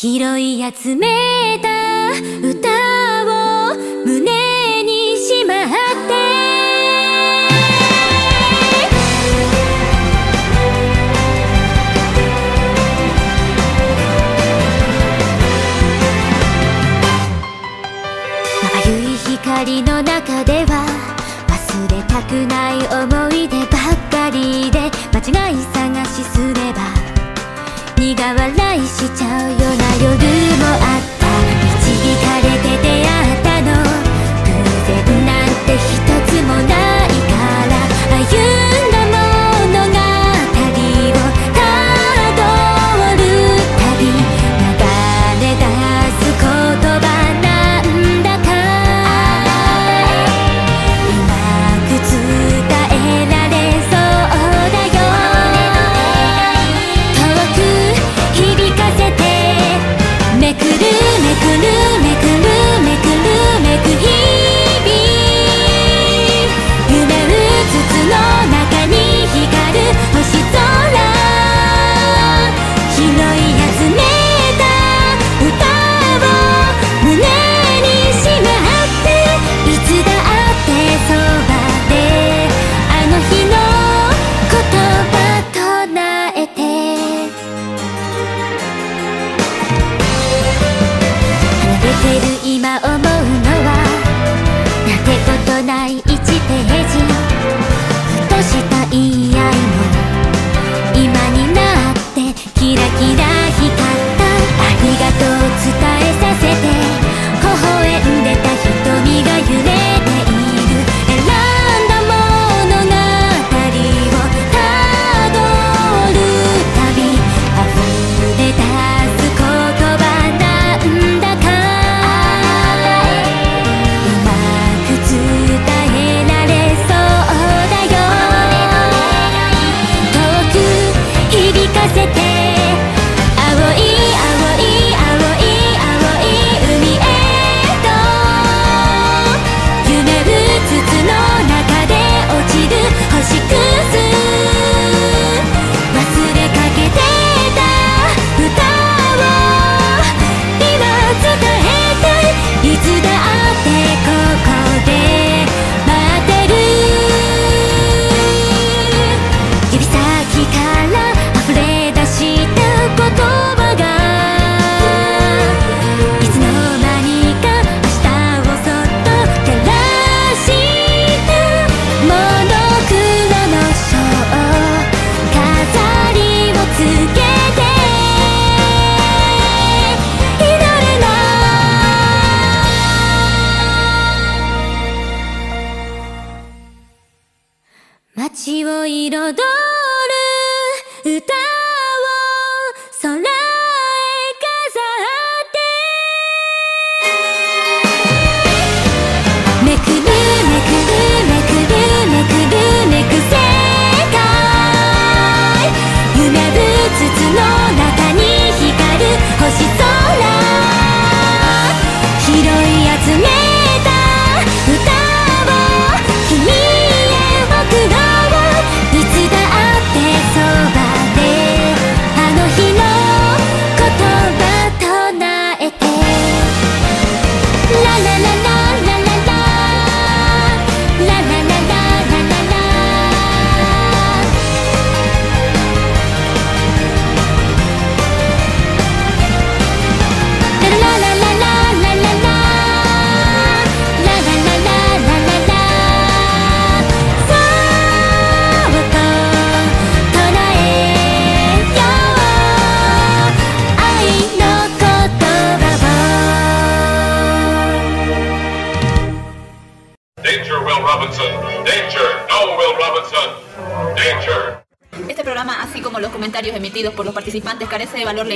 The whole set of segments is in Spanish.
拾い集めた歌を胸にしまって。ゆい光の中では忘れたくない思い出ばっかりで間違い探しすれば苦笑いしちゃうような夜もあった。導かれて出会う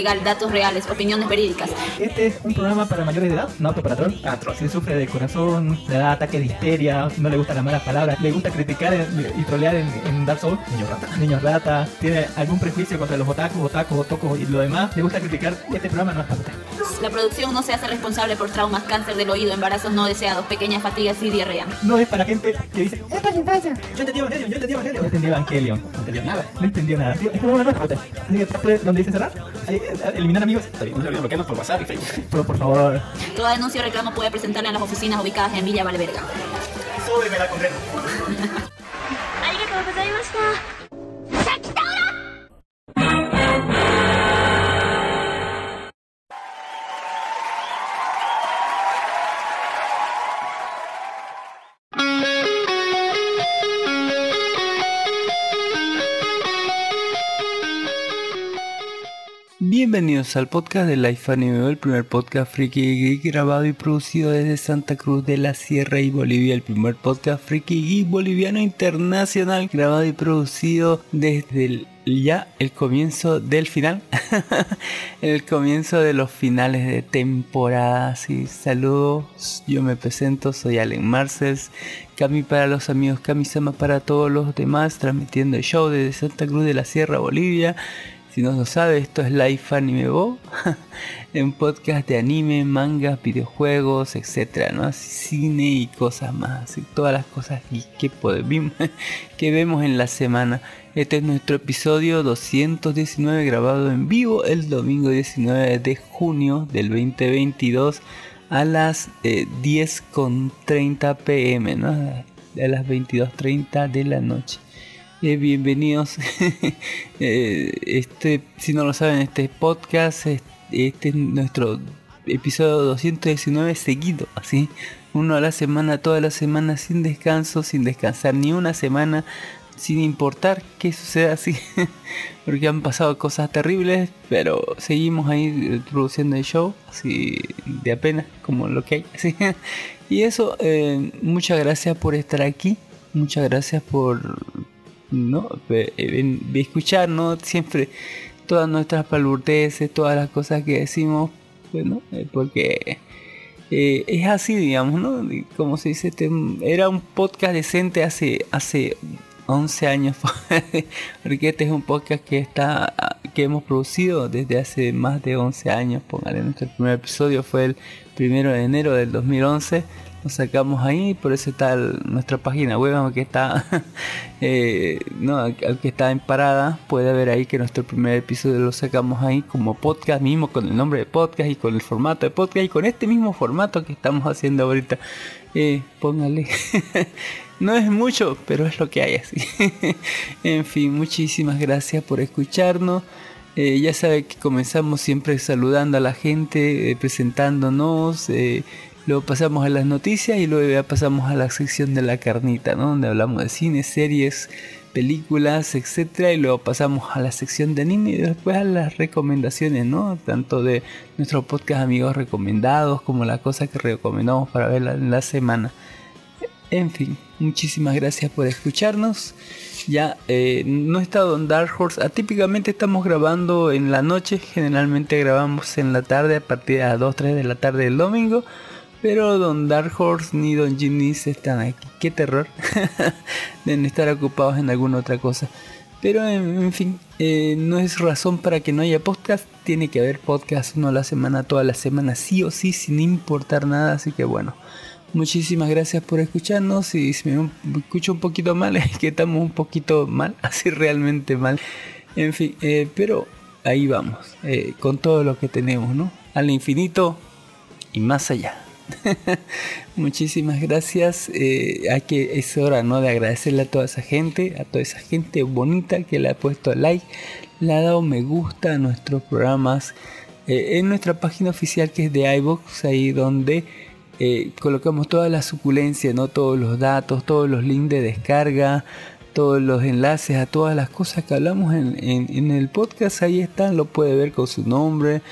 datos reales, opiniones verídicas. Este es un programa para mayores de edad, no apto para troll. Ah. Si sufre de corazón, le da ataque de histeria, no le gusta las malas palabras, le gusta criticar y trolear en, en Dark Souls, niño rata. Niño rata, tiene algún prejuicio contra los otakus, otakus, otocos y lo demás, le gusta criticar. Este programa no es para usted. la producción no se hace responsable por traumas, cáncer del oído, embarazos no deseados, pequeñas fatigas y diarrea. No es para gente que dice, este es para infancia. Yo entendí Evangelion, yo entendí Evangelion. No entendí nada. No entendí nada. Es como una eliminar amigos. Está bien, no se olviden bloquearnos por WhatsApp y Facebook. Pero por favor, Toda denuncia o reclamo puede presentarla en las oficinas ubicadas en Villa Valverga. súbeme la condena. Bienvenidos al podcast de Life Anime, el primer podcast friki y grabado y producido desde Santa Cruz de la Sierra y Bolivia, el primer podcast friki y boliviano internacional grabado y producido desde el- ya el comienzo del final, el comienzo de los finales de temporada. Sí, saludos, yo me presento, soy Allen Marcels, Cami para los amigos, Kami-sama para todos los demás, transmitiendo el show desde Santa Cruz de la Sierra, Bolivia. Si no lo sabe, esto es Life Anime Bo, un podcast de anime, mangas, videojuegos, etcétera, ¿no? Cine y cosas más, todas las cosas que podemos, que vemos en la semana. Este es nuestro episodio 219 grabado en vivo el domingo 19 de junio del 2022 a las eh, 10.30 pm, ¿no? A las 22.30 de la noche. Eh, bienvenidos. Eh, este, si no lo saben, este podcast, es- este es nuestro episodio 219 seguido, así, uno a la semana, toda la semana, sin descanso, sin descansar ni una semana, sin importar qué suceda así, porque han pasado cosas terribles, pero seguimos ahí produciendo el show, así, de apenas, como lo que hay, así. Y eso, eh, muchas gracias por estar aquí, muchas gracias por no en- de escuchar no siempre todas nuestras palurteces todas las cosas que decimos bueno eh, porque eh, es así digamos no como se dice este, era un podcast decente hace hace 11 años porque este es un podcast que está que hemos producido desde hace más de 11 años póngale nuestro primer episodio fue el primero de enero del 2011 lo sacamos ahí, por eso está nuestra página web, aunque está, eh, no, aunque está en parada, puede ver ahí que nuestro primer episodio lo sacamos ahí como podcast mismo, con el nombre de podcast y con el formato de podcast y con este mismo formato que estamos haciendo ahorita. Eh, póngale. no es mucho, pero es lo que hay así. en fin, muchísimas gracias por escucharnos. Eh, ya sabe que comenzamos siempre saludando a la gente, eh, presentándonos, luego pasamos a las noticias y luego ya pasamos a la sección de la carnita, ¿no? Donde hablamos de cine, series, películas, etcétera, y luego pasamos a la sección de anime y después a las recomendaciones, ¿no? Tanto de nuestros podcast amigos recomendados como las cosas que recomendamos para ver la- en la semana. En fin, muchísimas gracias por escucharnos. Ya eh, no he estado en Dark Horse. Atípicamente estamos grabando en la noche. Generalmente grabamos en la tarde a partir de las 2, 3 de la tarde del domingo. Pero Don Dark Horse ni Don Ginis están aquí. Qué terror. Deben estar ocupados en alguna otra cosa. Pero en, fin, eh, no es razón para que no haya podcast. Tiene que haber podcast uno a la semana, toda la semana, sí o sí, sin importar nada. Así que bueno. Muchísimas gracias por escucharnos y si me escucho un poquito mal es que estamos un poquito mal, así realmente mal. En fin, eh, pero ahí vamos, eh, con todo lo que tenemos, ¿no? Al infinito y más allá. Muchísimas gracias. eh, hay que es hora, ¿no? De agradecerle a toda esa gente, a toda esa gente bonita que le ha puesto like, le ha dado me gusta a nuestros programas eh, en nuestra página oficial que es de iBox, ahí donde eh, colocamos toda la suculencia, ¿no? Todos los datos, todos los links de descarga, todos los enlaces a todas las cosas que hablamos en, en- en el podcast. Ahí están, lo puede ver con su nombre,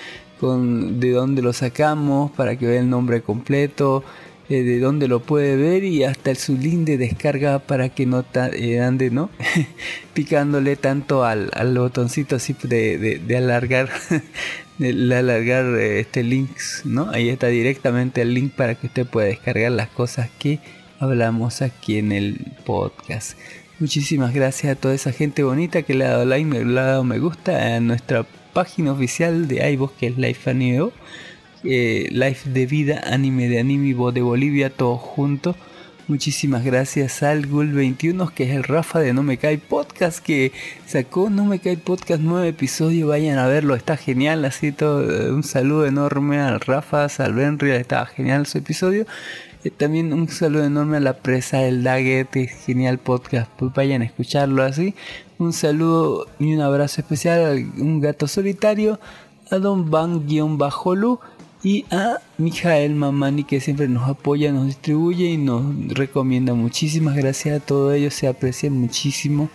con de dónde lo sacamos, para que vea el nombre completo, eh, de dónde lo puede ver y hasta el su link de descarga para que no eh, ande, ¿no? Picándole tanto al, al botoncito así de, de- alargar, de alargar eh, este links, ¿no? Ahí está directamente el link para que usted pueda descargar las cosas que hablamos aquí en el podcast. Muchísimas gracias a toda esa gente bonita que le ha dado like, le ha dado me gusta a nuestra página oficial de iVoox que es Life Anime eh, Life de vida, anime de anime Bo de Bolivia, todos juntos. Muchísimas gracias al Gul21, que es el Rafa de No Me Cae Podcast, que sacó No Me Cae Podcast nuevo episodio. Vayan a verlo, está genial. Así todo, eh, un saludo enorme al Rafa, al Benry, estaba genial su episodio. Eh, también un saludo enorme a la presa del Daggett, genial podcast. Pues vayan a escucharlo así. Un saludo y un abrazo especial a un gato solitario, a Don Van-Bajolu y a Mijael Mamani que siempre nos apoya, nos distribuye y nos recomienda. Muchísimas gracias a todos ellos, se aprecian muchísimo.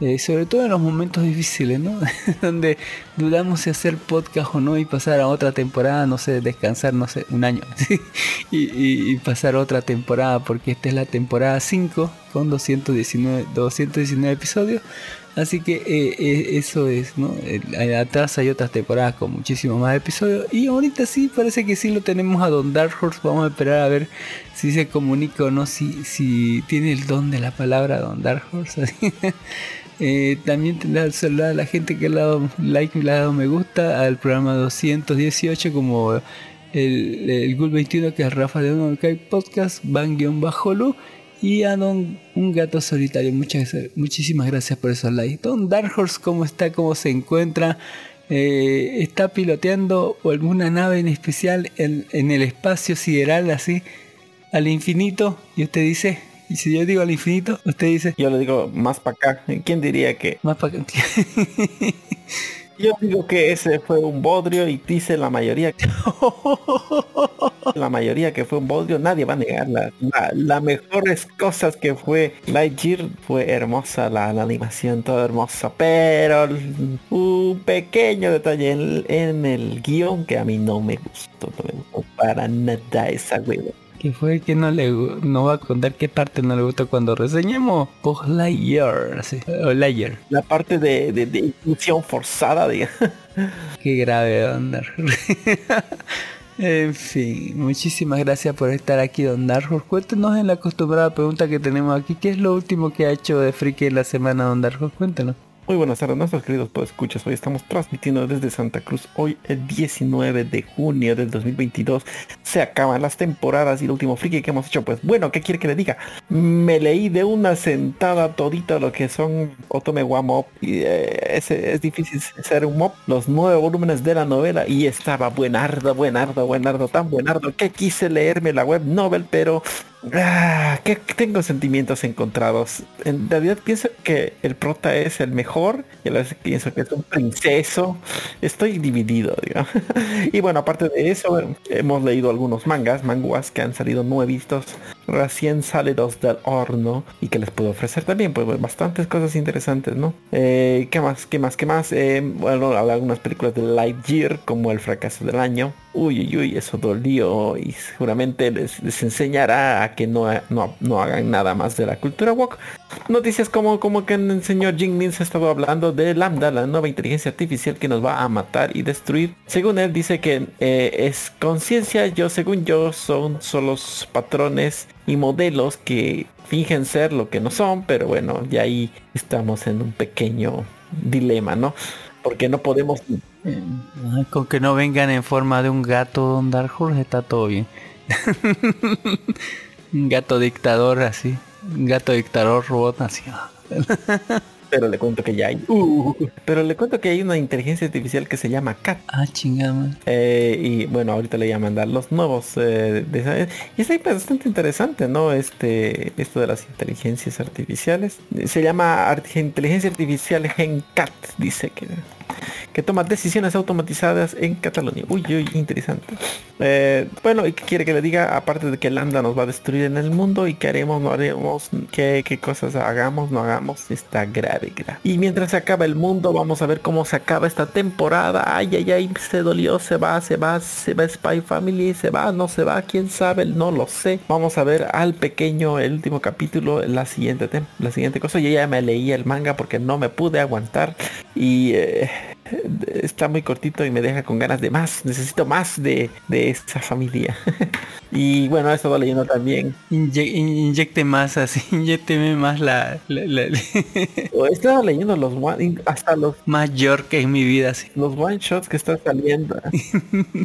Eh, sobre todo en los momentos difíciles, ¿no? Donde dudamos si hacer podcast o no y pasar a otra temporada, no sé, descansar, no sé, un año y, pasar otra temporada, porque esta es la temporada 5 con 219, 219 episodios. Así que eh, eh, eso es, ¿no? atrás hay otras temporadas con muchísimos más episodios. Y ahorita sí, parece que sí lo tenemos a Don Dark Horse. Vamos a esperar a ver si se comunica o no, si, si tiene el don de la palabra Don Dark Horse. eh, también tendrá saludar a la gente que le ha dado like, le ha dado me gusta al programa 218 como el, el Gul 21 que es Rafa de Uno Podcast, van-bajo y a Don Un Gato Solitario. Muchas, muchísimas gracias por esos likes. Don Dark Horse, ¿cómo está? ¿Cómo se encuentra? Eh, ¿Está piloteando alguna nave en especial en, en, el espacio sideral así al infinito? Y usted dice, y si yo digo al infinito, usted dice... Yo le digo más para acá. ¿Quién diría que? Más para acá. Yo digo que ese fue un bodrio y dice la mayoría la mayoría que fue un bodrio, nadie va a negarla. La, la mejores cosas que fue Lightyear fue hermosa la, la animación, todo hermoso, pero un pequeño detalle en, en, el guion que a mí no me gustó, no me gustó para nada esa hueva que fue que no le no va a contar qué parte no le gustó cuando reseñemos Post Lightyear, sí, o Lightyear. La parte de, de, de inclusión forzada, de Qué grave, andar. en fin, muchísimas gracias por estar aquí, Don Darjor. Cuéntenos en la acostumbrada pregunta que tenemos aquí, ¿qué es lo último que ha hecho de Friki en la semana, Don Darjor? Cuéntenos. Muy buenas tardes, nuestros queridos escuchas. Hoy estamos transmitiendo desde Santa Cruz. Hoy, el 19 de junio del 2022, se acaban las temporadas y el último friki que hemos hecho. Pues bueno, ¿qué quiere que le diga? Me leí de una sentada todita lo que son Otome wa Mob. Y eh, ese, es difícil ser un mob. Los nueve volúmenes de la novela. Y estaba buenardo, buenardo, buenardo, tan buenardo que quise leerme la web novel, pero Ah, que tengo sentimientos encontrados. En realidad pienso que el prota es el mejor y a vez pienso que es un princeso. Estoy dividido, y bueno, aparte de eso, hemos leído algunos mangas, manguas que han salido nuevitos, recién salidos del horno y que les puedo ofrecer también, pues bastantes cosas interesantes, ¿no? Eh, ¿Qué más? ¿Qué más? ¿Qué más? Eh, bueno, algunas películas de Lightyear como El fracaso del año. Uy, uy, uy, eso dolió y seguramente les, enseñará a que no, no, no, hagan nada más de la cultura walk. Noticias como, como que el señor Jing Min se ha estado hablando de Lambda, la nueva inteligencia artificial que nos va a matar y destruir. Según él dice que eh, es conciencia, yo según yo son solo patrones y modelos que fingen ser lo que no son, pero bueno, ya ahí estamos en un pequeño dilema, ¿no? Porque no podemos... Con que no vengan en forma de un gato, Don Dark Horse, está todo bien. un gato dictador así. Un gato dictador robot así. pero le cuento que ya hay. Uh, pero le cuento que hay una inteligencia artificial que se llama Cat. Ah, chingada. Eh, y bueno, ahorita le llaman dar los nuevos. Eh, de, y es bastante interesante, ¿no? Este, esto de las inteligencias artificiales. Se llama inteligencia artificial Gen Cat, dice que que toma decisiones automatizadas en Cataluña. Uy, uy, interesante. Eh, bueno, ¿y qué quiere que le diga? Aparte de que Lambda nos va a destruir en el mundo y qué haremos, no haremos, qué, qué cosas hagamos, no hagamos, está grave, grave. Y mientras se acaba el mundo, vamos a ver cómo se acaba esta temporada. Ay, ay, ay, se dolió, se va, se va, se va Spy Family, se va, no se va, quién sabe, no lo sé. Vamos a ver al pequeño, el último capítulo, la siguiente, la siguiente cosa. Yo ya me leí el manga porque no me pude aguantar y... Eh, está muy cortito y me deja con ganas de más. Necesito más de, de esa familia. y bueno, he estado leyendo también. Inye- inyecte más así, inyecteme más la, la- la- He estado leyendo los one, hasta los más York en mi vida así. los one shots que están saliendo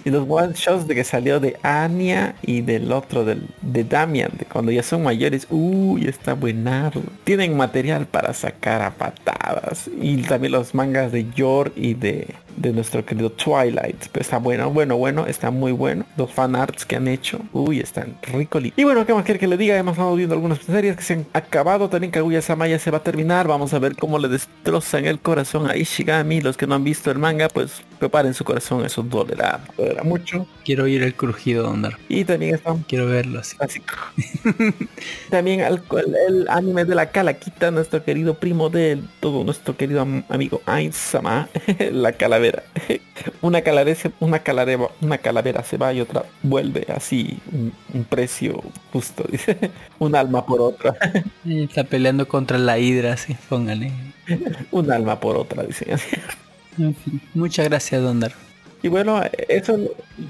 y los one shots de que salió de Anya y del otro del de Damian de cuando ya son mayores uy está buenardo tienen material para sacar a patadas y también los mangas de York y de de nuestro querido Twilight. Pero está bueno bueno bueno está muy bueno. Los fan arts que han hecho uy están rico y bueno qué más quiere que le diga hemos estado viendo algunas series que se han acabado. También Kaguya Sama ya se va a terminar. Vamos a ver cómo le destrozan el corazón a Ishigami. Los que no han visto el manga pues preparen su corazón eso dolerá dolerá mucho. Quiero oír el crujido de Ondar. y también están Quiero verlo así. así también el, el- anime de la calaquita nuestro querido primo de todo nuestro querido am- amigo Ainsama la calavera una calavera se- una calavera una calavera se va y otra vuelve así un, un precio justo dice. Un alma por otra. Está peleando contra la hidra así, póngale. un alma por otra dice. En fin, muchas gracias Dondar. y bueno eso es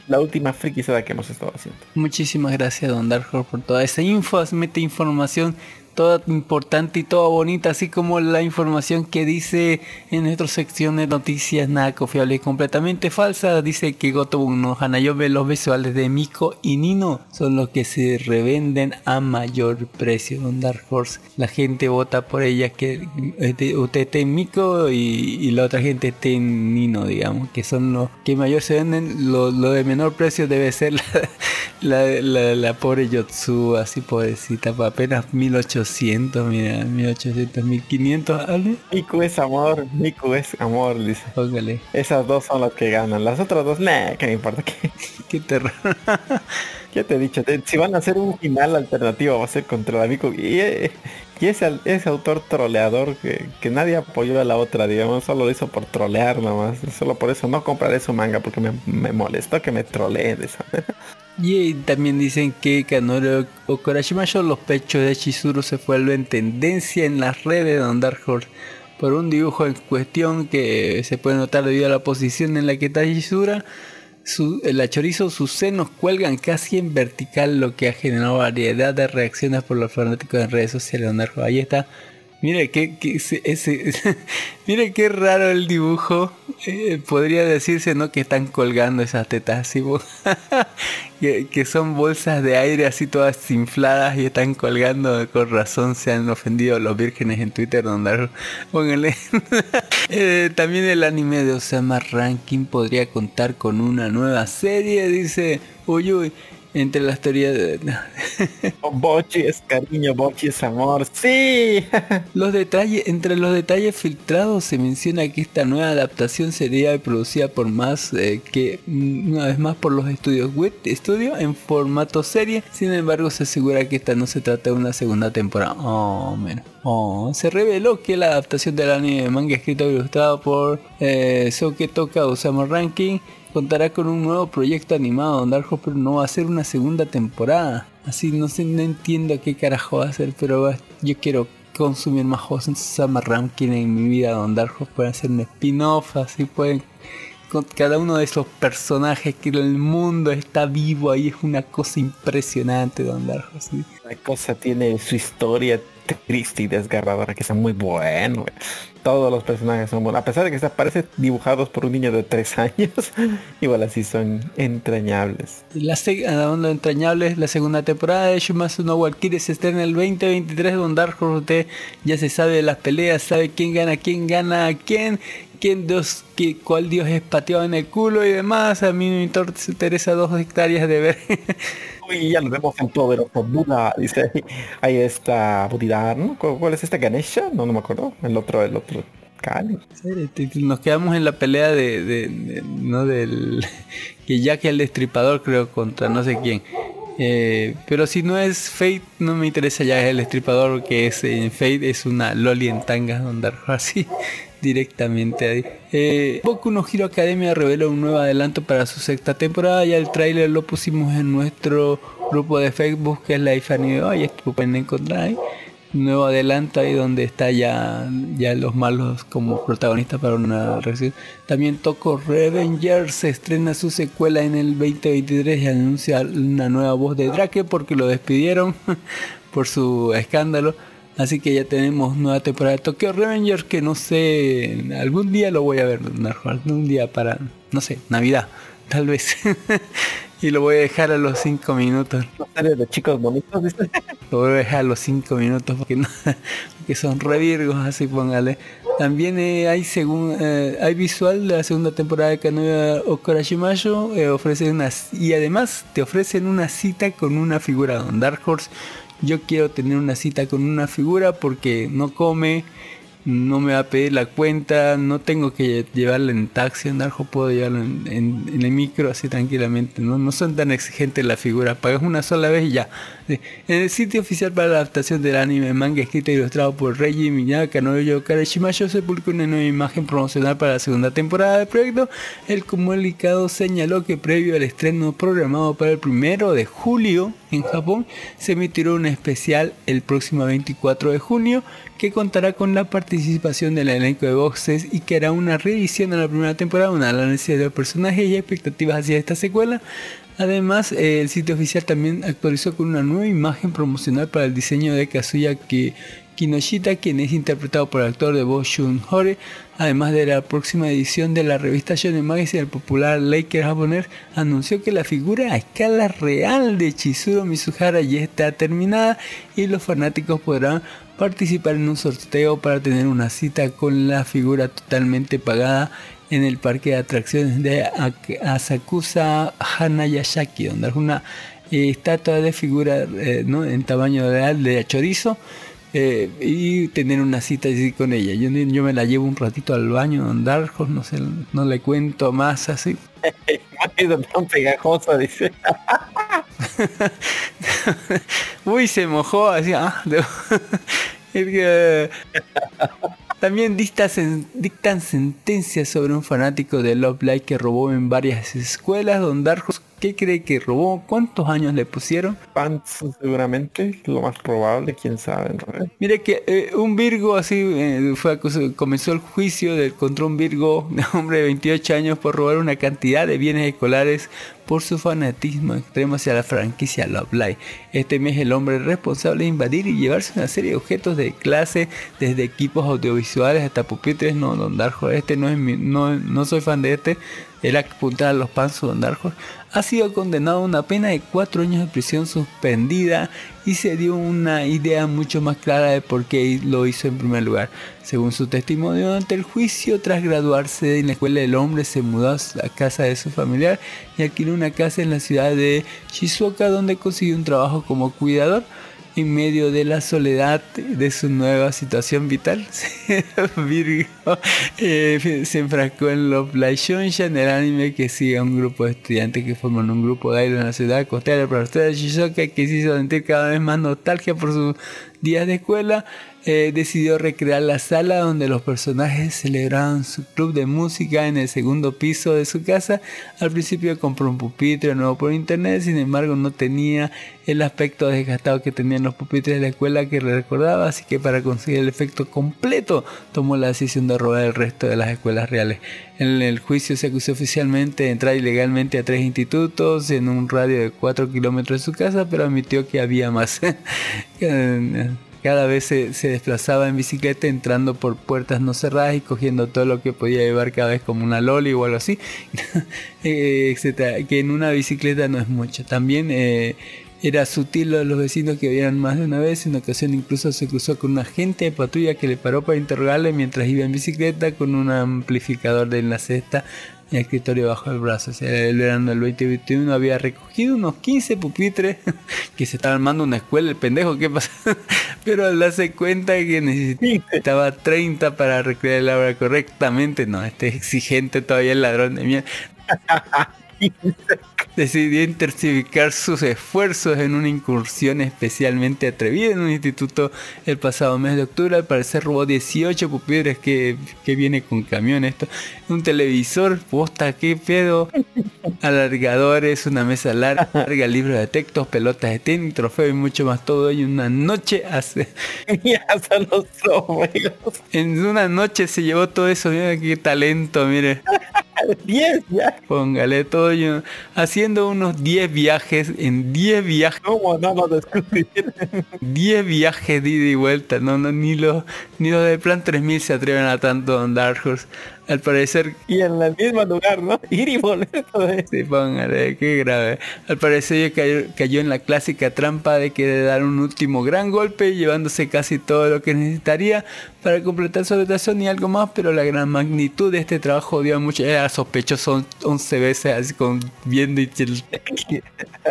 la última frikizada que hemos estado haciendo. Muchísimas gracias Don Darjo por toda esa info, mete información toda importante y toda bonita, así como la información que dice en nuestra sección de noticias nada confiable y completamente falsa. Dice que Gotobu no Hanayobe, los visuales de Miko y Nino son los que se revenden a mayor precio. Don Dark Horse, la gente vota por ella que este, usted esté en Miko y, y la otra gente esté en Nino, digamos, que son los que mayor se venden. Lo, de menor precio debe ser la, la, la, la pobre Yotsu, así pobrecita, apenas 1800, mira, 1800, 1500, ¿vale? Miku es amor Miku es amor dice Póngale, esas dos son las que ganan las otras dos nah que me importa que qué terror. Ya te he dicho, si van a hacer un final alternativo va a ser contra el amigo y, eh, y ese, ese autor troleador que, que nadie apoyó a la otra, digamos, solo lo hizo por trolear nomás. Solo por eso no compraré su manga porque me, me molestó que me troleen de esa manera. Y también dicen que Kanoro Okorashimasho, los pechos de Chizuru se vuelven tendencia en las redes de Dark Horse por un dibujo en cuestión que se puede notar debido a la posición en la que está Chizura. Su, la chorizo, sus senos cuelgan casi en vertical, lo que ha generado variedad de reacciones por los fanáticos en redes sociales. Ahí está. Mire que, ese, ese- mire qué raro el dibujo. Eh, podría decirse no que están colgando esas tetas así, que, que son bolsas de aire así todas infladas y están colgando. Con razón se han ofendido los vírgenes en Twitter. Donde pónganle. Eh, también el anime de Osama Ranking podría contar con una nueva serie. Dice, uy uy. Entre las teorías de... Bochi es cariño, Bochi es amor. Sí. Los detalles, entre los detalles filtrados se menciona que esta nueva adaptación sería producida por más eh, que mm, una vez más por los estudios WIT Studio en formato serie. Sin embargo, se asegura que esta no se trata de una segunda temporada. Oh, menos. Oh, se reveló que la adaptación del anime de manga escrito y ilustrado por eh, Soke Toka Osama Ranking contará con un nuevo proyecto animado donde Dark Horse pero no va a ser una segunda temporada. Así no sé, no entiendo qué carajo va a ser, pero yo quiero consumir más Osama Ranking en mi vida donde Dark Horse puede hacer un spin-off, así pueden con cada uno de esos personajes que el mundo está vivo ahí es una cosa impresionante Don Darjo sí. La cosa tiene su historia triste y desgarradora que está muy bueno. Todos los personajes son buenos. A pesar de que se parecen dibujados por un niño de 3 años, igual así son entrañables. La de entrañables, la segunda temporada de Shumasu no Valkyrie se estrena el 2023 Don Darjo usted ya se sabe de las peleas, sabe quién gana, quién gana a quién, quién dios, qué, cuál dios es pateado en el culo y demás. A mí me inter- interesa dos hectáreas de ver. Uy, ya lo vemos en poderoso Buda, dice ahí, está Budidar, ¿no? ¿Cu- ¿Cuál es este Ganesha? No, no me acuerdo. El otro, el otro. Este, Nos quedamos en la pelea de, de- de- no del que Jack el destripador creo contra no sé quién. Eh, pero si no es Fate, no me interesa ya el destripador que es en Fate es una loli en tangas donde así directamente ahí. Eh, Boku no Hero Academia reveló un nuevo adelanto para su sexta temporada. Ya el tráiler lo pusimos en nuestro grupo de Facebook que es la Ifani hoy. Esto lo pueden encontrar ahí. nuevo adelanto ahí donde está ya, ya los malos como protagonistas para una reacción. También Toco Revengers se estrena su secuela en el 2023 y anuncia una nueva voz de Drake porque lo despidieron por su escándalo. Así que ya tenemos nueva temporada de Tokyo Revengers que no sé, algún día lo voy a ver, algún día para, no sé, Navidad, tal vez. y lo voy a dejar a los 5 minutos. ¿No serie de chicos bonitos? Lo voy a dejar a los 5 minutos porque, no, porque son revirgos, así póngale. También eh, hay según eh, hay visual de la segunda temporada de Kanoya Okarashimayo eh, ofrece unas y además te ofrecen una cita con una figura Dark Horse yo quiero tener una cita con una figura porque no come, no me va a pedir la cuenta, no tengo que llevarla en taxi, en Darjo puedo llevarla en, el micro así tranquilamente, ¿no? no son tan exigentes las figuras, pagas una sola vez y ya. En el sitio oficial para la adaptación del anime manga escrito e ilustrado por Reiji Miyaka Noyo Karashimayo se publicó una nueva imagen promocional para la segunda temporada del proyecto. El comunicado señaló que previo al estreno programado para el primero de julio en Japón, se emitirá un especial el próximo 24 de junio que contará con la participación del elenco de boxes y que hará una reedición de la primera temporada, una análisis de los personajes y expectativas hacia esta secuela. Además, el sitio oficial también actualizó con una nueva imagen promocional para el diseño de Kazuya Kinoshita, quien es interpretado por el actor de Bo Shun Hore, además de la próxima edición de la revista Shonen Magazine, el popular Laker japonés anunció que la figura a escala real de Chizuru Mizuhara ya está terminada y los fanáticos podrán participar en un sorteo para tener una cita con la figura totalmente pagada en el parque de atracciones de Asakusa Hanayashaki, donde es una eh, estatua de figura eh, en tamaño real de chorizo. Eh, y tener una cita así con ella. Yo, yo me la llevo un ratito al baño Darjos, no sé, no le cuento más así. tan pegajosa, dice. Uy, se mojó así. Ah, También dictan sentencias sobre un fanático de Love Live que robó en varias escuelas. Don Darjos, ¿qué cree que robó? ¿Cuántos años le pusieron? Pants, seguramente, lo más probable, quién sabe. Mire que eh, un Virgo así eh, fue comenzó el juicio del contra un Virgo, un hombre de 28 años, por robar una cantidad de bienes escolares por su fanatismo extremo hacia la franquicia Love Live. Este mes el hombre responsable de invadir y llevarse una serie de objetos de clase, desde equipos audiovisuales hasta pupitres. No, Don este no es mi, no, no soy fan de este. Era apuntar a los panzos Don Darjo ha sido condenado a una pena de cuatro años de prisión suspendida y se dio una idea mucho más clara de por qué lo hizo en primer lugar. Según su testimonio ante el juicio, tras graduarse en la escuela del hombre se mudó a la casa de su familiar y alquiló una casa en la ciudad de Shizuoka donde consiguió un trabajo como cuidador en medio de la soledad de su nueva situación vital, Virgo eh, se enfrascó en Love Live en el anime que sigue a un grupo de estudiantes que forman un grupo de aire en la ciudad costera para ustedes Shizuoka que se hizo sentir cada vez más nostalgia por sus días de escuela eh, decidió recrear la sala donde los personajes celebraban su club de música en el segundo piso de su casa. Al principio compró un pupitre nuevo por internet, sin embargo no tenía el aspecto desgastado que tenían los pupitres de la escuela que le recordaba, así que para conseguir el efecto completo tomó la decisión de robar el resto de las escuelas reales. En el juicio se acusó oficialmente de entrar ilegalmente a tres institutos en un radio de 4 kilómetros de su casa, pero admitió que había más. Cada vez se, desplazaba en bicicleta entrando por puertas no cerradas y cogiendo todo lo que podía llevar cada vez como una loli o algo así, eh, etcétera. Que en una bicicleta no es mucho. También eh, era sutil a los vecinos que veían más de una vez. En ocasión incluso se cruzó con un agente de patrulla que le paró para interrogarle mientras iba en bicicleta con un amplificador de la cesta y el escritorio bajo el brazo. O sea, el verano del 2021 había recogido unos 15 pupitres que se estaba armando una escuela, el pendejo, ¿qué pasa? Pero al darse cuenta que necesitaba 30 para recrear la obra correctamente, no, este exigente todavía el ladrón de mierda. decidió intensificar sus esfuerzos en una incursión especialmente atrevida en un instituto el pasado mes de octubre. Al parecer robó 18 pupitres que, que viene con camión esto. Un televisor, posta, qué pedo. Alargadores, una mesa larga, libros de textos, pelotas de tenis, trofeo y mucho más. Todo en una noche hace... Y hasta los trofeos. En una noche se llevó todo eso. Mira qué talento, mire. 10 ya. Póngale todo Haciendo unos 10 viajes, en 10 viajes, ¿Cómo no lo descubrir? 10 viajes de ida y vuelta. No, no, ni los, ni los de Plan 3000 se atreven a tanto Don Dark Horse. Al parecer, Y en el mismo lugar, ¿no? Ir y volver. sí, póngale, qué grave. Al parecer cayó, cayó en la clásica trampa de que de dar un último gran golpe, llevándose casi todo lo que necesitaría para completar su habitación y algo más, pero la gran magnitud de este trabajo dio mucho. Era sospechoso 11 veces, así con viendo y,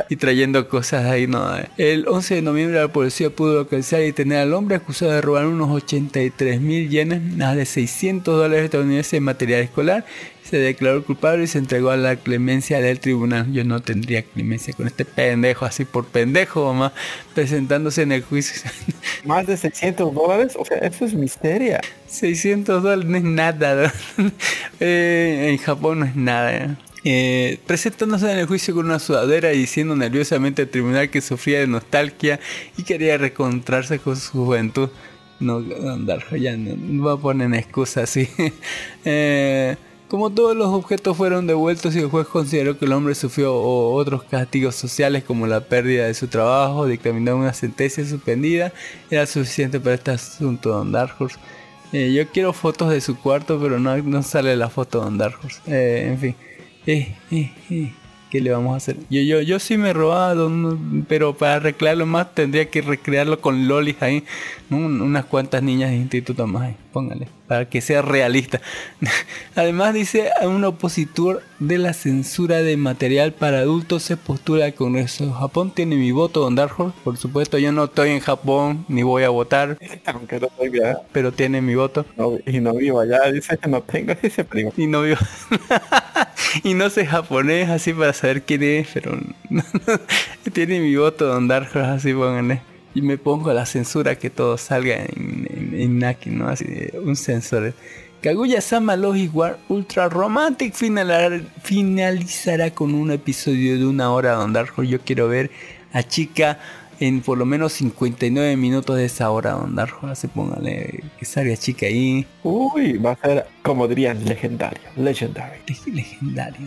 y trayendo cosas ahí. No. El 11 de noviembre la policía pudo localizar y tener al hombre acusado de robar unos 83 mil yenes, más de 600 dólares estadounidenses en material escolar. Se declaró culpable y se entregó a la clemencia del tribunal. Yo no tendría clemencia con este pendejo, así por pendejo, mamá, presentándose en el juicio. Más de 600 dólares. O sea, eso es misteria. 600 dólares no es nada. ¿no? Eh, en Japón no es nada. ¿eh? Eh, presentándose en el juicio con una sudadera y diciendo nerviosamente al tribunal que sufría de nostalgia y quería reencontrarse con su juventud. No, andar, ya no, no va a poner excusa así. Eh, como todos los objetos fueron devueltos y el juez consideró que el hombre sufrió otros castigos sociales como la pérdida de su trabajo, dictaminó una sentencia suspendida, era suficiente para este asunto, Don Dark. Eh, yo quiero fotos de su cuarto, pero no, no sale la foto de Don Dark. Eh, en fin. Eh, eh, eh. ¿Qué le vamos a hacer? Yo, yo, yo sí me he robado, ¿no? pero para arreglarlo más tendría que recrearlo con lolis ahí. Unas cuantas niñas de instituto más ahí. Póngale. Para que sea realista. Además dice a un opositor de la censura de material para adultos se postula al Congreso. Japón tiene mi voto, Don Horse. Por supuesto, yo no estoy en Japón ni voy a votar, Aunque no soy allá. pero tiene mi voto. No, y no vivo allá. Dice que no tengo ese primo. Y no vio. y no sé japonés así para saber quién es, pero tiene mi voto Don Dark Horse, así pónganle. Y me pongo la censura que todo salga en, en, Naki, ¿no? Así un sensor. Kaguya-sama Logic War Ultra Romantic finalizará con un episodio de una hora Don Dark Horse. Yo quiero ver a Chica en por lo menos 59 minutos de esa hora Don Dark Horse. Así póngale que salga Chica ahí. Uy, va a ser, como dirían, legendario. Legendary. Leg- Legendario,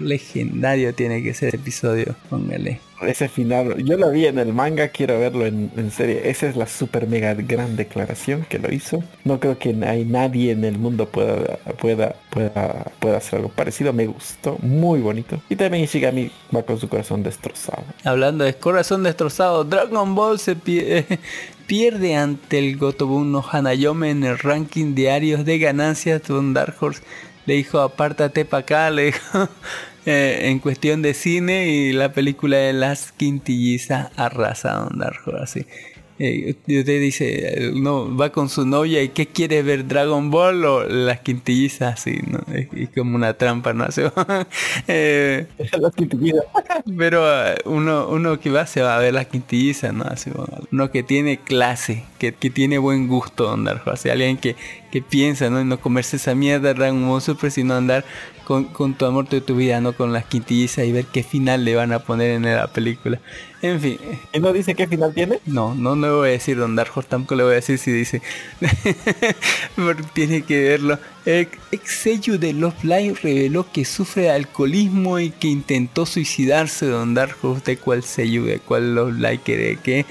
legendario tiene que ser el episodio, póngale. Ese final, yo lo vi en el manga, quiero verlo en, en serie. Esa es la super mega gran declaración que lo hizo. No creo que hay nadie en el mundo pueda pueda pueda pueda hacer algo parecido. Me gustó, muy bonito. Y también Ishigami va con su corazón destrozado. Hablando de corazón destrozado, Dragon Ball se pie- pierde ante el Gotobun no Hanayome en el ranking diarios de ganancias. Don Dark Horse le dijo apártate para acá, le dijo eh, en cuestión de cine y la película de las quintillizas arrasa Don Dark Horse así. Eh, y usted dice, no, va con su novia y ¿qué quiere ver? ¿Dragon Ball o las quintillizas? Así, ¿no? Es como una trampa, ¿no? Así, eh, Las quintillizas. pero eh, uno, uno que va se va a ver las quintillizas, ¿no? Así, uno que tiene clase, que, que tiene buen gusto andar, sea, alguien que, que piensa, ¿no? Y no comerse esa mierda Dragon Ball Super, sino andar con, con tu amor de tu vida, ¿no? Con las quintillizas y ver qué final le van a poner en la película. En fin, ¿Y no dice qué final tiene? no, no, no le voy a decir Don Dark Horse, tampoco le voy a decir si dice. Porque tiene que verlo. El ex sello de Love Live reveló que sufre de alcoholismo y que intentó suicidarse. Don Dark Horse, ¿de cuál sello? ¿De cuál Love Live cree que?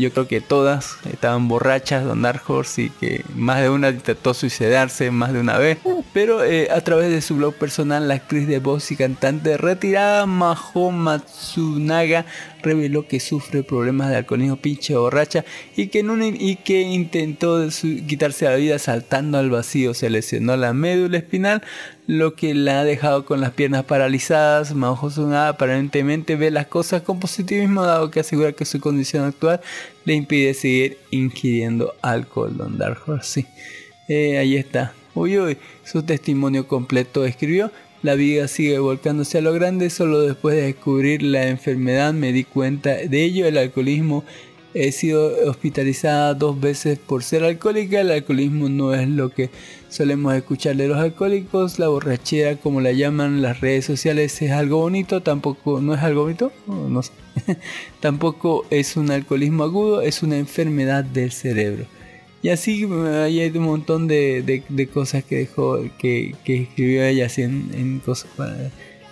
Yo creo que todas estaban borrachas, Don Dark Horse, y que más de una intentó suicidarse más de una vez. Pero eh, a través de su blog personal, la actriz de voz y cantante retirada Maho Matsunaga reveló que sufre problemas de alcoholismo pinche borracha y que, intentó quitarse la vida saltando al vacío. Se lesionó la médula espinal, lo que la ha dejado con las piernas paralizadas. Maho Matsunaga aparentemente ve las cosas con positivismo, dado que asegura que su condición actual le impide seguir ingiriendo alcohol. Don Dark Horse, sí. Eh, ahí está. Uy, uy, su testimonio completo escribió. La vida sigue volcándose a lo grande, solo después de descubrir la enfermedad me di cuenta de ello, el alcoholismo. He sido hospitalizada dos veces por ser alcohólica, el alcoholismo no es lo que solemos escuchar de los alcohólicos, la borrachera como la llaman las redes sociales es algo bonito, tampoco no es algo bonito, no, sé. tampoco es un alcoholismo agudo, es una enfermedad del cerebro. Y así hay un montón de, de, cosas que dejó, que, que escribió ella así en, cosas para...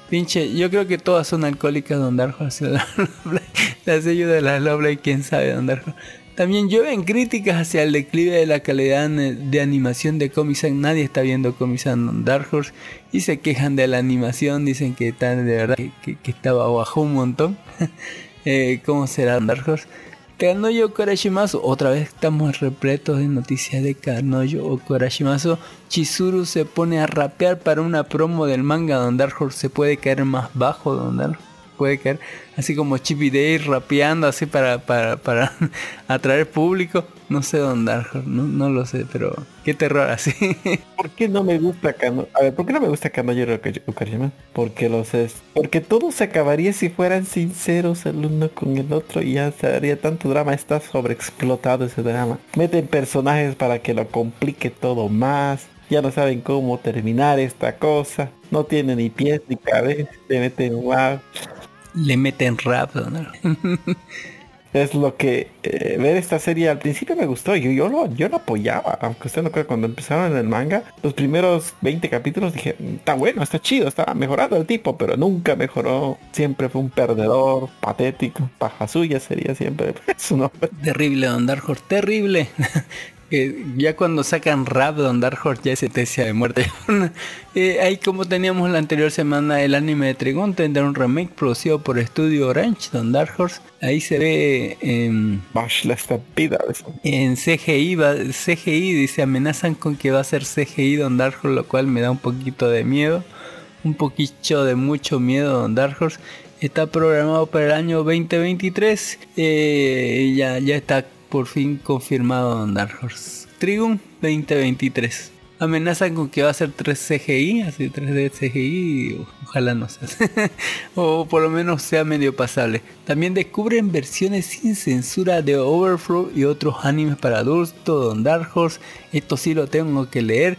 Pinche, yo creo que todas son alcohólicas Don Darjo. La sello de las y quién sabe Don Darjo. También llueven críticas hacia el declive de la calidad de animación de Comisan. Nadie está viendo Comisan Dark Horse y se quejan de la animación. Dicen que está de verdad que, estaba bajo un montón. eh, ¿Cómo será Dark Horse? Kanoyo Korashimasu, otra vez estamos repletos de noticias de Kanoyo o Korashimasu. Chizuru se pone a rapear para una promo del manga donde Dark Horse se puede caer más bajo donde puede caer así como Chippy Day rapeando así para, para, para atraer público. No sé dónde, no, no lo sé, pero qué terror así. ¿Por qué no me gusta Kano? A ver, ¿por qué no me gusta Kano Ukarishima? Porque los es. Porque todo se acabaría si fueran sinceros el uno con el otro y ya se haría tanto drama. Está sobreexplotado ese drama. Meten personajes para que lo complique todo más ya no saben cómo terminar esta cosa, no tienen ni pies ni cabeza, se meten wow le meten rap, ¿no? es lo que eh, ver esta serie al principio me gustó yo yo lo yo lo apoyaba aunque usted no cree cuando empezaron en el manga los primeros 20 capítulos dije está bueno está chido está mejorando el tipo pero nunca mejoró siempre fue un perdedor patético paja suya sería siempre su nombre terrible Don Dark terrible que ya cuando sacan rap Don Dark Horse ya es sentencia de muerte. eh, ahí como teníamos la anterior semana el anime de Trigon tendrá un remake producido por Studio Orange, Don Dark Horse. Ahí se ve en, en CGI, va, CGI dice amenazan con que va a ser CGI Don Dark Horse, lo cual me da un poquito de miedo. Un poquito de mucho miedo Don Dark Horse. Está programado para el año 2023. Eh, ya, ya está por fin confirmado en Dark Horse. Trigun 2023. Amenazan con que va a ser 3 CGI, así 3D CGI, ojalá no sea. o por lo menos sea medio pasable. También descubren versiones sin censura de Overflow y otros animes para adultos, Don Dark Horse. Esto sí lo tengo que leer.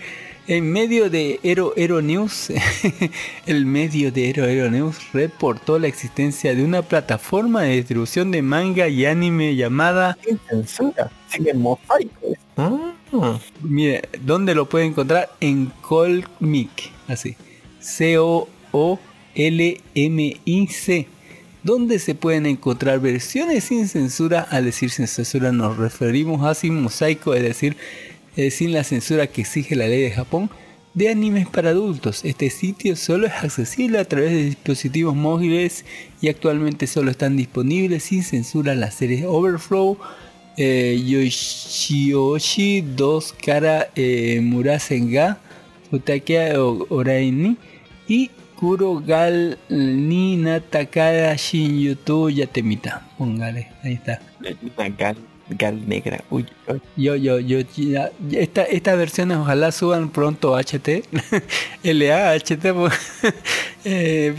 En medio de Ero Ero News, el medio de Ero Ero News reportó la existencia de una plataforma de distribución de manga y anime llamada censura, mosaico. Ah. Mire, ¿dónde lo puede encontrar? En Colmic, así. C O O L M I C donde se pueden encontrar versiones sin censura. Al decir sin censura nos referimos a sin mosaico, es decir, sin la censura que exige la ley de Japón, de animes para adultos. Este sitio solo es accesible a través de dispositivos móviles y actualmente solo están disponibles sin censura las series Overflow, eh, Yoshioshi 2 Kara eh, Murasenga, Futakia Oraini y Kurogal ni Natakara Shin Yutu Yatemita. Póngale, ahí está gal negra. Uy, Yo, yo, yo, esta, estas versiones ojalá suban pronto HT, LA, HT, eh,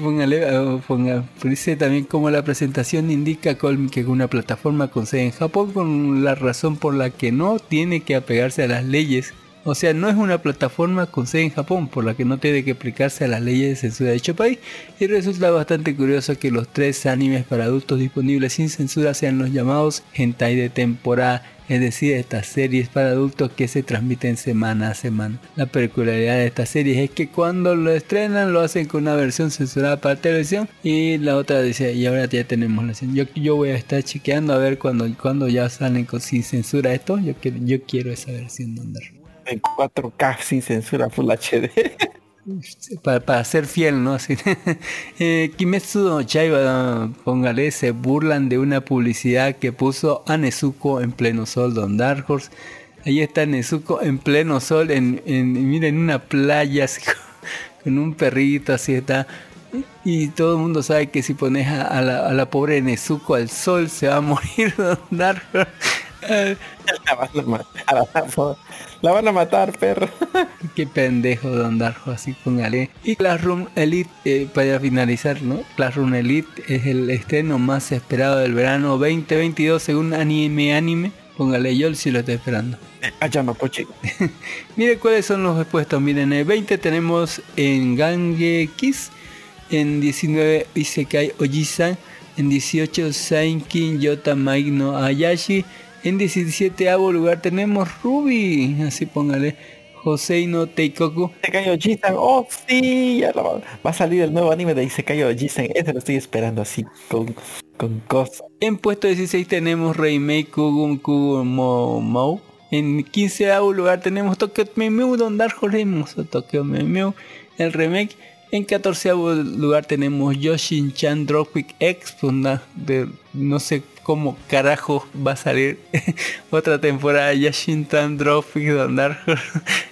ponga, dice también como la presentación indica que es una plataforma con sede en Japón, con la razón por la que no tiene que apegarse a las leyes o sea, no es una plataforma con sede en Japón, por la que no tiene que aplicarse a las leyes de censura de dicho país. Y resulta bastante curioso que los tres animes para adultos disponibles sin censura sean los llamados hentai de temporada, es decir, estas series para adultos que se transmiten semana a semana. La peculiaridad de estas series es que cuando lo estrenan lo hacen con una versión censurada para televisión y la otra dice, y ahora ya tenemos la yo, yo voy a estar chequeando a ver cuando, cuando ya salen con, sin censura esto, yo, quiero esa versión donde en 4K sin censura Full HD. Para, ser fiel, ¿no? Así. eh, Kimetsu no Chaiba, póngale, se burlan de una publicidad que puso a Nezuko en pleno sol, Don Dark Horse. Ahí está Nezuko en pleno sol, en, en, miren, una playa, con un perrito, así está. Y todo el mundo sabe que si pones a, la, a la, pobre Nezuko al sol se va a morir Don Dark Horse La van a matar, la van a matar, perro. Qué pendejo Don Darjo, así póngale. Y Classroom Elite, eh, para finalizar, ¿no? Classroom Elite es el estreno más esperado del verano 2022 según Anime Anime. Póngale yo si lo estoy esperando. Allá no, poche. Mire cuáles son los expuestos. Miren, en el 20 tenemos en Gange Kiss. En 19 Isekai Ojisan. En 18 Sainkin Yota Maigno Ayashi. En 17 lugar tenemos Ruby. Así póngale. Josei no Teikoku. Isekai Ojisan. Oh, sí. Ya lo- va a salir el nuevo anime de Isekai Ojisan. Ese lo estoy esperando así con, con cosas. En puesto 16 tenemos Remake Kugum Kugumo Mou. En 15 lugar tenemos Tokyo Mew Don Dark hermoso Tokyo Mew el remake. En 14 lugar tenemos Yoshin Chan Dropkick X, de no sé cómo carajo va a salir otra temporada de Don Dark Horse.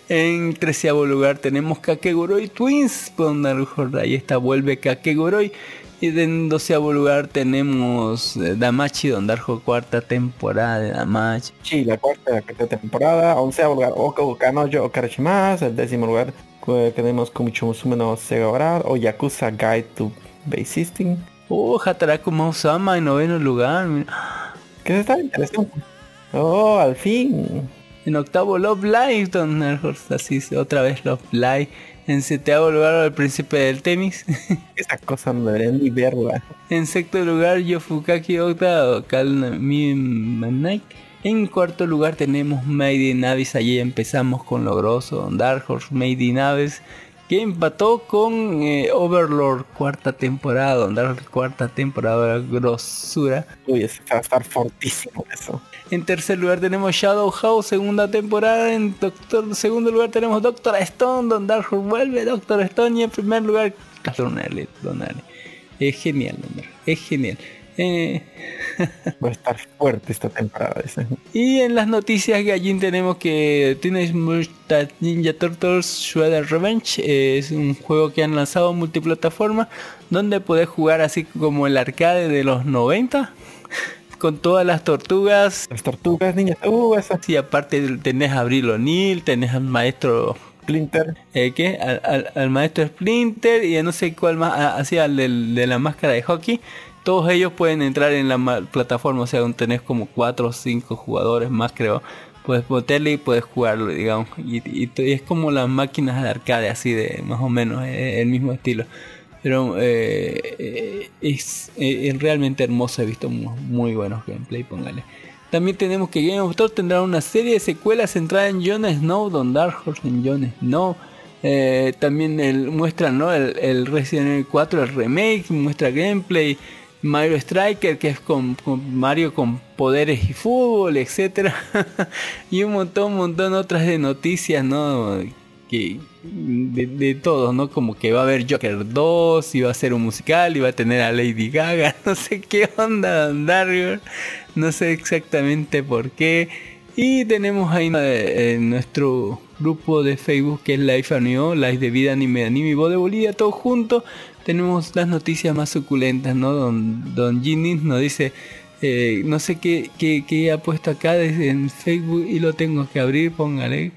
En 13 lugar tenemos Kakeguroi Twins, Dark Horse. ahí está, vuelve Kakeguroi. Y en doceavo lugar tenemos eh, Damachi Don Darjo, cuarta temporada de Damachi. Sí, la cuarta, la cuarta temporada, onceavo lugar, Oko Kanojo Okarashimasu, el décimo lugar eh, tenemos Kumicho Musume no Segawara o Yakuza Guide to Base System, Oh, Hataraku Mausama en noveno lugar. que está interesante. Oh, al fin. En octavo Love Live Don Darjo, así otra vez Love Live. En séptimo lugar El Príncipe del Tenis. Esa cosa no debería ni verla. en sexto lugar Yofukaki Ota o Kalmi Manai. En cuarto lugar tenemos Made in Abyss, allí empezamos con lo grosso, Don Dark Horse Made in Abyss, que empató con eh, Overlord, cuarta temporada, Horse, cuarta temporada, grosura. Uy, ese va a estar fortísimo eso. En tercer lugar tenemos Shadow House, segunda temporada. En doctor, segundo lugar tenemos Doctor Stone, Don Dark Horse vuelve Doctor Stone. Y en primer lugar, Don Elite, Don Ale. Es genial, Dark, es genial. Eh, Va a estar fuerte esta temporada. ese. Y en las noticias Gallín tenemos que Teenage Mutant Ninja Turtles Shredder Revenge eh, es un juego que han lanzado multiplataforma donde podés jugar así como el arcade de los 90 con todas las tortugas Las tortugas, niñas. Uh, esa y aparte tenés a Abril O'Neill, tenés al maestro Splinter. eh, ¿qué? Al, al- al maestro Splinter y a no sé cuál más, así al del- de la máscara de hockey. Todos ellos pueden entrar en la ma- plataforma, o sea, tenés como 4 o 5 jugadores más, creo. Puedes meterle y puedes jugarlo, digamos. Y, es como las máquinas de arcade, así de más o menos eh, el mismo estilo. Pero eh, eh, es, realmente hermoso, he visto mu- muy, buenos gameplay, póngale. También tenemos que Game of Thrones tendrá una serie de secuelas centrada en Jon Snow, Don Dark Horse en Jon Snow. También el, muestran ¿no? el Resident Evil 4, el remake, muestra gameplay. Mario Striker, que es con, Mario con poderes y fútbol, etcétera y un montón, montón otras de noticias, ¿no? Que de, todos, ¿no? Como que va a haber Joker 2, y va a ser un musical, va a tener a Lady Gaga, no sé qué onda, Dario, no sé exactamente por qué. Y tenemos ahí eh, nuestro grupo de Facebook que es Life Anime, Life de Vida Anime Anime Voz de Bolivia, todos juntos. Tenemos las noticias más suculentas, ¿no? Don, don nos dice, eh, no sé qué, qué, ha puesto acá desde en Facebook y lo tengo que abrir, póngale.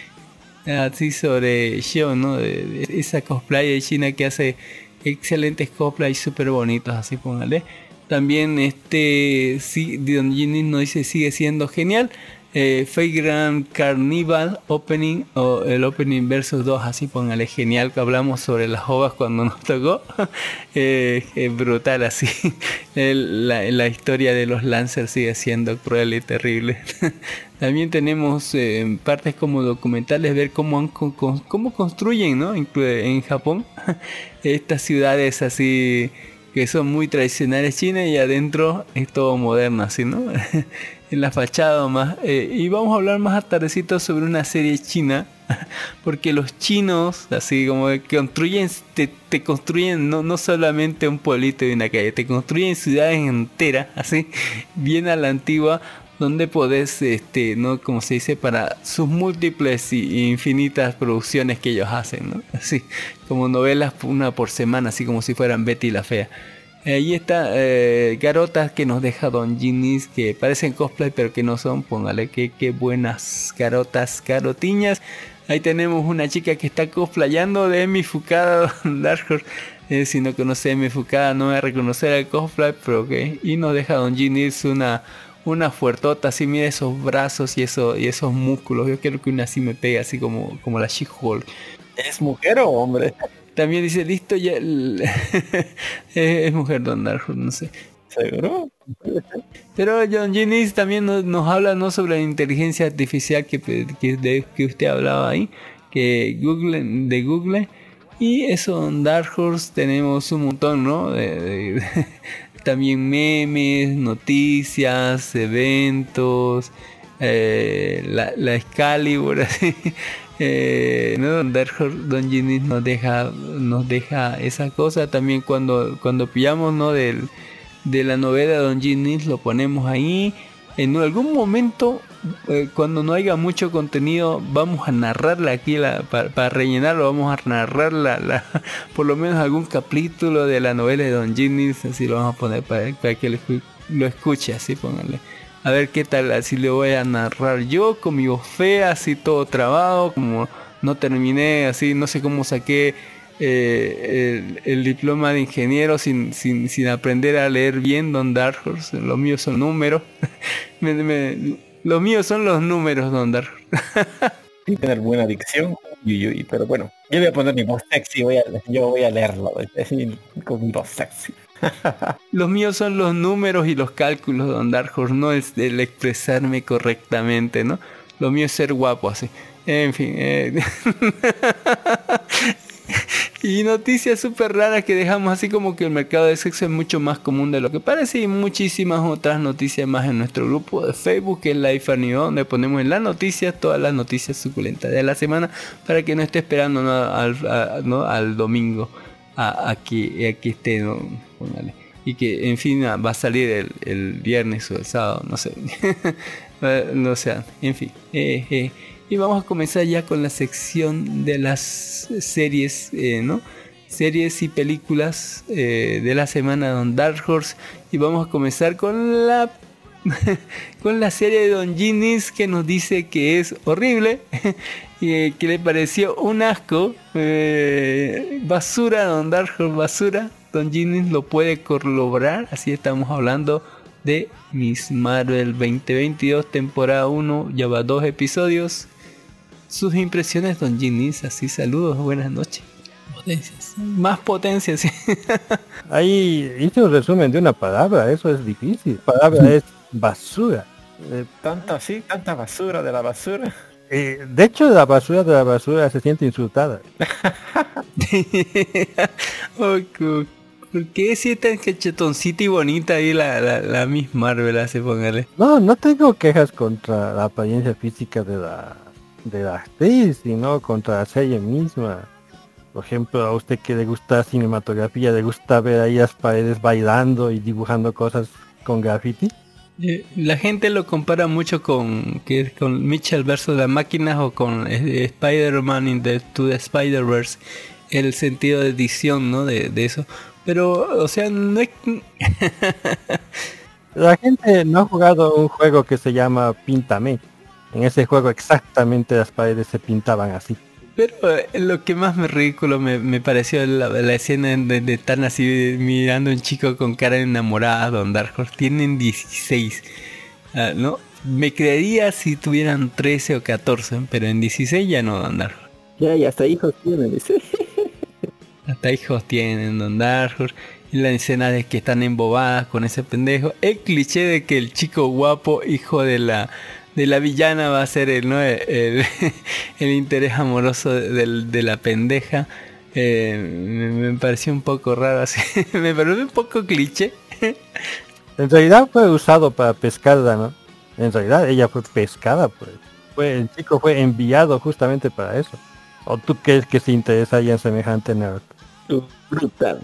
Así sobre Shio, ¿no? De esa cosplay de China que hace excelentes cosplays súper bonitos, así póngale. También este, sí, Don Ginny nos dice, sigue siendo genial. Eh, Grand Carnival Opening o el Opening Versus 2, así póngale genial que hablamos sobre las ovas cuando nos tocó. Eh, es brutal así. La, la historia de los Lancers sigue siendo cruel y terrible. También tenemos eh, partes como documentales, ver cómo, han cómo construyen ¿no? En Japón estas ciudades así que son muy tradicionales chinas y adentro es todo moderno así, ¿no? En la fachada más. Eh, y vamos a hablar más tardecito sobre una serie china, porque los chinos, así como que construyen, te, te construyen no, no solamente un pueblito y una calle, te construyen ciudades enteras, así, bien a la antigua, donde podés, este, ¿no? Como se dice, para sus múltiples y infinitas producciones que ellos hacen. Así, como novelas una por semana, así como si fueran Betty la Fea. Ahí está eh, garotas que nos deja Don Ginis, que parecen cosplay pero que no son. Póngale que qué buenas garotas, carotiñas. Ahí tenemos una chica que está cosplayando de Emi Fukada Dark Horse. Eh, si no conoce a Emi Fukada no va a reconocer el cosplay, pero que y nos deja Don Ginis una una fuertota, así mira esos brazos y, eso, y esos músculos. Yo quiero que una así me pegue, así como, como la She-Hulk. ¿Es mujer o hombre? También dice, listo, ya. el- es mujer Don Darjo, no sé. ¿Seguro? Pero John Ginis también nos, nos habla ¿no? sobre la inteligencia artificial que, que, de, que usted hablaba ahí, que Google, de Google. Y eso en Dark Horse tenemos un montón, ¿no? De- de- también memes, noticias, eventos, eh, la, la Excalibur, así. Eh, ¿no? Nos deja, nos deja esa cosa. También cuando, cuando pillamos, ¿no? Del, de la novela Don Ginis lo ponemos ahí. En algún momento, eh, cuando no haya mucho contenido, vamos a narrarla aquí la- pa- para rellenarlo, vamos a narrar la, por lo menos algún capítulo de la novela de Don Ginis, así lo vamos a poner para, que lo, lo escuche, así pónganle. A ver qué tal, así le voy a narrar yo con mi voz fea, así todo trabado, como no terminé, así no sé cómo saqué eh, el, diploma de ingeniero sin, sin, sin aprender a leer bien Don Dark Horse. Los míos son números. Me- me- son los números, Don Dark. Sí, tener buena dicción. Pero bueno, yo voy a poner mi voz sexy, voy a, yo voy a leerlo con mi voz sexy. Los míos son los números y los cálculos, Don Dark Horse, no es el expresarme correctamente, ¿no? Lo mío es ser guapo, así. En fin. eh. y noticias súper raras que dejamos así como que el mercado de sexo es mucho más común de lo que parece y muchísimas otras noticias más en nuestro grupo de Facebook que es Life Anime, donde ponemos en las noticias todas las noticias suculentas de la semana para que no esté esperando ¿no? al, ¿no? al domingo a, a que, a esté. Y que, en fin, va a salir el, viernes o el sábado, no sé. Eh, no sé, en fin. Eh, eh. Y vamos a comenzar ya con la sección de las series, ¿no? Series y películas de la semana de Dark Horse. Y vamos a comenzar con la con la serie de Don Ginis que nos dice que es horrible y eh, que le pareció un asco. eh, basura, Don Dark Horse, basura. Don Ginis lo puede corroborar. Así estamos hablando de Miss Marvel 2022, temporada 1, ya va dos episodios. Sus impresiones, Don Ginis, así saludos, buenas noches. Potencias. Más potencia, sí. Ahí hice un resumen de una palabra, eso es difícil. La palabra es basura. Eh, Tanta así, tanta basura de la basura. eh, de hecho, la basura de la basura se siente insultada. ¿Por qué si tan cachetoncita y bonita ahí la, la, la Miss Marvel hace póngale? No, no tengo quejas contra la apariencia física de la, de la actriz, sino contra la serie misma. Por ejemplo, a usted que le gusta cinematografía, le gusta ver ahí las paredes bailando y dibujando cosas con graffiti. Eh, La gente lo compara mucho con que con Mitchell versus las máquinas o con eh, Spider-Man in the, the Spider-Verse, el sentido de edición, ¿no? De, de eso. Pero, o sea, no es... La gente no ha jugado un juego que se llama Píntame. En ese juego exactamente las paredes se pintaban así. Pero eh, lo que más me ridículo me, me pareció la, la escena de, de estar así mirando a un chico con cara enamorada, Don Dark Horse. Tienen 16, ah, ¿no? Me creería si tuvieran 13 o 14, pero en 16 ya no, Don Dark Horse. Ya, y hasta hijos tienen, dice. Hasta hijos tienen, Don Dark Horse. Y la escena de que están embobadas con ese pendejo. El cliché de que el chico guapo, hijo de la de la villana, va a ser el, ¿no? el, el- el interés amoroso de, del- de la pendeja. Eh, me, me pareció un poco raro así. me pareció un poco cliché. En realidad fue usado para pescarla, ¿no? En realidad ella fue pescada, pues. Fue, el chico fue enviado justamente para eso. ¿O tú crees que se interesaría en semejante nerd? Brutal.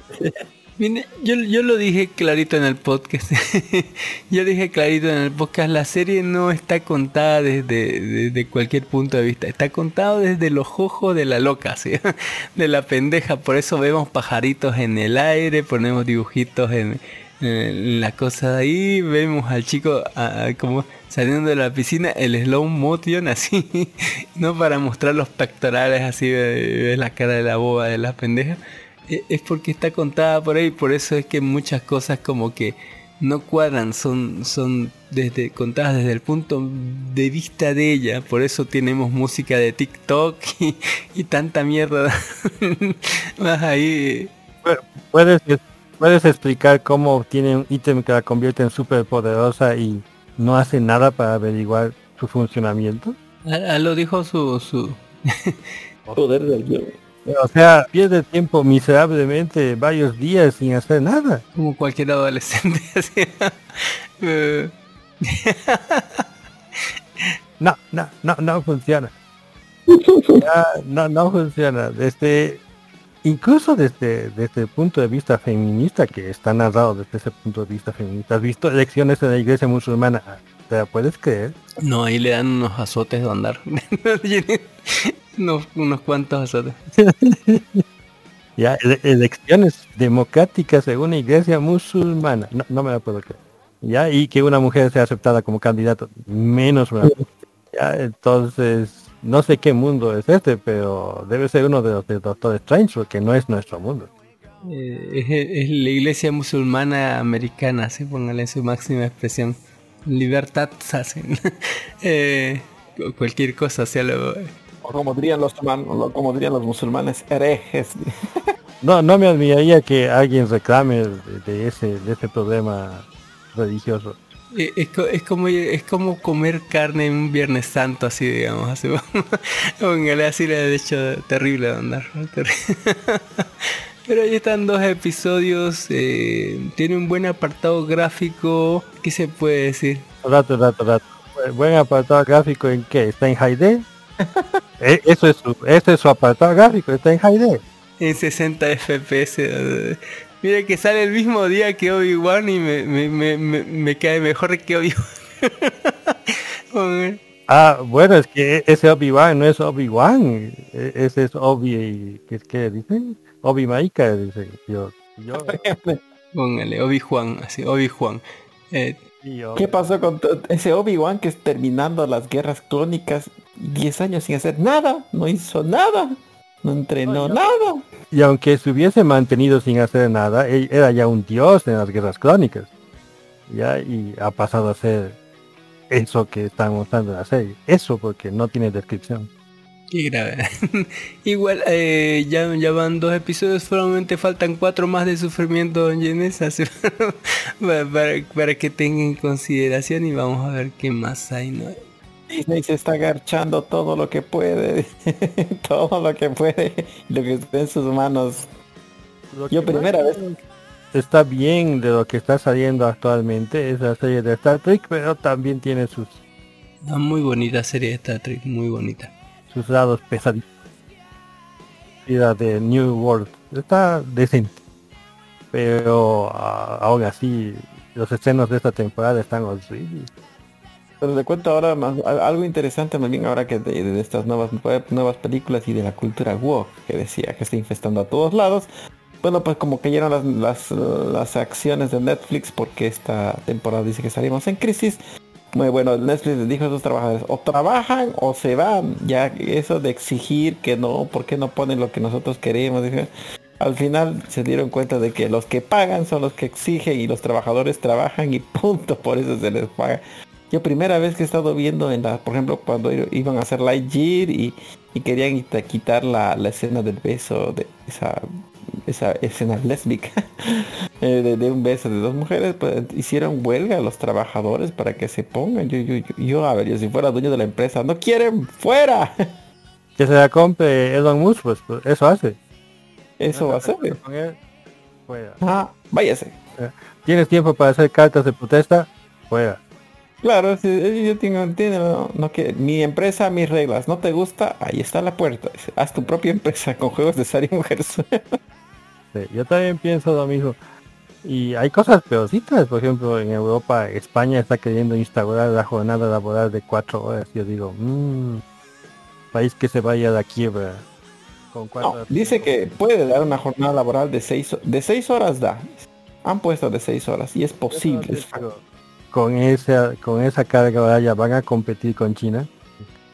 Mire, yo, yo lo dije clarito en el podcast. yo dije clarito en el podcast, la serie no está contada desde, desde cualquier punto de vista. Está contado desde los ojos de la loca, de la pendeja. Por eso vemos pajaritos en el aire, ponemos dibujitos en, en la cosa de ahí, vemos al chico como saliendo de la piscina, el slow motion así, no para mostrar los pectorales así, de la cara de la boba de la pendeja es porque está contada por ahí, por eso es que muchas cosas como que no cuadran, son, son desde, contadas desde el punto de vista de ella, por eso tenemos música de TikTok y, tanta mierda más ahí. ¿Puedes, ¿Puedes explicar cómo tiene un ítem que la convierte en súper poderosa y no hace nada para averiguar su funcionamiento? Ah, ah, lo dijo su... su... Poder del o sea, pierde tiempo miserablemente varios días sin hacer nada. Como cualquier adolescente. no, no, no, no funciona. no, no funciona. Desde, incluso desde, desde el punto de vista feminista, que está narrado desde ese punto de vista feminista. ¿Has visto elecciones en la iglesia musulmana? ¿Te la puedes creer? No, ahí le dan unos azotes de andar. unos, cuantos azotes. ya, elecciones democráticas en una iglesia musulmana. No, me la puedo creer. Ya, y que una mujer sea aceptada como candidato, menos una Ya, entonces, no sé qué mundo es este, pero debe ser uno de los de Doctor Strange, porque no es nuestro mundo. Eh, es, la iglesia musulmana americana, ¿sí? póngale su máxima expresión. Libertad, hacen. eh, cualquier cosa, sea lo, como dirían los como dirían los musulmanes, herejes. No, no me admiraría que alguien reclame de, ese, de ese problema religioso. Eh, es, es, como es como comer carne en un Viernes Santo, así digamos, así, así le ha hecho terrible de andar. Pero ahí están dos episodios, eh, tiene un buen apartado gráfico, ¿qué se puede decir? Rato, rato, rato. Buen apartado gráfico en qué? ¿Está en Haide? Eh, eso es su, este es su apartado gráfico, está en high En 60 FPS. Mira que sale el mismo día que Obi-Wan y me, me, me, me, cae mejor que Obi-Wan. ah, bueno, es que ese Obi-Wan no es Obi-Wan. E, ese es Obi... ¿Qué, qué dicen? Obi-Maika, dice yo. yo. Póngale, Obi-Juan, así, Obi-Juan. Eh, ¿Qué pasó con ese Obi-Wan que es terminando las guerras clónicas 10 años sin hacer nada, no hizo nada, no entrenó nada. Y aunque se hubiese mantenido sin hacer nada, él era ya un dios en las guerras crónicas. Ya, y ha pasado a ser eso que están mostrando en la serie. Eso porque no tiene descripción. Qué grave. Igual, eh, ya, ya van dos episodios, solamente faltan cuatro más de sufrimiento en Genesa para, para, que tengan en consideración y vamos a ver qué más hay. ¿no? Disney se está agarchando todo lo que puede, todo lo que puede, lo que está en sus manos. Yo primera vez. Está bien de lo que está saliendo actualmente esa serie de Star Trek, pero también tiene sus... Una muy bonita serie de Star Trek, muy bonita. Sus lados pesadillos. Vida de New World. Está decente. Pero uh, aún así, los escenos de esta temporada están horribles. Pero le cuento ahora más, algo interesante más bien ahora que de, estas nuevas nuevas películas y de la cultura woke que decía que está infestando a todos lados. Bueno, pues como cayeron las, las, las acciones de Netflix porque esta temporada dice que salimos en crisis. Muy bueno, Netflix les dijo a sus trabajadores, o trabajan o se van. Ya eso de exigir que no, ¿por qué no ponen lo que nosotros queremos? al final se dieron cuenta de que los que pagan son los que exigen y los trabajadores trabajan y punto, por eso se les paga. Yo primera vez que he estado viendo en la, por ejemplo, cuando iban a hacer Lightyear y, y querían quitar la, escena del beso de esa esa escena lésbica eh, de, un beso de dos mujeres, pues hicieron huelga a los trabajadores para que se pongan. Yo, yo, yo, a ver, yo si fuera dueño de la empresa, no quieren, fuera. Que se la compre Elon Musk, pues, pues eso hace. Eso va a hacer. Ah, váyase. Eh, ¿Tienes tiempo para hacer cartas de protesta? Fuera. Claro, si yo tengo, entiendo, no, que mi empresa, mis reglas, no te gusta, ahí está la puerta. Haz tu propia empresa con juegos de Sari Mujeres. Sí, yo también pienso lo mismo. Y hay cosas peorcitas, por ejemplo, en Europa, España está queriendo instaurar la jornada laboral de cuatro horas. Yo digo, mmm, país que se vaya a la quiebra. Con cuatro No, horas. dice que puede dar una jornada laboral de seis, de seis horas da. Han puesto de seis horas y es posible. es con esa, con esa carga horaria van a competir con China.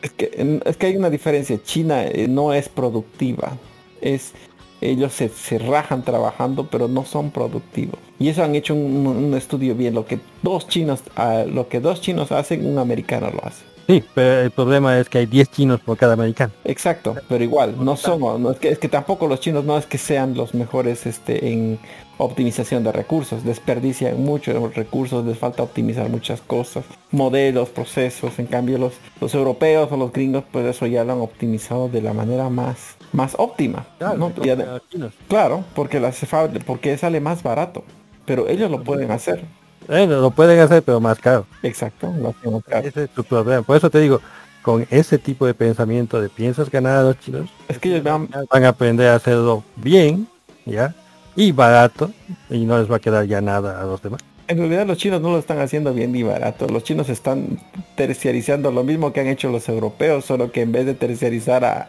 Es que, es que hay una diferencia. China eh, no es productiva. Es ellos se, se rajan trabajando, pero no son productivos. Y eso han hecho un, un estudio bien. Lo que dos chinos, ah, lo que dos chinos hacen, un americano lo hace. Sí, pero el problema es que hay 10 chinos por cada americano. Exacto, pero igual, no son, no, es, que, es que tampoco los chinos no es que sean los mejores este, en optimización de recursos, desperdician mucho los recursos, les falta optimizar muchas cosas, modelos, procesos, en cambio los, los europeos o los gringos, pues eso ya lo han optimizado de la manera más, más óptima. ¿no? Los chinos. claro, porque, las porque sale más barato, pero ellos lo pueden hacer. Bueno, lo pueden hacer, pero más caro. Exacto, lo caro. Ese es tu problema. Por eso te digo, con ese tipo de pensamiento de piensas ganar a los chinos, Es que ellos van a aprender a hacerlo bien, ¿ya? Y barato, y no les va a quedar ya nada a los demás. En realidad los chinos no lo están haciendo bien ni barato. Los chinos están terciarizando lo mismo que han hecho los europeos, solo que en vez de terciarizar a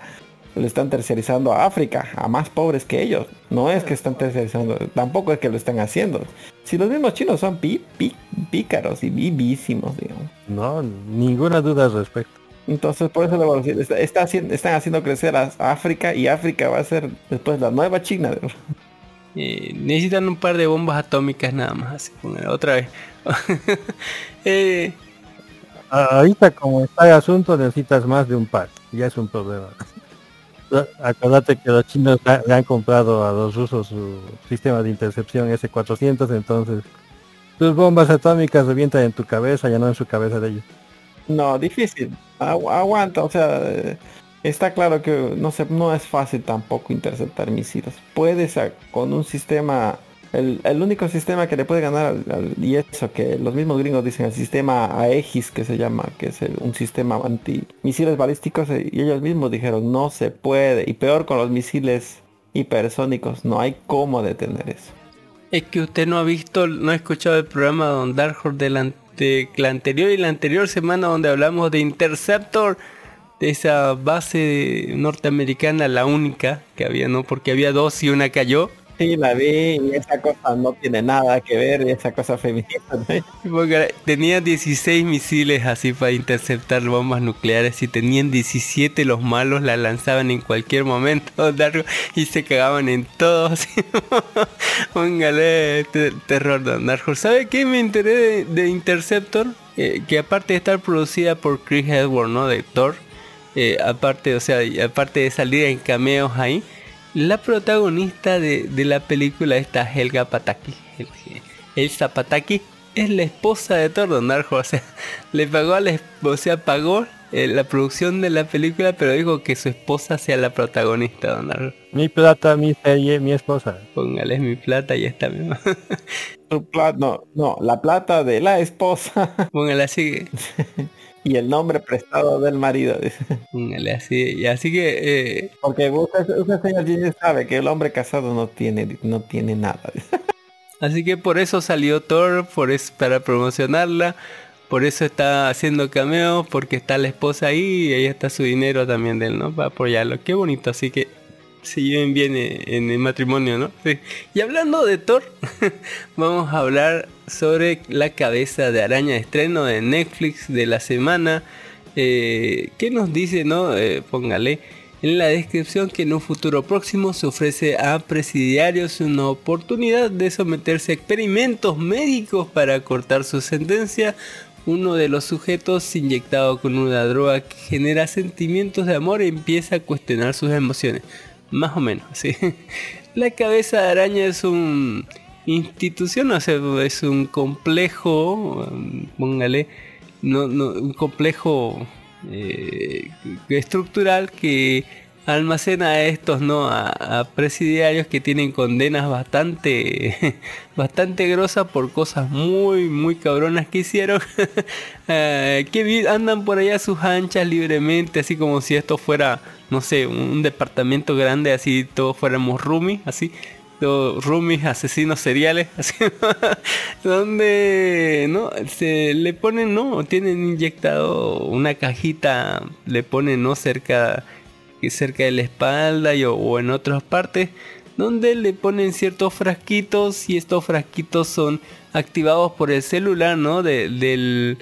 lo están terciarizando a África, a más pobres que ellos. No es que están terciarizando, tampoco es que lo están haciendo. Si los mismos chinos son pi- pi- pícaros y vivísimos, digamos. No, ninguna duda al respecto. Entonces por eso la evaluación está, está haciendo, están haciendo crecer a África y África va a ser después la nueva China. Eh, necesitan un par de bombas atómicas nada más. Otra vez. Eh, A- Ahorita como está el asunto necesitas más de un par, ya es un problema. Acordate que los chinos le han comprado a los rusos su sistema de intercepción S-400, entonces tus bombas atómicas revientan en tu cabeza, ya no en su cabeza de ellos. No, difícil. Agu- aguanta, o sea, está claro que no se, no es fácil tampoco interceptar misiles. Puedes con un sistema, el, único sistema que le puede ganar al, al- y eso que los mismos gringos dicen el sistema Aegis que se llama, que es el- un sistema anti misiles balísticos y ellos mismos dijeron no se puede y peor con los misiles hipersónicos, no hay cómo detener eso. es que usted no ha visto, no ha escuchado el programa Don Dark Horse de la, la anterior y la anterior semana donde hablamos de Interceptor, de esa base norteamericana, la única que había, ¿no? Porque había dos y una cayó. Sí, la vi y esa cosa no tiene nada que ver, esa cosa feminista. ¿no? Porque tenía 16 misiles así para interceptar bombas nucleares y tenían 17 los malos la lanzaban en cualquier momento y se cagaban en todos. Póngale te- terror Don Dark. ¿Sabe qué me enteré de, de Interceptor? Eh, que aparte de estar producida por Chris Edward, ¿no? De Thor. eh, aparte, o sea, y aparte de salir en cameos ahí. La protagonista de, de la película esta Helga Pataki. El- Elsa Pataki es la esposa de Thor Don Dark Horse, O sea, le pagó a la, o sea, pagó eh, la producción de la película, pero dijo que su esposa sea la protagonista, Don. Mi plata, mi serie, mi esposa. Póngale mi plata y está mismo. Su pla- no, no, la plata de la esposa Póngale así, y el nombre prestado del marido. dice. así que eh, Porque usted, usted señor Gigi, sabe que el hombre casado no tiene, no tiene nada. Así que por eso salió Thor, por eso, para promocionarla, por eso está haciendo cameo, porque está la esposa ahí y ahí está su dinero también de él, ¿no? Para apoyarlo. Qué bonito, así que se lleven bien en el matrimonio, ¿no? Y hablando de Thor, vamos a hablar sobre la cabeza de araña de estreno de Netflix de la semana. Eh, ¿Qué nos dice, no? Eh, póngale en la descripción que en un futuro próximo se ofrece a presidiarios una oportunidad de someterse a experimentos médicos para cortar su sentencia. Uno de los sujetos inyectado con una droga que genera sentimientos de amor empieza a cuestionar sus emociones. Más o menos, sí. La cabeza de araña es un institución, o sea, es un complejo, um, póngale, no, no, un complejo eh, estructural que almacena a estos no a, presidiarios que tienen condenas bastante bastante grosas por cosas muy muy cabronas que hicieron. Eh, que andan por allá sus anchas libremente así como si esto fuera no sé un departamento grande así todos fuéramos roomie así roomies asesinos seriales, así, donde no se le ponen, no, tienen inyectado una cajita, le ponen no cerca cerca de la espalda o, en otras partes donde le ponen ciertos frasquitos y estos frasquitos son activados por el celular ¿no? del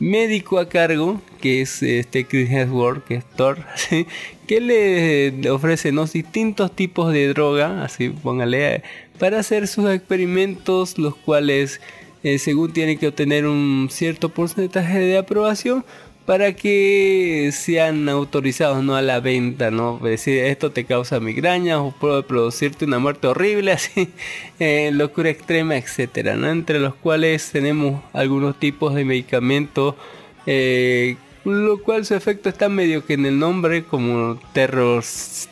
médico a cargo que es este Chris Hemsworth que es Thor que le ofrece los distintos tipos de droga así póngale para hacer sus experimentos los cuales eh, según tiene que obtener un cierto porcentaje de aprobación para que sean autorizados no a la venta, ¿no? Decir, esto te causa migrañas o puede producirte una muerte horrible, así, eh, locura extrema, etcétera. Entre los cuales tenemos algunos tipos de medicamentos, eh, lo cual su efecto está medio que en el nombre, como Terror,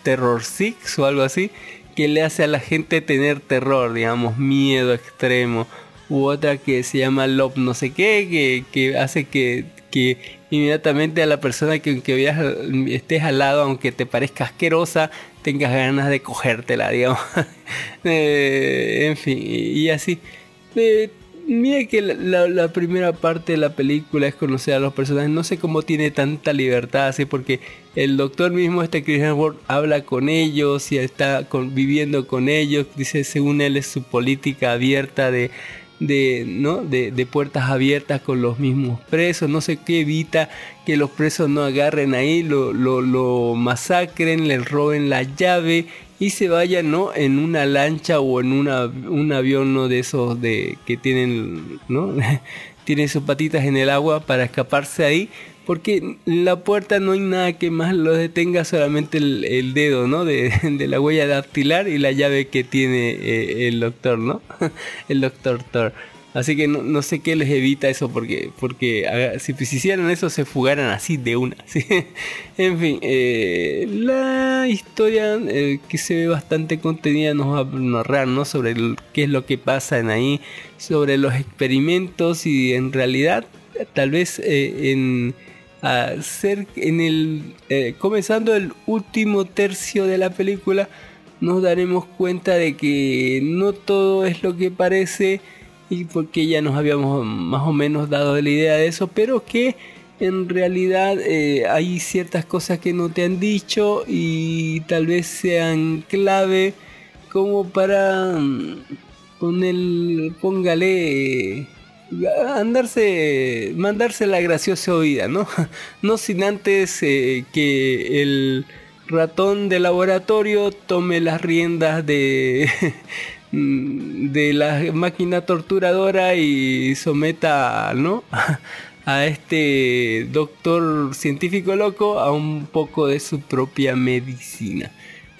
terror Six o algo así, que le hace a la gente tener terror, digamos, miedo extremo. U otra que se llama Love no sé qué, que, que hace que, que inmediatamente a la persona que aunque estés al lado, aunque te parezca asquerosa, tengas ganas de cogértela, digamos. Eh, en fin, y así. Eh, mira que la, primera parte de la película es conocer a los personajes. No sé cómo tiene tanta libertad, así porque el doctor mismo, este Chris Hemsworth, habla con ellos y está viviendo con ellos. Dice, según él, es su política abierta de de, ¿no? De, puertas abiertas con los mismos presos, no sé qué evita que los presos no agarren ahí, lo, lo, masacren, le roben la llave y se vayan ¿no? en una lancha o en una, un avión ¿no? de esos de que tienen, ¿no? tienen sus patitas en el agua para escaparse ahí porque en la puerta no hay nada que más lo detenga, solamente el, dedo, ¿no? De, la huella dactilar y la llave que tiene eh, el doctor, ¿no? el doctor Thor. Así que no, sé qué les evita eso, porque, porque si, hicieran eso se fugaran así de una. en fin, eh, la historia eh, que se ve bastante contenida nos va a narrar ¿no? sobre qué es lo que pasa en ahí, sobre los experimentos y en realidad tal vez en a en el eh, comenzando el último tercio de la película nos daremos cuenta de que no todo es lo que parece y porque ya nos habíamos más o menos dado la idea de eso pero que en realidad eh, hay ciertas cosas que no te han dicho y tal vez sean clave como para con mm, el póngale andarse, mandarse la graciosa oída, ¿no? No sin antes eh, que el ratón de laboratorio tome las riendas de, de la máquina torturadora y someta, ¿no? a este doctor científico loco a un poco de su propia medicina.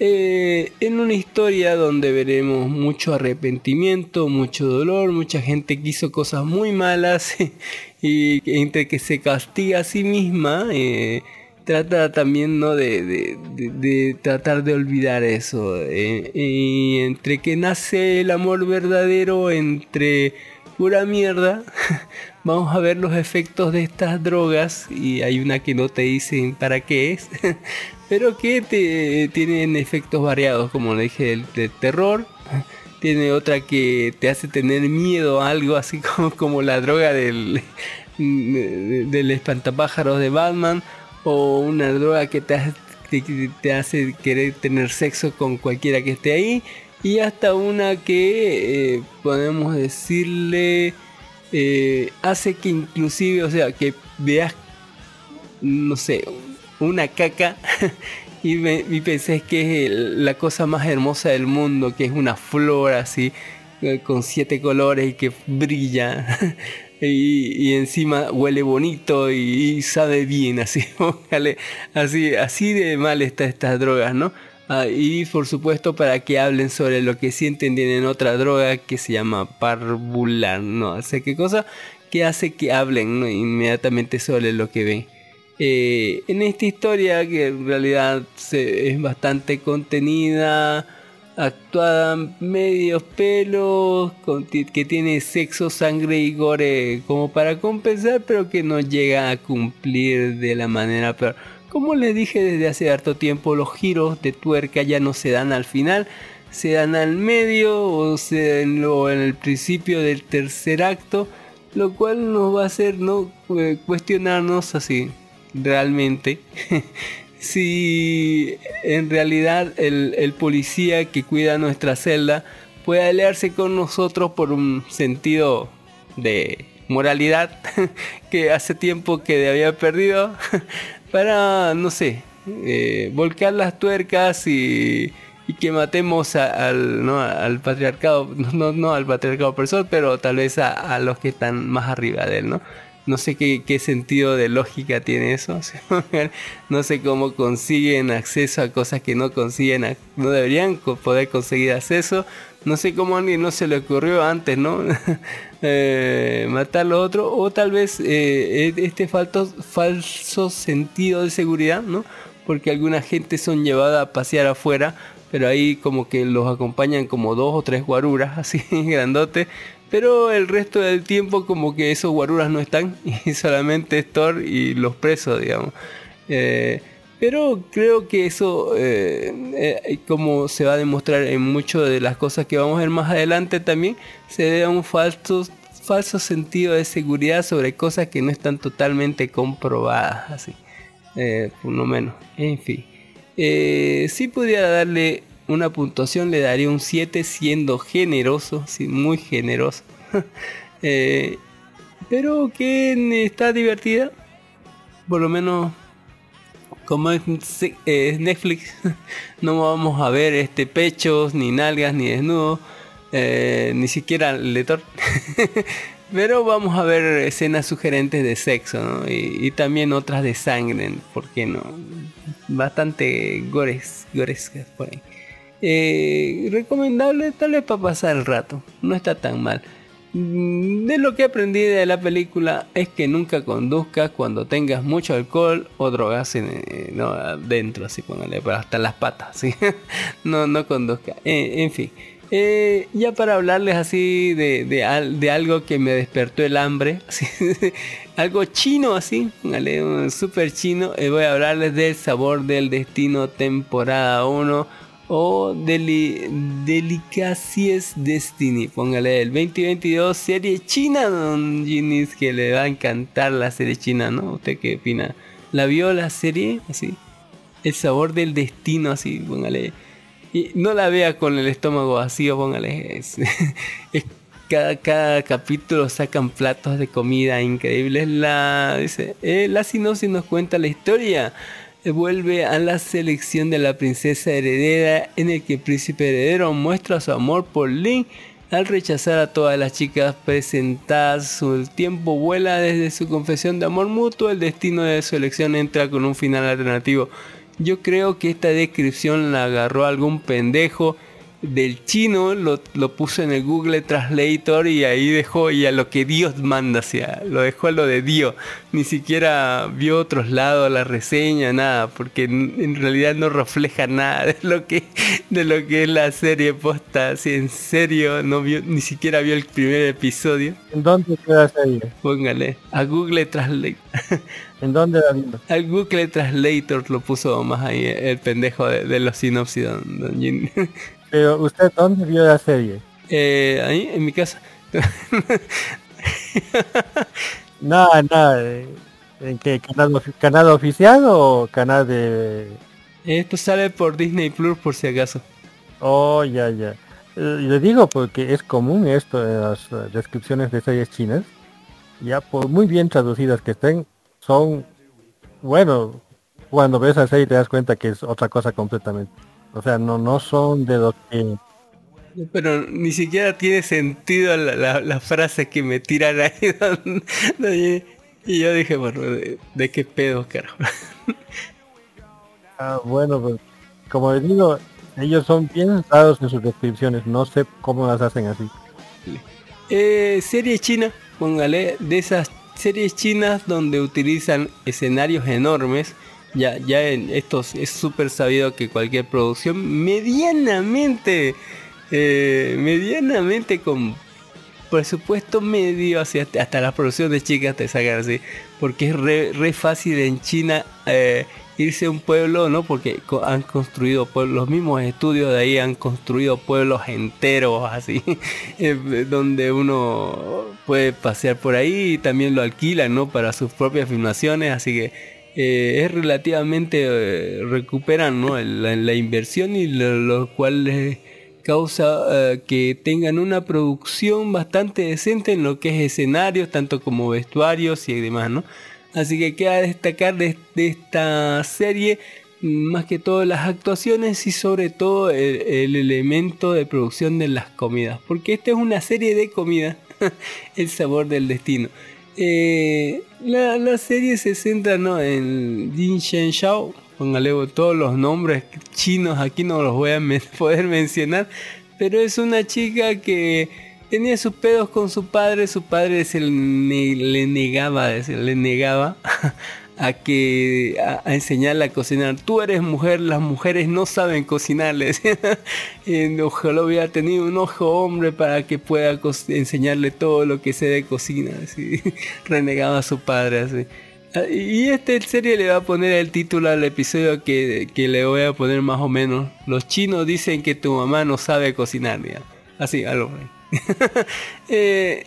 Eh, en una historia donde veremos mucho arrepentimiento, mucho dolor, mucha gente que hizo cosas muy malas y entre que se castiga a sí misma, eh, trata también ¿no? de, tratar de olvidar eso. Eh, y entre que nace el amor verdadero, entre pura mierda, vamos a ver los efectos de estas drogas y hay una que no te dicen para qué es, pero que te, tienen efectos variados, como le dije, el, terror. Tiene otra que te hace tener miedo a algo, así como, como la droga del, del espantapájaros de Batman, o una droga que te, te hace querer tener sexo con cualquiera que esté ahí, y hasta una que eh, podemos decirle eh, hace que inclusive, o sea, que veas, no sé, una caca y, me, pensé que es la cosa más hermosa del mundo, que es una flor así, eh, con siete colores y que brilla. Y, encima huele bonito y, sabe bien, así, así, así de mal está estas drogas, ¿no? Ah, y por supuesto para que hablen sobre lo que sienten tienen otra droga que se llama parvular, no sé qué cosa, que hace que hablen inmediatamente sobre lo que ven. Eh, en esta historia que en realidad es bastante contenida, actuada medios pelos, que tiene sexo, sangre y gore como para compensar, pero que no llega a cumplir de la manera peor como les dije desde hace harto tiempo, los giros de tuerca ya no se dan al final. se dan al medio o se lo- en el principio del tercer acto, lo cual nos va a hacer no Eh, cuestionarnos así realmente si en realidad el, el policía que cuida nuestra celda puede aliarse con nosotros por un sentido de moralidad que hace tiempo que había perdido para, no sé, eh, volcar las tuercas y, y que matemos al, ¿no? al patriarcado, no, no al patriarcado personal, pero tal vez a, a los que están más arriba de él, ¿no? No sé qué, qué sentido de lógica tiene eso. no sé cómo consiguen acceso a cosas que no consiguen, no deberían poder conseguir acceso. No sé cómo a alguien no se le ocurrió antes, ¿no? Eh, matar a los otros. O tal vez eh, e- este falto, falso sentido de seguridad, ¿no? Porque alguna gente son llevadas a pasear afuera, pero ahí como que los acompañan como dos o tres guaruras, así grandotes. Pero el resto del tiempo como que esos guaruras no están y solamente es Thor y los presos, digamos. Eh, pero creo que eso, eh, eh, como se va a demostrar en muchas de las cosas que vamos a ver más adelante también, se debe un falso, falso sentido de seguridad sobre cosas que no están totalmente comprobadas, así, por lo menos. En fin, si pudiera darle una puntuación, le daría un 7 siendo generoso, sí, muy generoso. Eh, pero que está divertida, por lo menos como es Netflix, no vamos a ver este pechos, ni nalgas, ni desnudos, eh, ni siquiera lector. Pero vamos a ver escenas sugerentes de sexo, ¿no? Y, y también otras de sangre, ¿por qué no? Bastante gores, gorescas por ahí. Eh, recomendable tal vez para pasar el rato, no está tan mal. Mm, De lo que aprendí de la película es que nunca conduzcas cuando tengas mucho alcohol o drogas eh, no, adentro, así póngale, pero hasta las patas, no, no conduzca. Eh, en fin, Eh, ya para hablarles así de, de, al- de algo que me despertó el hambre, algo chino así, super chino, voy a hablarles del sabor del destino temporada 1 o Deli Delicacies Destiny, póngale el 2022 serie china, don Ginis, que le va a encantar la serie china, ¿no? ¿Usted qué opina? ¿La vio la serie? Así, el sabor del destino, así, póngale. Y no la vea con el estómago vacío, póngale. Cada, cada capítulo sacan platos de comida increíbles. La, dice, eh, la sinopsis nos cuenta la historia. Vuelve a la selección de la princesa heredera en el que el príncipe heredero muestra su amor por Link al rechazar a todas las chicas presentadas. El tiempo vuela desde su confesión de amor mutuo. El destino de su elección entra con un final alternativo. Yo creo que esta descripción la agarró algún pendejo del chino, lo, lo puso en el Google Translator y ahí dejó y a lo que Dios manda, sea, lo dejó a lo de Dios. Ni siquiera vio otros lados la reseña, nada, porque en, en realidad no refleja nada de lo que de lo que es la serie posta. Si en serio no vio, ni siquiera vio el primer episodio, ¿En dónde queda serie? póngale a Google Translator. ¿En dónde la vino? Al Google Translator lo puso más ahí el pendejo de, de los sinopsis, don, don Jin. Pero usted, ¿dónde vio la serie? Eh, ahí en mi casa. Nada, nada. eh, ¿En qué? ¿Canal, ¿Canal oficial o canal de...? Esto sale por Disney Plus por si acaso. Oh, ya, ya. Eh, le digo porque es común esto en las descripciones de series chinas. Ya por muy bien traducidas que estén, son... Bueno, cuando ves la serie te das cuenta que es otra cosa completamente. O sea, no, no son de lo que... Pero ni siquiera tiene sentido la, la- la frase que me tiran ahí. don- don Jin. Y yo dije, bueno, ¿de, de qué pedo, carajo? Ah, bueno, pues, como les digo, ellos son bien raros en sus descripciones. No sé cómo las hacen así. Eh, serie china, póngale, de esas series chinas donde utilizan escenarios enormes. Ya, ya en estos es súper sabido que cualquier producción medianamente, eh, medianamente con presupuesto medio, así hasta, las producciones chicas te sacan así, porque es re, re fácil en China eh, irse a un pueblo, ¿no? Porque han construido pueblos, los mismos estudios de ahí han construido pueblos enteros así, eh, donde uno puede pasear por ahí y también lo alquilan, ¿no? Para sus propias filmaciones, así que eh, es relativamente eh, recuperan, ¿no? La, inversión y lo, cual les causa eh, que tengan una producción bastante decente en lo que es escenarios, tanto como vestuarios y demás, ¿no? Así que queda destacar de, esta serie más que todo las actuaciones y sobre todo el, el elemento de producción de las comidas, porque esta es una serie de comida, el sabor del destino. Eh, la, la serie se centra ¿no? en Jin Shen Shao, póngale todos los nombres chinos, aquí no los voy a poder mencionar, pero es una chica que tenía sus pedos con su padre, su padre se le negaba, se le negaba a que a, a enseñarle a cocinar. Tú eres mujer, las mujeres no saben cocinar, le decía. Eh, Ojalá hubiera tenido un ojo hombre para que pueda enseñarle todo lo que sé de cocina. Así. Renegaba su padre así. Ah, Y esta serie le va a poner el título al episodio que, que le voy a poner más o menos. Los chinos dicen que tu mamá no sabe cocinar. ya. Así, algo. Eh,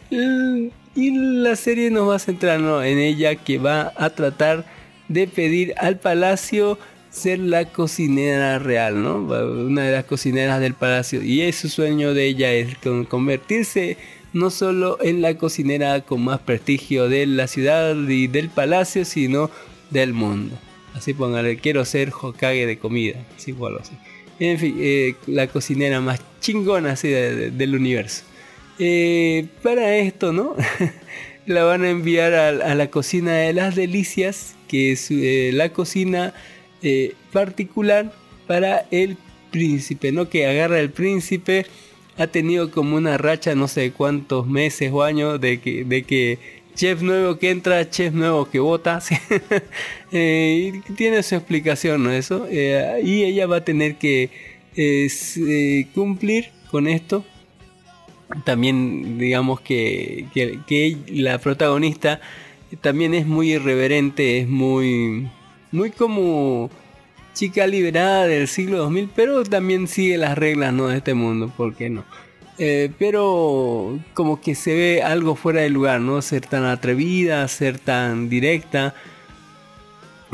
y la serie nos va a centrar ¿no? en ella que va a tratar de pedir al palacio ser la cocinera real, ¿no? Una de las cocineras del palacio. Y es su sueño de ella es con- convertirse no solo en la cocinera con más prestigio de la ciudad y del palacio, sino del mundo. Así póngale, quiero ser Hokage de comida, así o algo así. En fin, eh, la cocinera más chingona así de- de- del universo. Eh, para esto, ¿no? la van a enviar a, la cocina de las delicias, que es eh, la cocina eh, particular para el príncipe, ¿no? Que agarra el príncipe, ha tenido como una racha, no sé cuántos meses o años, de que, de que chef nuevo que entra, chef nuevo que vota, y tiene su explicación, ¿no? Eso, y ella va a tener que cumplir con esto también digamos que, que, la protagonista también es muy irreverente, es muy, muy como chica liberada del siglo 2000, pero también sigue las reglas ¿no? de este mundo, ¿por qué no? Eh, pero como que se ve algo fuera de lugar, ¿no? Ser tan atrevida, ser tan directa,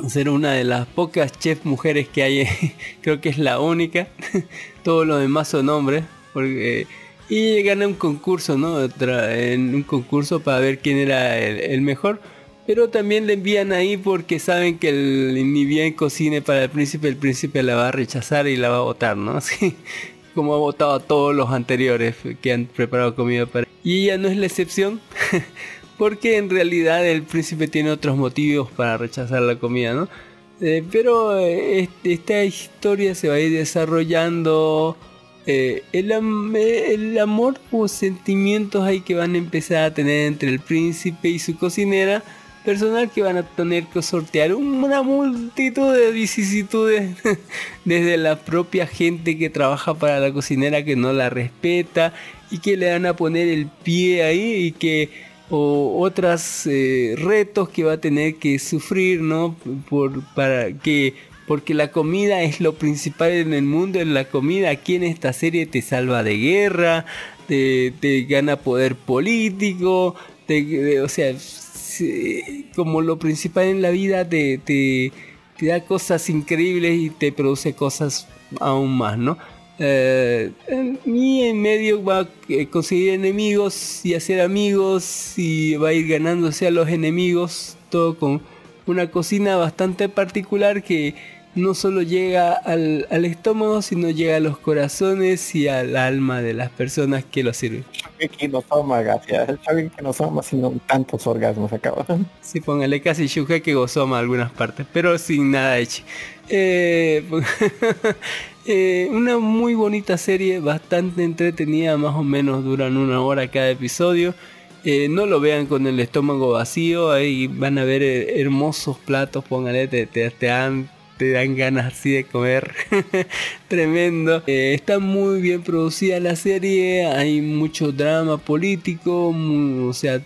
ser una de las pocas chef mujeres que hay, creo que es la única, todos los demás son hombres, porque... Y gané un concurso, ¿no? En un concurso para ver quién era el, el mejor. Pero también le envían ahí porque saben que el, ni bien cocine para el príncipe, el príncipe la va a rechazar y la va a votar, ¿no? Así como ha votado a todos los anteriores que han preparado comida para... Y ella no es la excepción. porque en realidad el príncipe tiene otros motivos para rechazar la comida, ¿no? Eh, pero eh, este- esta historia se va a ir desarrollando eh, el, eh, el amor o sentimientos ahí que van a empezar a tener entre el príncipe y su cocinera personal que van a tener que sortear una multitud de vicisitudes desde la propia gente que trabaja para la cocinera que no la respeta y que le van a poner el pie ahí y que o otros retos que va a tener que sufrir no por para que porque la comida es lo principal en el mundo, en la comida aquí en esta serie te salva de guerra, te, te gana poder político, te- de- o sea, se- como lo principal en la vida te, te, da cosas increíbles y te produce cosas aún más, ¿no? Eh, y en medio va a eh, conseguir enemigos y hacer amigos y va a ir ganándose a los enemigos, todo con una cocina bastante particular que no solo llega al, al estómago, sino llega a los corazones y al alma de las personas que lo sirven. Que no soma, gracias. Saben que no soma sino tantos orgasmos acaba. Sí, póngale casi Shuhei Gozoma a algunas partes, pero sin nada hecho. Eh, eh, una muy bonita serie, bastante entretenida, más o menos duran una hora cada episodio. Eh, no lo vean con el estómago vacío, ahí van a ver eh, hermosos platos, póngale, te, te, te dan, te dan ganas así de comer. Tremendo. Eh, está muy bien producida la serie, hay mucho drama político, o sea,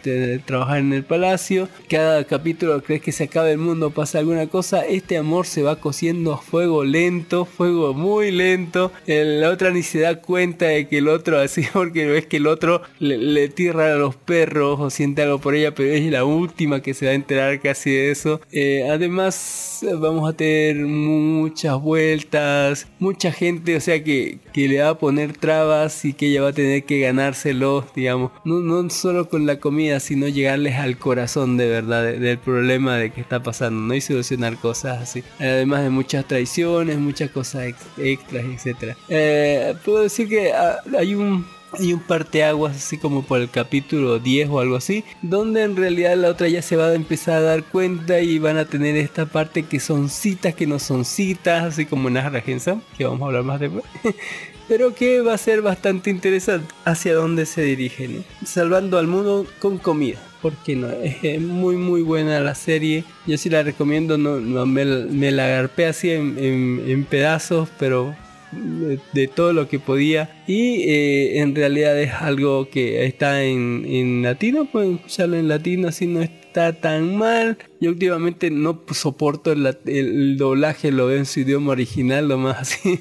trabajar en el palacio. Cada capítulo crees que se acaba el mundo, pasa alguna cosa. Este amor se va cociendo a fuego lento, fuego muy lento. La otra ni se da cuenta de que el otro así, porque ves que el otro le, le tierra a los perros o siente algo por ella, pero es la última que se va a enterar casi de eso. Eh, además, vamos a tener muchas vueltas, mucha gente, o sea, que, que le va a poner trabas y que ella va a tener que ganárselos, digamos, no, no solo con la comida, sino llegarles al corazón de verdad de- del problema de que está pasando, ¿no? Y solucionar cosas así. Además de muchas traiciones, muchas cosas ex- extras, etcétera. Eh, puedo decir que ah, hay un hay un parteaguas así como por el capítulo 10 o algo así, donde en realidad la otra ya se va a empezar a dar cuenta y van a tener esta parte que son citas, que no son citas, así como en Ahra Gensam, que vamos a hablar más después. Pero que va a ser bastante interesante hacia dónde se dirigen, salvando al mundo con comida. ¿Por qué no? Es muy muy buena la serie. Yo sí la recomiendo, no, no, me, me la agarpé así en, en- en pedazos, pero de, todo lo que podía. Y eh, en realidad es algo que está en, en latino pueden escucharlo en latino así no está tan mal. Yo últimamente no soporto el, doblaje lo veo en su idioma original lo más así.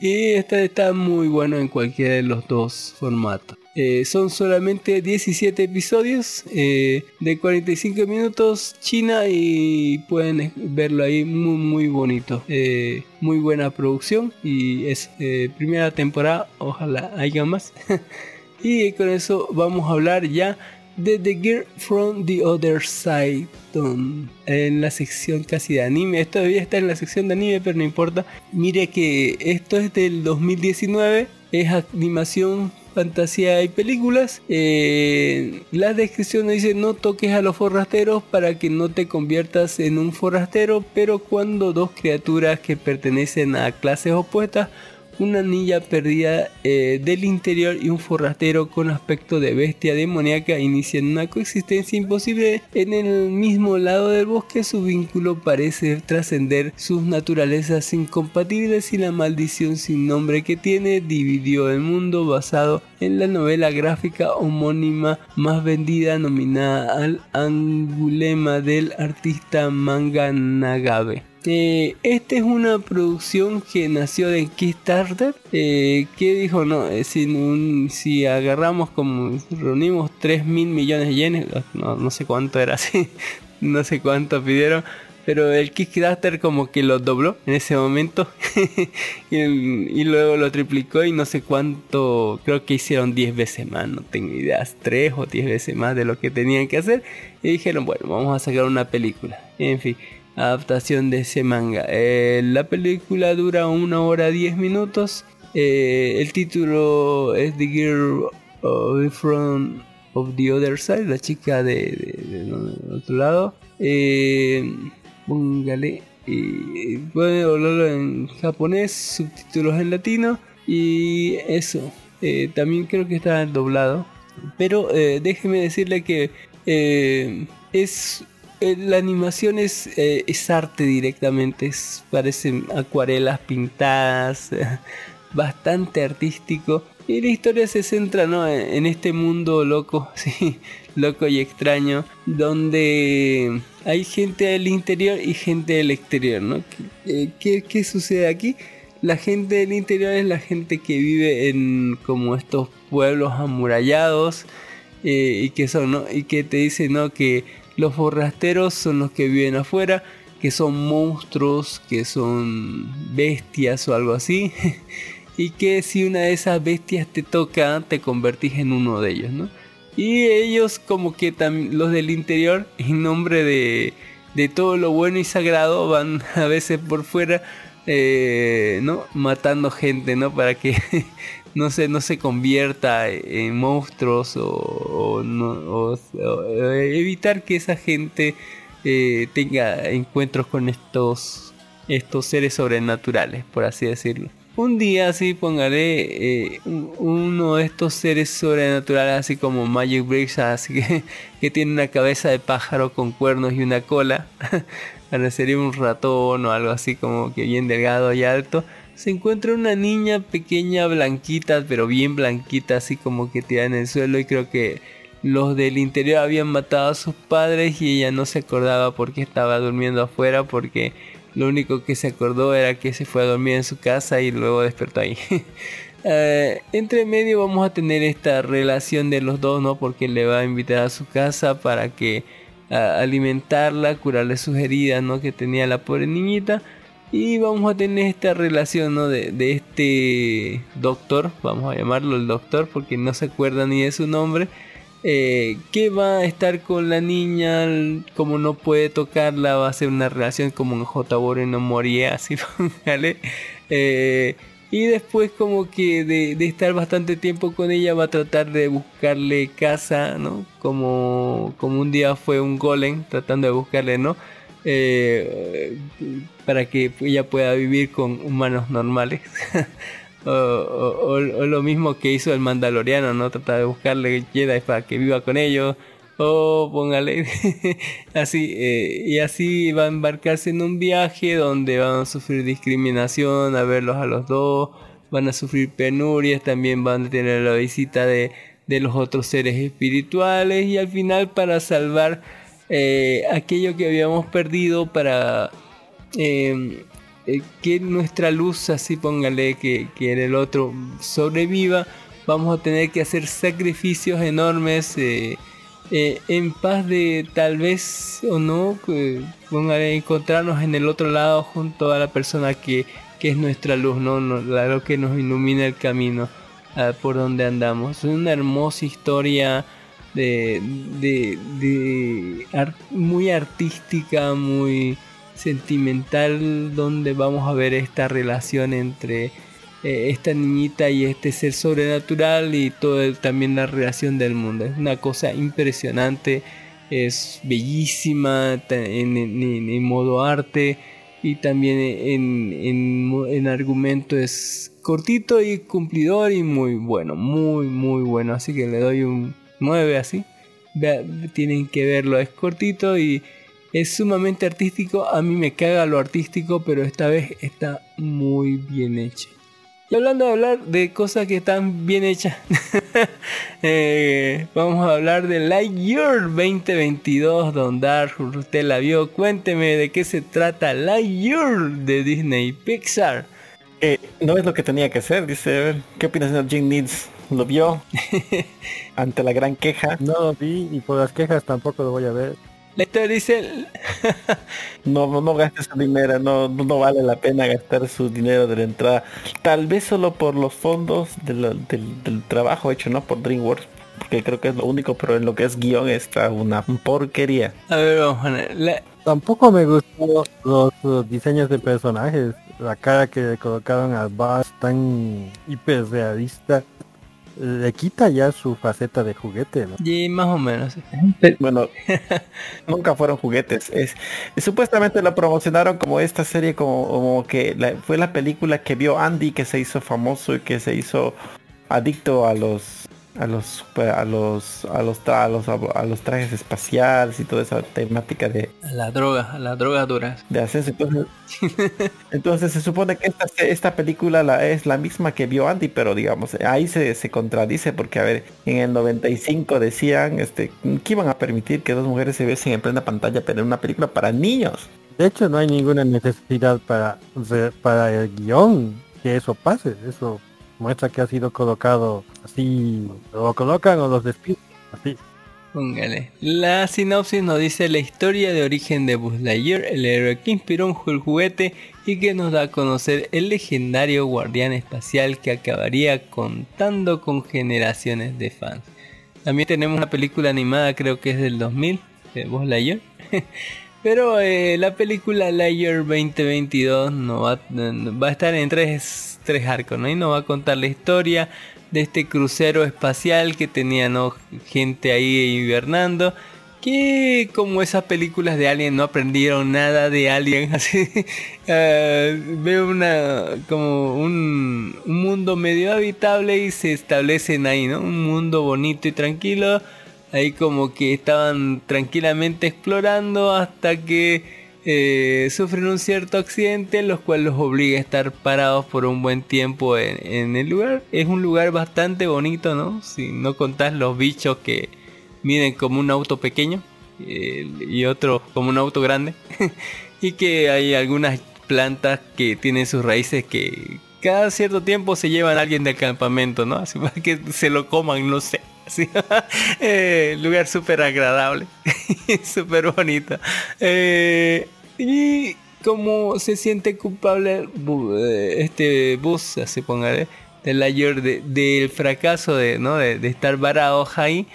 Y está, está muy bueno en cualquiera de los dos formatos eh, son solamente 17 episodios eh, de 45 minutos China y pueden verlo ahí muy muy bonito. Eh, muy buena producción y es eh, primera temporada ojalá haya más. Y con eso vamos a hablar ya de The Girl from the Other Side en la sección casi de anime. Esto todavía está en la sección de anime pero no importa. Mire que esto es del 2019 es animación fantasía y películas. Eh, la descripción dice no toques a los forrasteros para que no te conviertas en un forrastero, pero cuando dos criaturas que pertenecen a clases opuestas, una niña perdida eh, del interior y un forrastero con aspecto de bestia demoníaca inician una coexistencia imposible en el mismo lado del bosque. Su vínculo parece trascender sus naturalezas incompatibles y la maldición sin nombre que tiene dividió el mundo basado en la novela gráfica homónima más vendida nominada al angulema del artista manga Nagabe. Eh, esta es una producción que nació de Kickstarter eh, que dijo no eh, si, un- si agarramos como reunimos 3 mil millones de yenes no, no sé cuánto era así no sé cuánto pidieron pero el Kickstarter como que lo dobló en ese momento y, y luego lo triplicó y no sé cuánto creo que hicieron 10 veces más no tengo ideas 3 o 10 veces más de lo que tenían que hacer y dijeron bueno vamos a sacar una película en fin adaptación de ese manga. Eh, la película dura una hora 10 minutos. Eh, el título es The Girl Front of the Other Side, la chica de, de- otro lado. Eh, póngale. Y pueden hablarlo en japonés, subtítulos en latino. Y eso. Eh, también creo que está doblado. Pero déjeme decirle que es eh, la animación es, eh, es arte directamente, es, parecen acuarelas pintadas, bastante artístico. Y la historia se centra ¿no? en, este mundo loco, sí, loco y extraño, donde hay gente del interior y gente del exterior. ¿no? ¿Qué, eh, qué- qué sucede aquí? La gente del interior es la gente que vive en como estos pueblos amurallados y que son ¿no? y que te dicen ¿no? que los forrasteros son los que viven afuera que son monstruos que son bestias o algo así y que si una de esas bestias te toca te convertís en uno de ellos ¿no? y ellos como que los del interior en nombre de, de todo lo bueno y sagrado van a veces por fuera eh, ¿no? matando gente ¿no? para que no se, no se convierta en monstruos o, no- evitar que esa gente eh, tenga encuentros con estos, estos seres sobrenaturales, por así decirlo. Un día así pongaré eh, un- uno de estos seres sobrenaturales así como Magic Bricks, así que, que tiene una cabeza de pájaro con cuernos y una cola. Parecería un ratón o algo así como que bien delgado y alto se encuentra una niña pequeña blanquita, pero bien blanquita, así como que tirada en el suelo y creo que los del interior habían matado a sus padres y ella no se acordaba porque estaba durmiendo afuera porque lo único que se acordó era que se fue a dormir en su casa y luego despertó ahí. Eh, entre medio vamos a tener esta relación de los dos, ¿no? Porque le va a invitar a su casa para que alimentarla, curarle sus heridas, ¿no? Que tenía la pobre niñita. Y vamos a tener esta relación, ¿no? De, de este doctor, vamos a llamarlo el doctor porque no se acuerda ni de su nombre eh, que va a estar con la niña, como no puede tocarla, va a ser una relación como en J. no moría, así póngale. Eh, y después como que de, estar bastante tiempo con ella va a tratar de buscarle casa, ¿no? Como, como un día fue un golem tratando de buscarle, ¿no? Eh, para que ella pueda vivir con humanos normales. O, lo mismo que hizo el Mandaloriano, ¿no? Trata de buscarle Jedi para que viva con ellos. O póngale así. Eh, y así va a embarcarse en un viaje donde van a sufrir discriminación, a verlos a los dos. Van a sufrir penurias, también van a tener la visita de, de los otros seres espirituales. Y al final para salvar eh, aquello que habíamos perdido, para... Eh, eh, que nuestra luz, así póngale que, que, el otro sobreviva, vamos a tener que hacer sacrificios enormes eh, eh, en paz de tal vez o no, póngale, encontrarnos en el otro lado junto a la persona que, que es nuestra luz, ¿no? lo que nos ilumina el camino ah, por donde andamos. Es una hermosa historia. De, de, de muy artística, muy, sentimental donde vamos a ver esta relación entre eh, esta niñita y este ser sobrenatural y todo también la relación del mundo. Es una cosa impresionante, es bellísima en, modo arte y también en, en, argumento es cortito y cumplidor y muy bueno, muy muy bueno. Así que le doy un 9 así. tienen que verlo, es cortito y es sumamente artístico, a mí me caga lo artístico, pero esta vez está muy bien hecho. Y hablando de hablar de cosas que están bien hechas, eh, vamos a hablar de Lightyear 2022, Don Dark, usted la vio, cuénteme de qué se trata Lightyear de Disney Pixar. Eh, no es lo que tenía que ser, dice, ¿qué opinas de Jim Needs? ¿Lo vio? Ante la gran queja. No lo vi y por las quejas tampoco lo voy a ver. La historia dice... no, no, no gastes su dinero, no, no vale la pena gastar su dinero de la entrada. Tal vez solo por los fondos del, trabajo hecho, ¿no? Por DreamWorks. Porque creo que es lo único, pero en lo que es guion está una porquería. A ver, vamos a ver. Tampoco me gustó los, diseños de personajes. La cara que le colocaron al Bass tan hiper realista le quita ya su faceta de juguete, ¿no? Y más o menos. Bueno, nunca fueron juguetes. Es, supuestamente lo promocionaron como esta serie, como, que fue la película que vio Andy, que se hizo famoso y que se hizo adicto a los a los a los a los a los a los trajes espaciales y toda esa temática de la droga, a las drogas duras. De ascenso. Entonces, entonces se supone que esta, esta película la, es la misma que vio Andy, pero digamos, ahí se, se contradice porque a ver, en el 95 decían este que iban a permitir que dos mujeres se viesen en plena pantalla, pero en una película para niños. De hecho, no hay ninguna necesidad para, para el guion que eso pase. Eso muestra que ha sido colocado así, lo colocan o los despiden, así. Póngale. La sinopsis nos dice la historia de origen de Buzz Lightyear, el héroe que inspiró un juguete y que nos da a conocer el legendario guardián espacial que acabaría contando con generaciones de fans. También tenemos una película animada, creo que es del 2000, de Buzz Lightyear. Pero eh, la película Lightyear 2022 no va, va a estar en tres tres arcos, ¿no? Y nos va a contar la historia de este crucero espacial que tenía ¿no? gente ahí hibernando. Que como esas películas de Alien no aprendieron nada de Alien, así uh, veo una como un, un, mundo medio habitable y se establecen ahí, ¿no? Un mundo bonito y tranquilo, ahí como que estaban tranquilamente explorando hasta que eh, sufren un cierto accidente, los cuales los obliga a estar parados por un buen tiempo en, en el lugar. Es un lugar bastante bonito, ¿no? Si no contás los bichos que miden como un auto pequeño eh, y otro como un auto grande. y que hay algunas plantas que tienen sus raíces que cada cierto tiempo se llevan a alguien del campamento, ¿no? Así para que se lo coman, no sé. Eh, lugar súper agradable, súper bonito. Eh, y como se siente culpable eh, este bus, se ponga de, del ayer de- del fracaso de, ¿no? de, de estar varados ahí,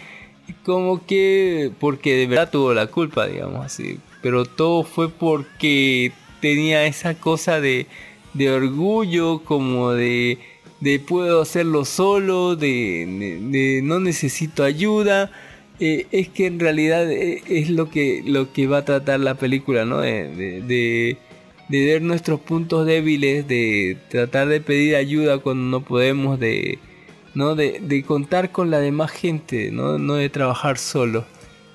como que porque de verdad tuvo la culpa, digamos así. Pero todo fue porque tenía esa cosa de, de orgullo, como de, de puedo hacerlo solo, de, no necesito ayuda. Eh, es que en realidad eh, es lo que, lo que va a tratar la película, ¿no? De, de, de- ver nuestros puntos débiles, de tratar de pedir ayuda cuando no podemos, de, ¿no? De, de contar con la demás gente, ¿no? No de trabajar solo.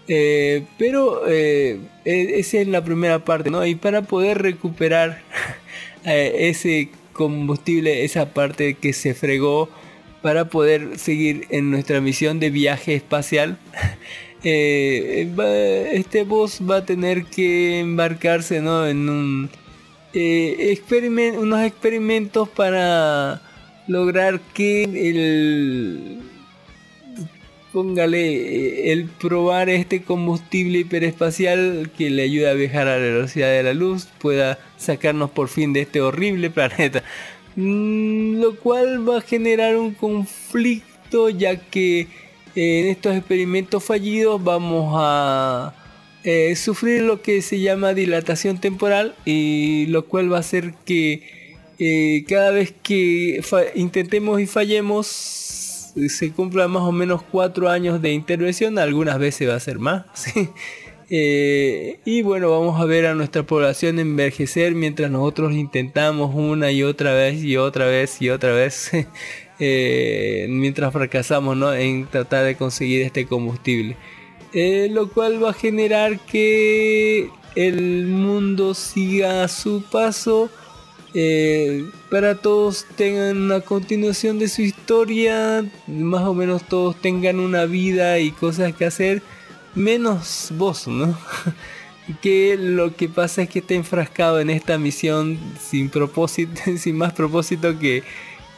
Eh, pero e- esa es la primera parte, ¿no? Y para poder recuperar ese combustible, esa parte que se fregó, para poder seguir en nuestra misión de viaje espacial, eh, este boss va a tener que embarcarse, ¿no? En un eh, experimen- unos experimentos para lograr que el póngale eh, el probar este combustible hiperespacial que le ayuda a viajar a la velocidad de la luz pueda sacarnos por fin de este horrible planeta. Mm, lo cual va a generar un conflicto ya que eh, en estos experimentos fallidos vamos a eh, sufrir lo que se llama dilatación temporal y lo cual va a hacer que cada vez que intentemos y fallemos eh, se cumplan más o menos cuatro años de intervención, algunas veces va a ser más. Eh, y bueno, vamos a ver a nuestra población envejecer mientras nosotros intentamos una y otra vez y otra vez y otra vez, eh, mientras fracasamos ¿no? en tratar de conseguir este combustible. Lo cual va a generar que el mundo siga a su paso eh, para todos tengan una continuación de su historia, más o menos todos tengan una vida y cosas que hacer, menos vos, ¿no? que lo que pasa es que está enfrascado en esta misión sin propósito, sin más propósito que,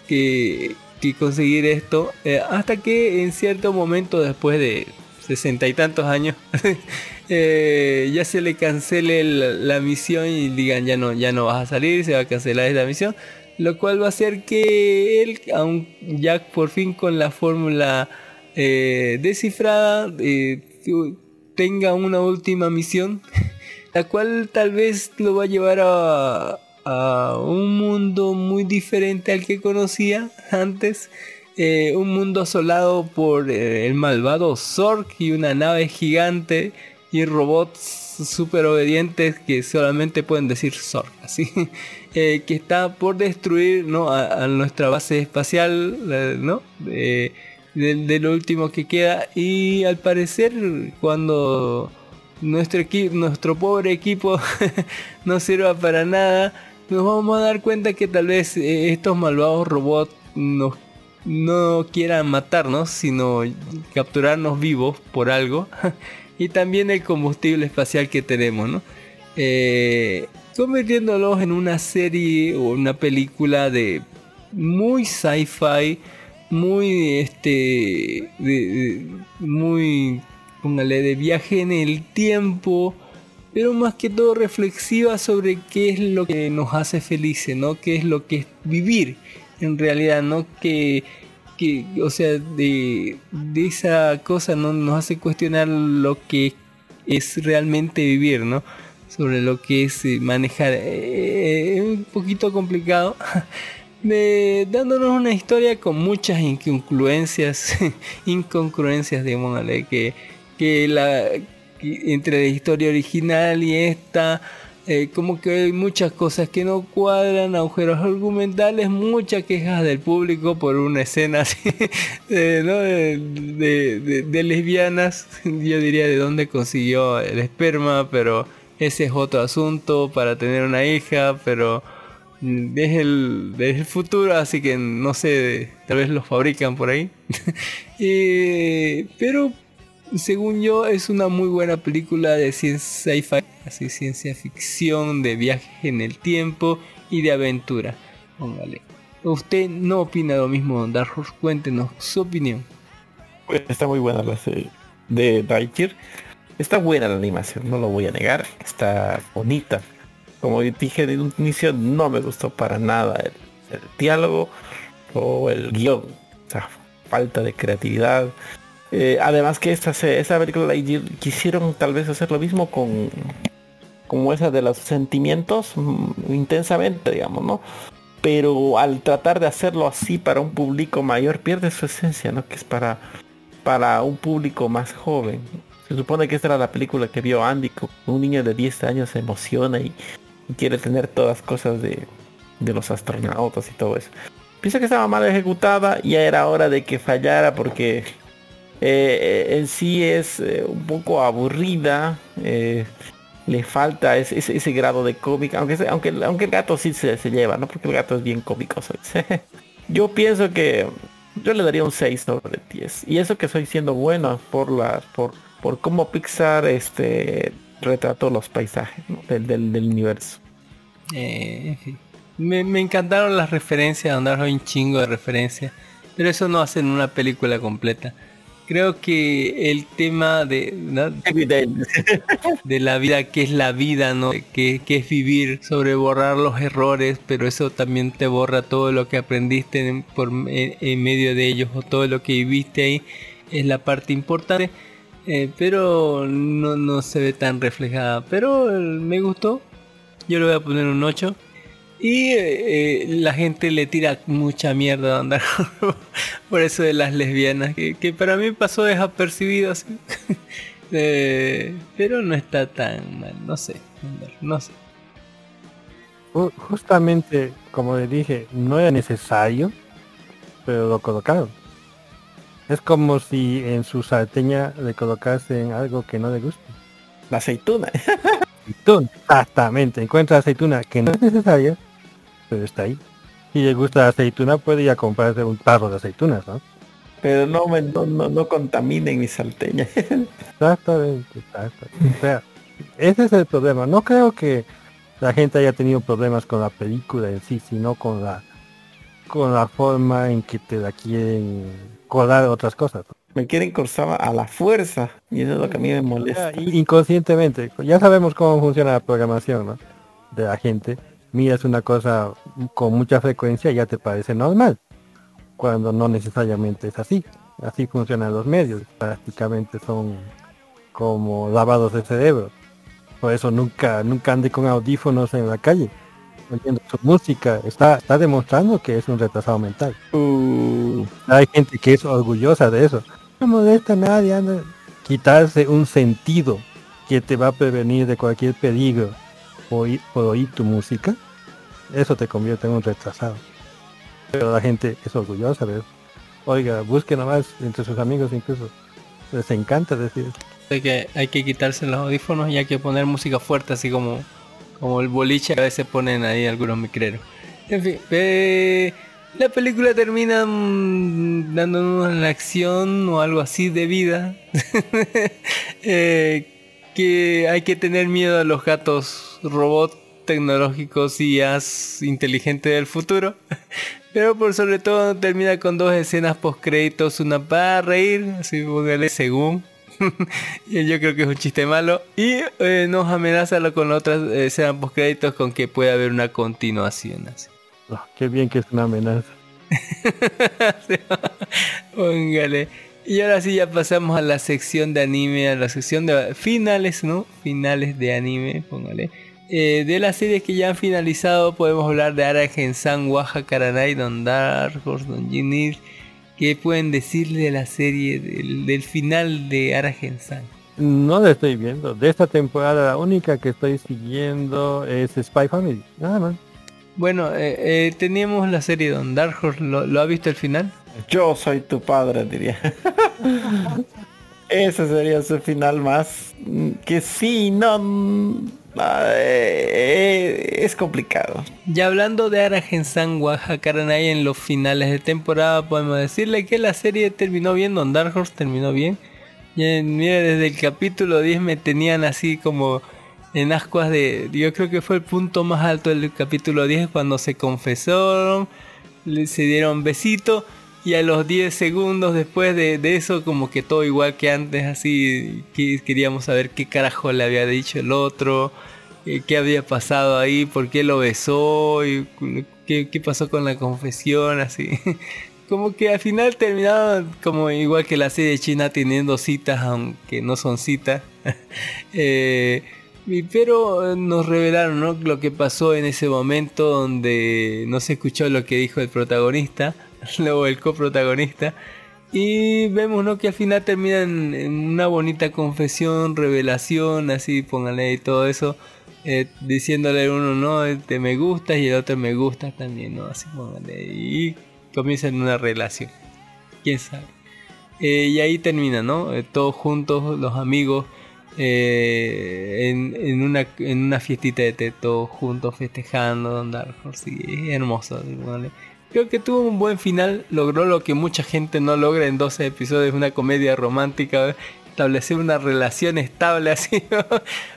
que, conseguir esto, eh, hasta que en cierto momento después de sesenta y tantos años eh, ya se le cancele la, misión y digan ya no, ya no vas a salir, se va a cancelar esta misión, lo cual va a hacer que él, ya por fin con la fórmula eh, descifrada, eh, tenga una última misión, la cual tal vez lo va a llevar a un mundo muy diferente al que conocía antes. Eh, un mundo asolado por eh, el malvado Zork y una nave gigante y robots super obedientes que solamente pueden decir Zork, así eh, que está por destruir ¿no? a, nuestra base espacial, ¿no? De, de lo último que queda y al parecer cuando nuestro equipo, nuestro pobre equipo no sirva para nada, nos vamos a dar cuenta que tal vez estos malvados robots nos no quieran matarnos, sino capturarnos vivos por algo. y también el combustible espacial que tenemos, ¿no? Eh, convirtiéndolos en una serie o una película de muy sci-fi, muy este, de- muy, póngale, de viaje en el tiempo, pero más que todo reflexiva sobre qué es lo que nos hace felices, ¿no? Qué es lo que es vivir en realidad, ¿no? Que, que o sea, de, de esa cosa ¿no? nos hace cuestionar lo que es realmente vivir, ¿no? Sobre lo que es eh, manejar. Eh, es un poquito complicado. De- dándonos una historia con muchas incongruencias, incongruencias, digámosle, que, que la que entre la historia original y esta, eh, como que hay muchas cosas que no cuadran, agujeros argumentales, muchas quejas del público por una escena de lesbianas, yo diría de dónde consiguió el esperma, pero ese es otro asunto para tener una hija, pero mm, es el, es el futuro, así que no sé, tal vez los fabrican por ahí. Eh, pero según yo es una muy buena película de ciencia ficción, de viaje en el tiempo y de aventura. Póngale. Usted no opina lo mismo, Don cuéntenos su opinión. Pues está muy buena la serie de Lightyear. Está buena la animación, no lo voy a negar. Está bonita. Como dije en un inicio, no me gustó para nada el, el diálogo o el guion. O sea, falta de creatividad. Eh, además que esta, esa película quisieron tal vez hacer lo mismo con como esa de los sentimientos mm, intensamente, digamos, ¿no? Pero al tratar de hacerlo así para un público mayor pierde su esencia, ¿no? Que es para para un público más joven. Se supone que esta era la película que vio Andy, un niño de 10 años se emociona y, y quiere tener todas cosas de, de los astronautas y todo eso. Pienso que estaba mal ejecutada y ya era hora de que fallara porque eh, en sí es eh, un poco aburrida. eh, le falta ese, ese- ese grado de cómic, aunque, aunque, aunque el gato sí se, se lleva, ¿no? Porque el gato es bien cómico. Yo pienso que yo le daría un 6 sobre 10. Y eso que estoy siendo bueno por la, por, por cómo Pixar este retrató los paisajes del, del, universo. Eh. Me, me encantaron las referencias, andar un chingo de referencias, pero eso no hacen una película completa. Creo que el tema de, ¿no? de la vida, que es la vida, ¿no? Que, que es vivir, sobre borrar los errores, pero eso también te borra todo lo que aprendiste en, por, en, en medio de ellos o todo lo que viviste ahí, es la parte importante. eh, pero no, no se ve tan reflejada. Pero eh, me gustó. Yo le voy a poner un 8. Y eh, la gente le tira mucha mierda a andar por eso de las lesbianas, que, que para mí pasó desapercibido así. Eh, pero no está tan mal, no sé, no sé. Ju- Justamente, como le dije, no era necesario, pero lo colocaron. Es como si en su sarteña le colocasen algo que no le guste. La aceituna. Aceituna, exactamente. Encuentra aceituna que no es necesaria, pero está ahí. Si le gusta la aceituna, puede ir a comprarse un tarro de aceitunas, ¿no? Pero no, me, no, no, no contaminen mi salteña. Exactamente, exactamente. O sea, ese es el problema. No creo que la gente haya tenido problemas con la película en sí, sino con la con la forma en que te la quieren colar otras cosas. me quieren corsar a la fuerza. Y eso es lo que a mí me molesta. Inconscientemente, ya sabemos cómo funciona la programación, ¿no? De la gente. Miras una cosa con mucha frecuencia ya te parece normal. Cuando no necesariamente es así. Así funcionan los medios. Prácticamente son como lavados de cerebro. Por eso nunca, nunca ande con audífonos en la calle. Oyendo su música. Está, está demostrando que es un retrasado mental. Uh, Hay gente que es orgullosa de eso. No molesta a nadie. anda. Quitarse un sentido que te va a prevenir de cualquier peligro oír, oír tu música, eso te convierte en un retrasado. Pero la gente es orgullosa de eso. Oiga, busque nomás entre sus amigos incluso. Les encanta decir que, hay que quitarse los audífonos y hay que poner música fuerte, así como, como el boliche a veces ponen ahí algunos micreros. En fin, eh, la película termina mm, dándonos la acción o algo así de vida. Eh, que hay que tener miedo a los gatos robot tecnológicos y as inteligentes del futuro. Pero por sobre todo termina con dos escenas post créditos, una para reír, así póngale según. yo creo que es un chiste malo. Y eh, nos amenaza con otras escenas post créditos con que puede haber una continuación. Así. Oh, qué bien que es una amenaza. Póngale. Y ahora sí ya pasamos a la sección de anime, a la sección de finales, ¿no? Finales de anime, póngale. Eh, de las series que ya han finalizado podemos hablar de Aragen-san, Waha Karanai, Don Dark Horse, Don Jinir. ¿Qué pueden decirle de la serie del, del final de Aragen-san? No la estoy viendo. De esta temporada la única que estoy siguiendo es Spy Family. Nada más. Bueno, eh, eh, teníamos la serie Don Dark Horse, ¿lo, lo ha visto el final? Yo soy tu padre, diría. Ese sería su final más mm, que sí, no. mm, eh, es complicado. Ya hablando de Aragen-san Wahakaranai en los finales de temporada, podemos decirle que la serie terminó bien, Don Dark Horse terminó bien. Y, desde el capítulo 10 me tenían así como en ascuas de... Yo creo que fue el punto más alto del capítulo 10 cuando se confesaron, se dieron besito y a los 10 segundos después de, eso como que todo igual que antes, así que queríamos saber qué carajo le había dicho el otro, eh, qué había pasado ahí, por qué lo besó, qué, qué pasó con la confesión, así. como que al final terminaron como igual que la serie china teniendo citas aunque no son citas. eh, pero nos revelaron lo que pasó en ese momento donde no se escuchó lo que dijo el protagonista, luego el coprotagonista. Y vemos ¿no? que al final termina en, una bonita confesión, revelación, así póngale y todo eso, eh, diciéndole uno, no, este me gusta y el otro me gusta también, ¿no? Así póngale. Y comienzan una relación. ¿Quién sabe? Eh, y ahí termina, ¿no? Eh, todos juntos, los amigos eh, en, una, en una fiestita de teto juntos festejando Dark Horse. es hermoso. Creo que tuvo un buen final, logró lo que mucha gente no logra en 12 episodios, una comedia romántica, establecer una relación estable así,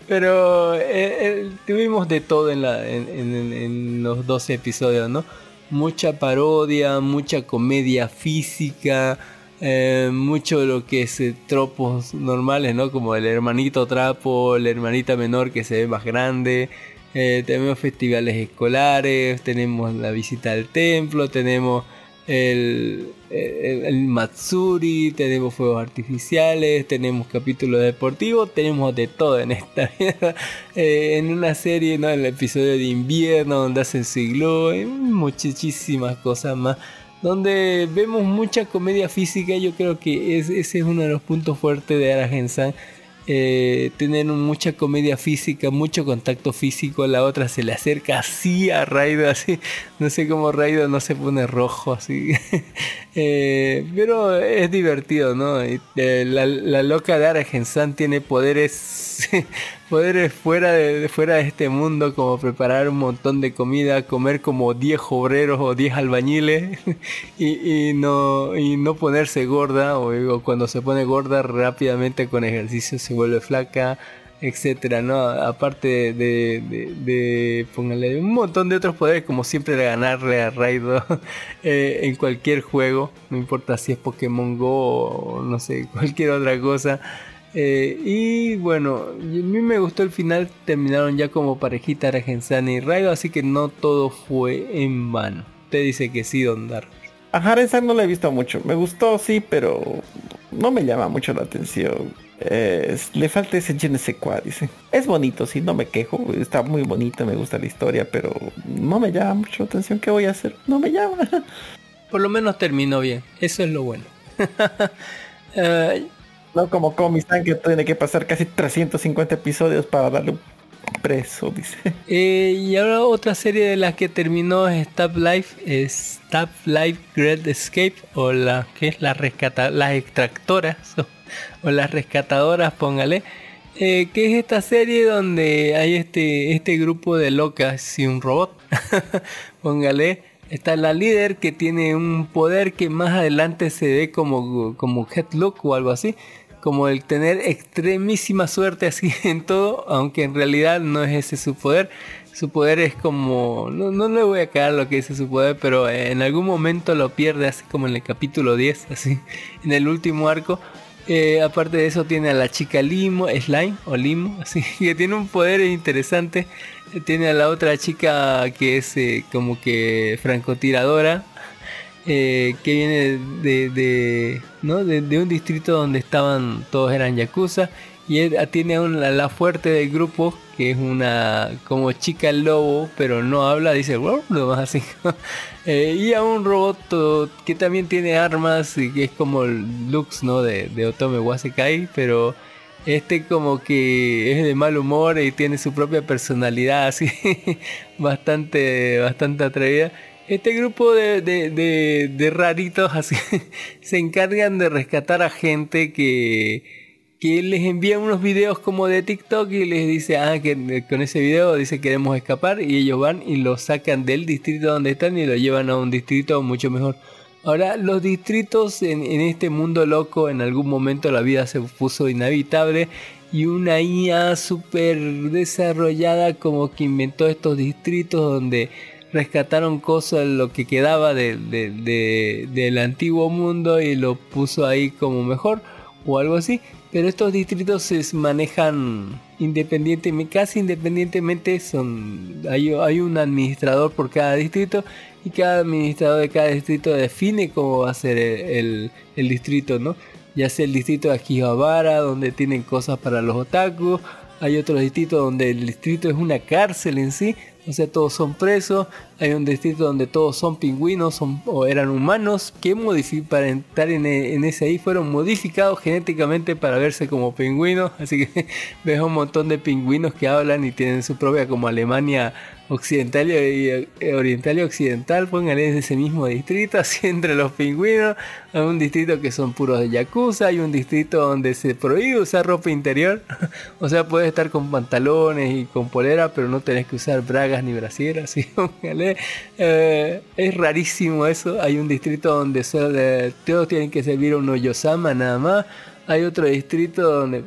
pero eh, eh, tuvimos de todo en, los 12 episodios, ¿no? Mucha parodia, mucha comedia física, eh, mucho de lo que es eh, tropos normales, ¿no? Como el hermanito trapo, la hermanita menor que se ve más grande. Eh, tenemos festivales escolares, tenemos la visita al templo, tenemos el, Matsuri, tenemos fuegos artificiales, tenemos capítulos deportivos, tenemos de todo en esta en una serie, ¿no? En el episodio de invierno donde hacen siglo, muchísimas cosas más donde vemos mucha comedia física. Yo creo que ese es uno de los puntos fuertes de Aragen-san. Eh, tener mucha comedia física, mucho contacto físico, la otra se le acerca así a Raido, así, no sé cómo Raido no se pone rojo así, eh, pero es divertido, ¿no? Eh, la, la, loca de Aragen-san tiene poderes poderes fuera de, fuera de este mundo, como preparar un montón de comida, comer como 10 obreros o 10 albañiles y, no, y no ponerse gorda, o, cuando se pone gorda rápidamente con ejercicio se vuelve flaca, etcétera, ¿no? Aparte de, de, póngale un montón de otros poderes, como siempre de ganarle a Raido eh, en cualquier juego, no importa si es Pokémon Go o no sé, cualquier otra cosa. Eh, y bueno, a mí me gustó el final, terminaron ya como parejita Aragenzani y Raido, así que no todo fue en vano. Te dice que sí, Don Dar. A Harenzan no la he visto mucho, me gustó sí, pero no me llama mucho la atención. le falta ese je dice. Es bonito, sí, no me quejo, está muy bonito, me gusta la historia, pero no me llama mucho la atención. ¿Qué voy a hacer? No me llama. Por lo menos terminó bien, eso es lo bueno. Eh, no como Comisan que tiene que pasar casi 350 episodios para darle un preso, dice. Eh, y ahora otra serie de las que terminó es Stop Life, es Stop Life Great Escape, o la que es la rescata, las extractoras, o, las rescatadoras, póngale. Eh, que es esta serie donde hay este, este grupo de locas y un robot, póngale. Está la líder que tiene un poder que más adelante se ve como, como Headlock o algo así como el tener extremísima suerte así en todo, aunque en realidad no es ese su poder. Su poder es como, no, no le voy a caer lo que dice su poder, pero en algún momento lo pierde, así como en el capítulo 10, así, en el último arco. Eh, aparte de eso tiene a la chica Limo, Slime o Limo, así que tiene un poder interesante. Tiene a la otra chica que es eh, como que francotiradora, eh, que viene de, de, ¿no? de, un distrito donde estaban, todos eran yakuza, y él tiene a la fuerte del grupo, que es una como chica lobo, pero no habla, dice, lo más así. Eh, y a un robot que también tiene armas, y que es como el Lux ¿no? de, de Otome Wasekai, pero este como que es de mal humor y tiene su propia personalidad así bastante bastante atrevida este grupo de, de, de, raritos se encargan de rescatar a gente que, que les envía unos videos como de TikTok y les dice, ah, que con ese video dice queremos escapar y ellos van y lo sacan del distrito donde están y lo llevan a un distrito mucho mejor. Ahora, los distritos en, en este mundo loco, en algún momento la vida se puso inhabitable y una IA súper desarrollada como que inventó estos distritos donde rescataron cosas, lo que quedaba de- de- de- del antiguo mundo y lo puso ahí como mejor o algo así. Pero estos distritos se manejan independientemente, casi independientemente, son hay, hay un administrador por cada distrito y cada administrador de cada distrito define cómo va a ser el, el- el distrito, ¿no? Ya sea el distrito de Akihabara, donde tienen cosas para los otakus, hay otros distritos donde el distrito es una cárcel en sí, o sea, todos son presos. Hay un distrito donde todos son pingüinos o eran humanos que para entrar en, e- en ese ahí fueron modificados genéticamente para verse como pingüinos. Así que ves un montón de pingüinos que hablan y tienen su propia como Alemania occidental y y oriental y occidental. Pónganle en ese mismo distrito, así entre los pingüinos. Hay un distrito que son puros de yakuza. Hay un distrito donde se prohíbe usar ropa interior. o sea, puedes estar con pantalones y con polera, pero no tenés que usar bragas ni brasieras. ¿sí? Póngale. Eh, es rarísimo eso. Hay un distrito donde eh, todos tienen que servir un Oyosama nada más. Hay otro distrito donde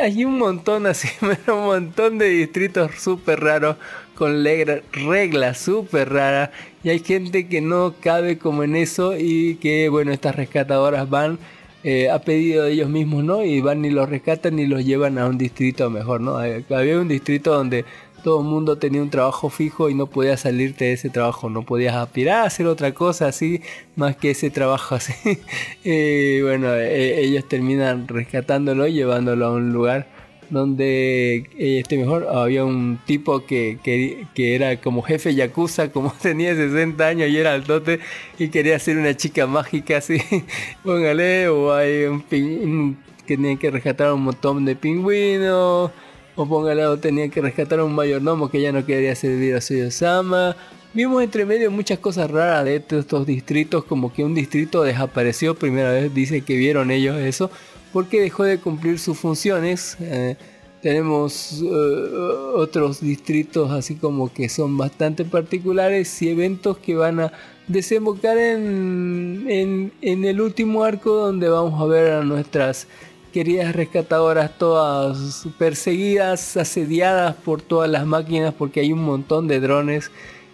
hay un montón así, un montón de distritos súper raros con reglas súper raras y hay gente que no cabe como en eso y que bueno estas rescatadoras van eh, a pedido de ellos mismos no y van y los rescatan y los llevan a un distrito mejor no Hay- había un distrito donde todo el mundo tenía un trabajo fijo y no podías salirte de ese trabajo, no podías aspirar a hacer otra cosa así más que ese trabajo así. y bueno, eh, ellos terminan rescatándolo y llevándolo a un lugar donde eh, esté mejor. Había un tipo que, que, que era como jefe yakuza, como tenía 60 años y era altote y quería ser una chica mágica así. Póngale, o hay un, un- que tenía que rescatar a un montón de pingüinos. O póngale, o tenía que rescatar a un mayordomo que ya no quería servir a Suyo-sama. Vimos entre medio muchas cosas raras de estos, estos distritos, como que un distrito desapareció, primera vez dice que vieron ellos eso, porque dejó de cumplir sus funciones. Eh, tenemos eh, otros distritos así como que son bastante particulares y eventos que van a desembocar en, en, el último arco donde vamos a ver a nuestras queridas rescatadoras todas perseguidas, asediadas por todas las máquinas porque hay un montón de drones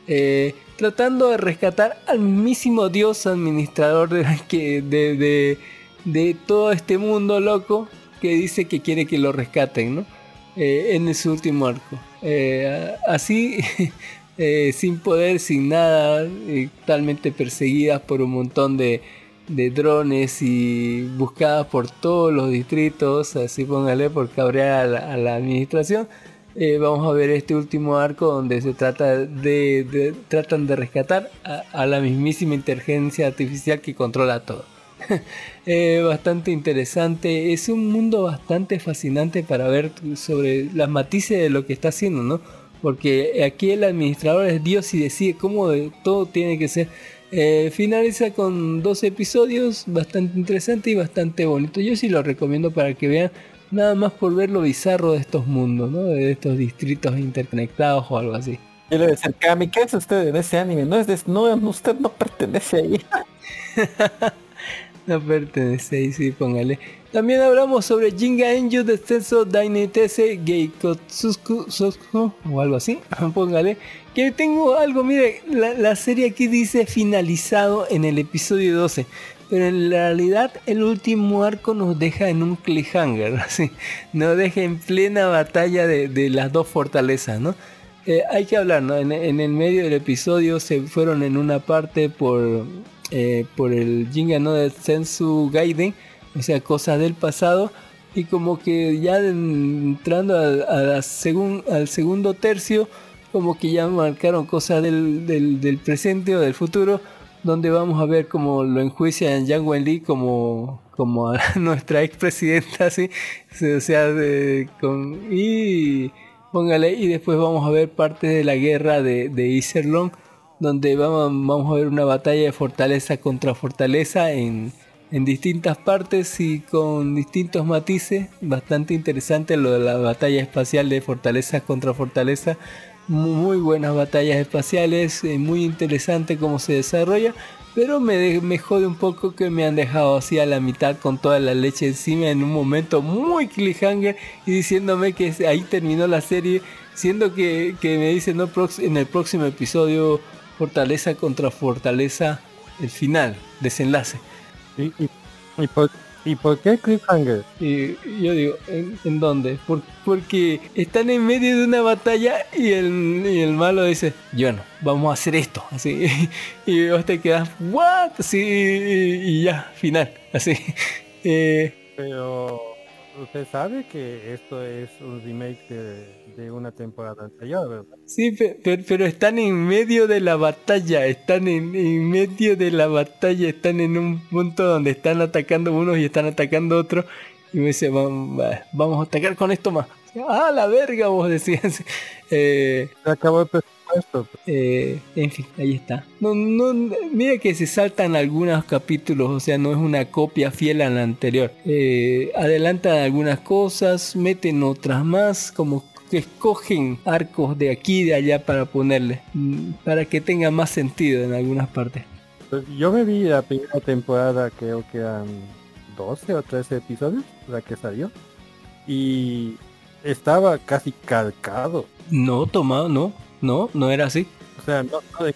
eh, tratando de rescatar al mismísimo dios administrador de, que, de, de todo este mundo loco que dice que quiere que lo rescaten, ¿no? Eh, en ese último arco. Eh, así, eh, sin poder, sin nada, totalmente perseguidas por un montón de, de drones y buscadas por todos los distritos, así póngale por cabrear a la, administración. Vamos a ver este último arco donde se trata de, de- tratan de rescatar a, a la mismísima inteligencia artificial que controla todo. Eh, bastante interesante, es un mundo bastante fascinante para ver sobre las matices de lo que está haciendo, ¿no? Porque aquí el administrador es Dios y decide cómo de- todo tiene que ser. Eh, finaliza con dos episodios bastante interesante y bastante bonito. Yo sí lo recomiendo para que vean nada más por ver lo bizarro de estos mundos, ¿no? De estos distritos interconectados o algo así. Yo le voy a decir, Kami, ¿qué hace usted en ese anime? No es de, no, usted no pertenece ahí. No pertenece ahí, sí, póngale. También hablamos sobre Jinga Enju de Senso Dainetese Geikotsuku o algo así, póngale. Que tengo algo, mire, la, la serie aquí dice finalizado en el episodio 12. Pero en realidad el último arco nos deja en un cliffhanger, así. Nos deja en plena batalla de, de las dos fortalezas, ¿no? Eh, hay que hablar, ¿no? En, en el medio del episodio se fueron en una parte por, eh, por el Jinga no de Sensu Gaiden, o sea, cosas del pasado, y como que ya entrando a, a la segun- al segundo tercio, como que ya marcaron cosas del, del, del presente o del futuro, donde vamos a ver cómo lo enjuician Yang Wenli como, como a nuestra expresidenta, así, o sea, de- con, y póngale, y después vamos a ver parte de la guerra de, de Iserlong, donde vamos, a ver una batalla de fortaleza contra fortaleza en, en distintas partes y con distintos matices. Bastante interesante lo de la batalla espacial de fortaleza contra fortaleza. Muy buenas batallas espaciales, eh, muy interesante cómo se desarrolla. Pero me, me jode un poco que me han dejado así a la mitad con toda la leche encima en un momento muy cliffhanger y diciéndome que ahí terminó la serie, siendo que, que me dicen no, en el próximo episodio Fortaleza contra Fortaleza, el final, desenlace. ¿Y, y, y por, ¿Y por qué Cliffhanger? Y yo digo, ¿en, en dónde? Por- porque están en medio de una batalla y el, y el malo dice, bueno, vamos a hacer esto. Así. Y vos te quedas, ¿what? Así, y, y ya, final. Así. Eh, Pero usted sabe que esto es un remake de, de una temporada anterior, ¿verdad? sí, pe- pe- pero, están en medio de la batalla. Están en, en medio de la batalla. Están en un punto donde están atacando unos y están atacando otros. Y me dice, vamos, vamos a atacar con esto más. Ah, la verga, vos decías. Eh, Se acabó el presupuesto. Eh, en fin, ahí está. No, no, mira que se saltan algunos capítulos, o sea, no es una copia fiel a la anterior. Eh, adelantan algunas cosas, meten otras más, como escogen arcos de aquí y de allá para ponerle, mm, para que tenga más sentido en algunas partes. Pues yo me vi la primera temporada, creo que eran 12 o 13 episodios, la que salió. Y estaba casi calcado. No, tomado, no, no, no era así. O sea, no, no, de-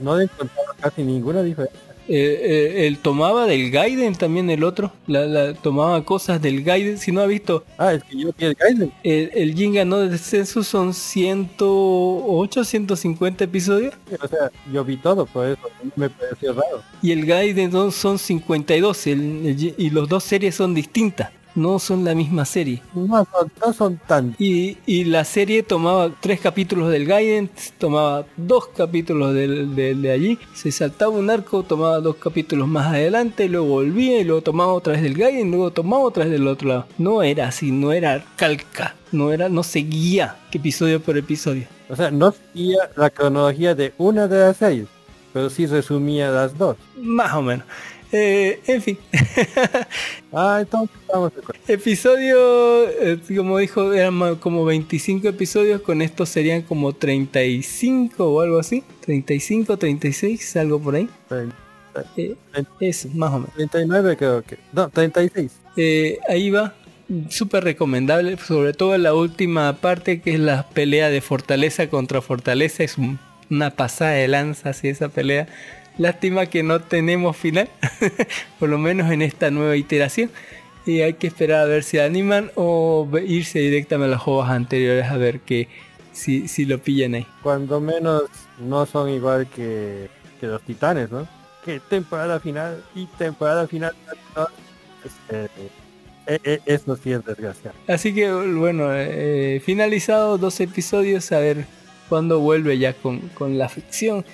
no encontraba casi ninguna diferencia. Eh, eh, él tomaba del Gaiden también el otro, la, la- tomaba cosas del Gaiden, si no ha visto Ah, es que yo el Gaiden. El, el no de descenso son 108, 150 episodios. O sea, yo vi todo, por eso me pareció raro. Y el Gaiden son, son 52. el- el y los dos series son distintas. No son la misma serie. No son, no son tan... Y, y la serie tomaba tres capítulos del Gaiden, tomaba dos capítulos del, del- de allí, se saltaba un arco, tomaba dos capítulos más adelante, luego volvía y luego tomaba otra vez del Gaiden, luego tomaba otra vez del otro lado. No era así, no era calca, no era, no seguía episodio por episodio. O sea, no seguía la cronología de una de las series, pero sí resumía las dos. Más o menos. Eh, en fin, Ah, entonces estamos de acuerdo. episodio, eh, como dijo, eran como 25 episodios, con esto serían como 35 o algo así. 35, 36, algo por ahí. Eh, eso, más o menos. 39 creo que. No, 36. Eh, ahí va, súper recomendable, sobre todo la última parte que es la pelea de fortaleza contra fortaleza, es un- una pasada de lanza así esa pelea. Lástima que no tenemos final, por lo menos en esta nueva iteración. Y hay que esperar a ver si animan o irse directamente a las juegos anteriores a ver que si, si lo pillan ahí. Cuando menos no son igual que, que los titanes, ¿no? Que temporada final y temporada final. no, este, eh, eh, eso sí es desgraciado. Así que bueno, eh, finalizado dos episodios, a ver cuándo vuelve ya con, con la ficción.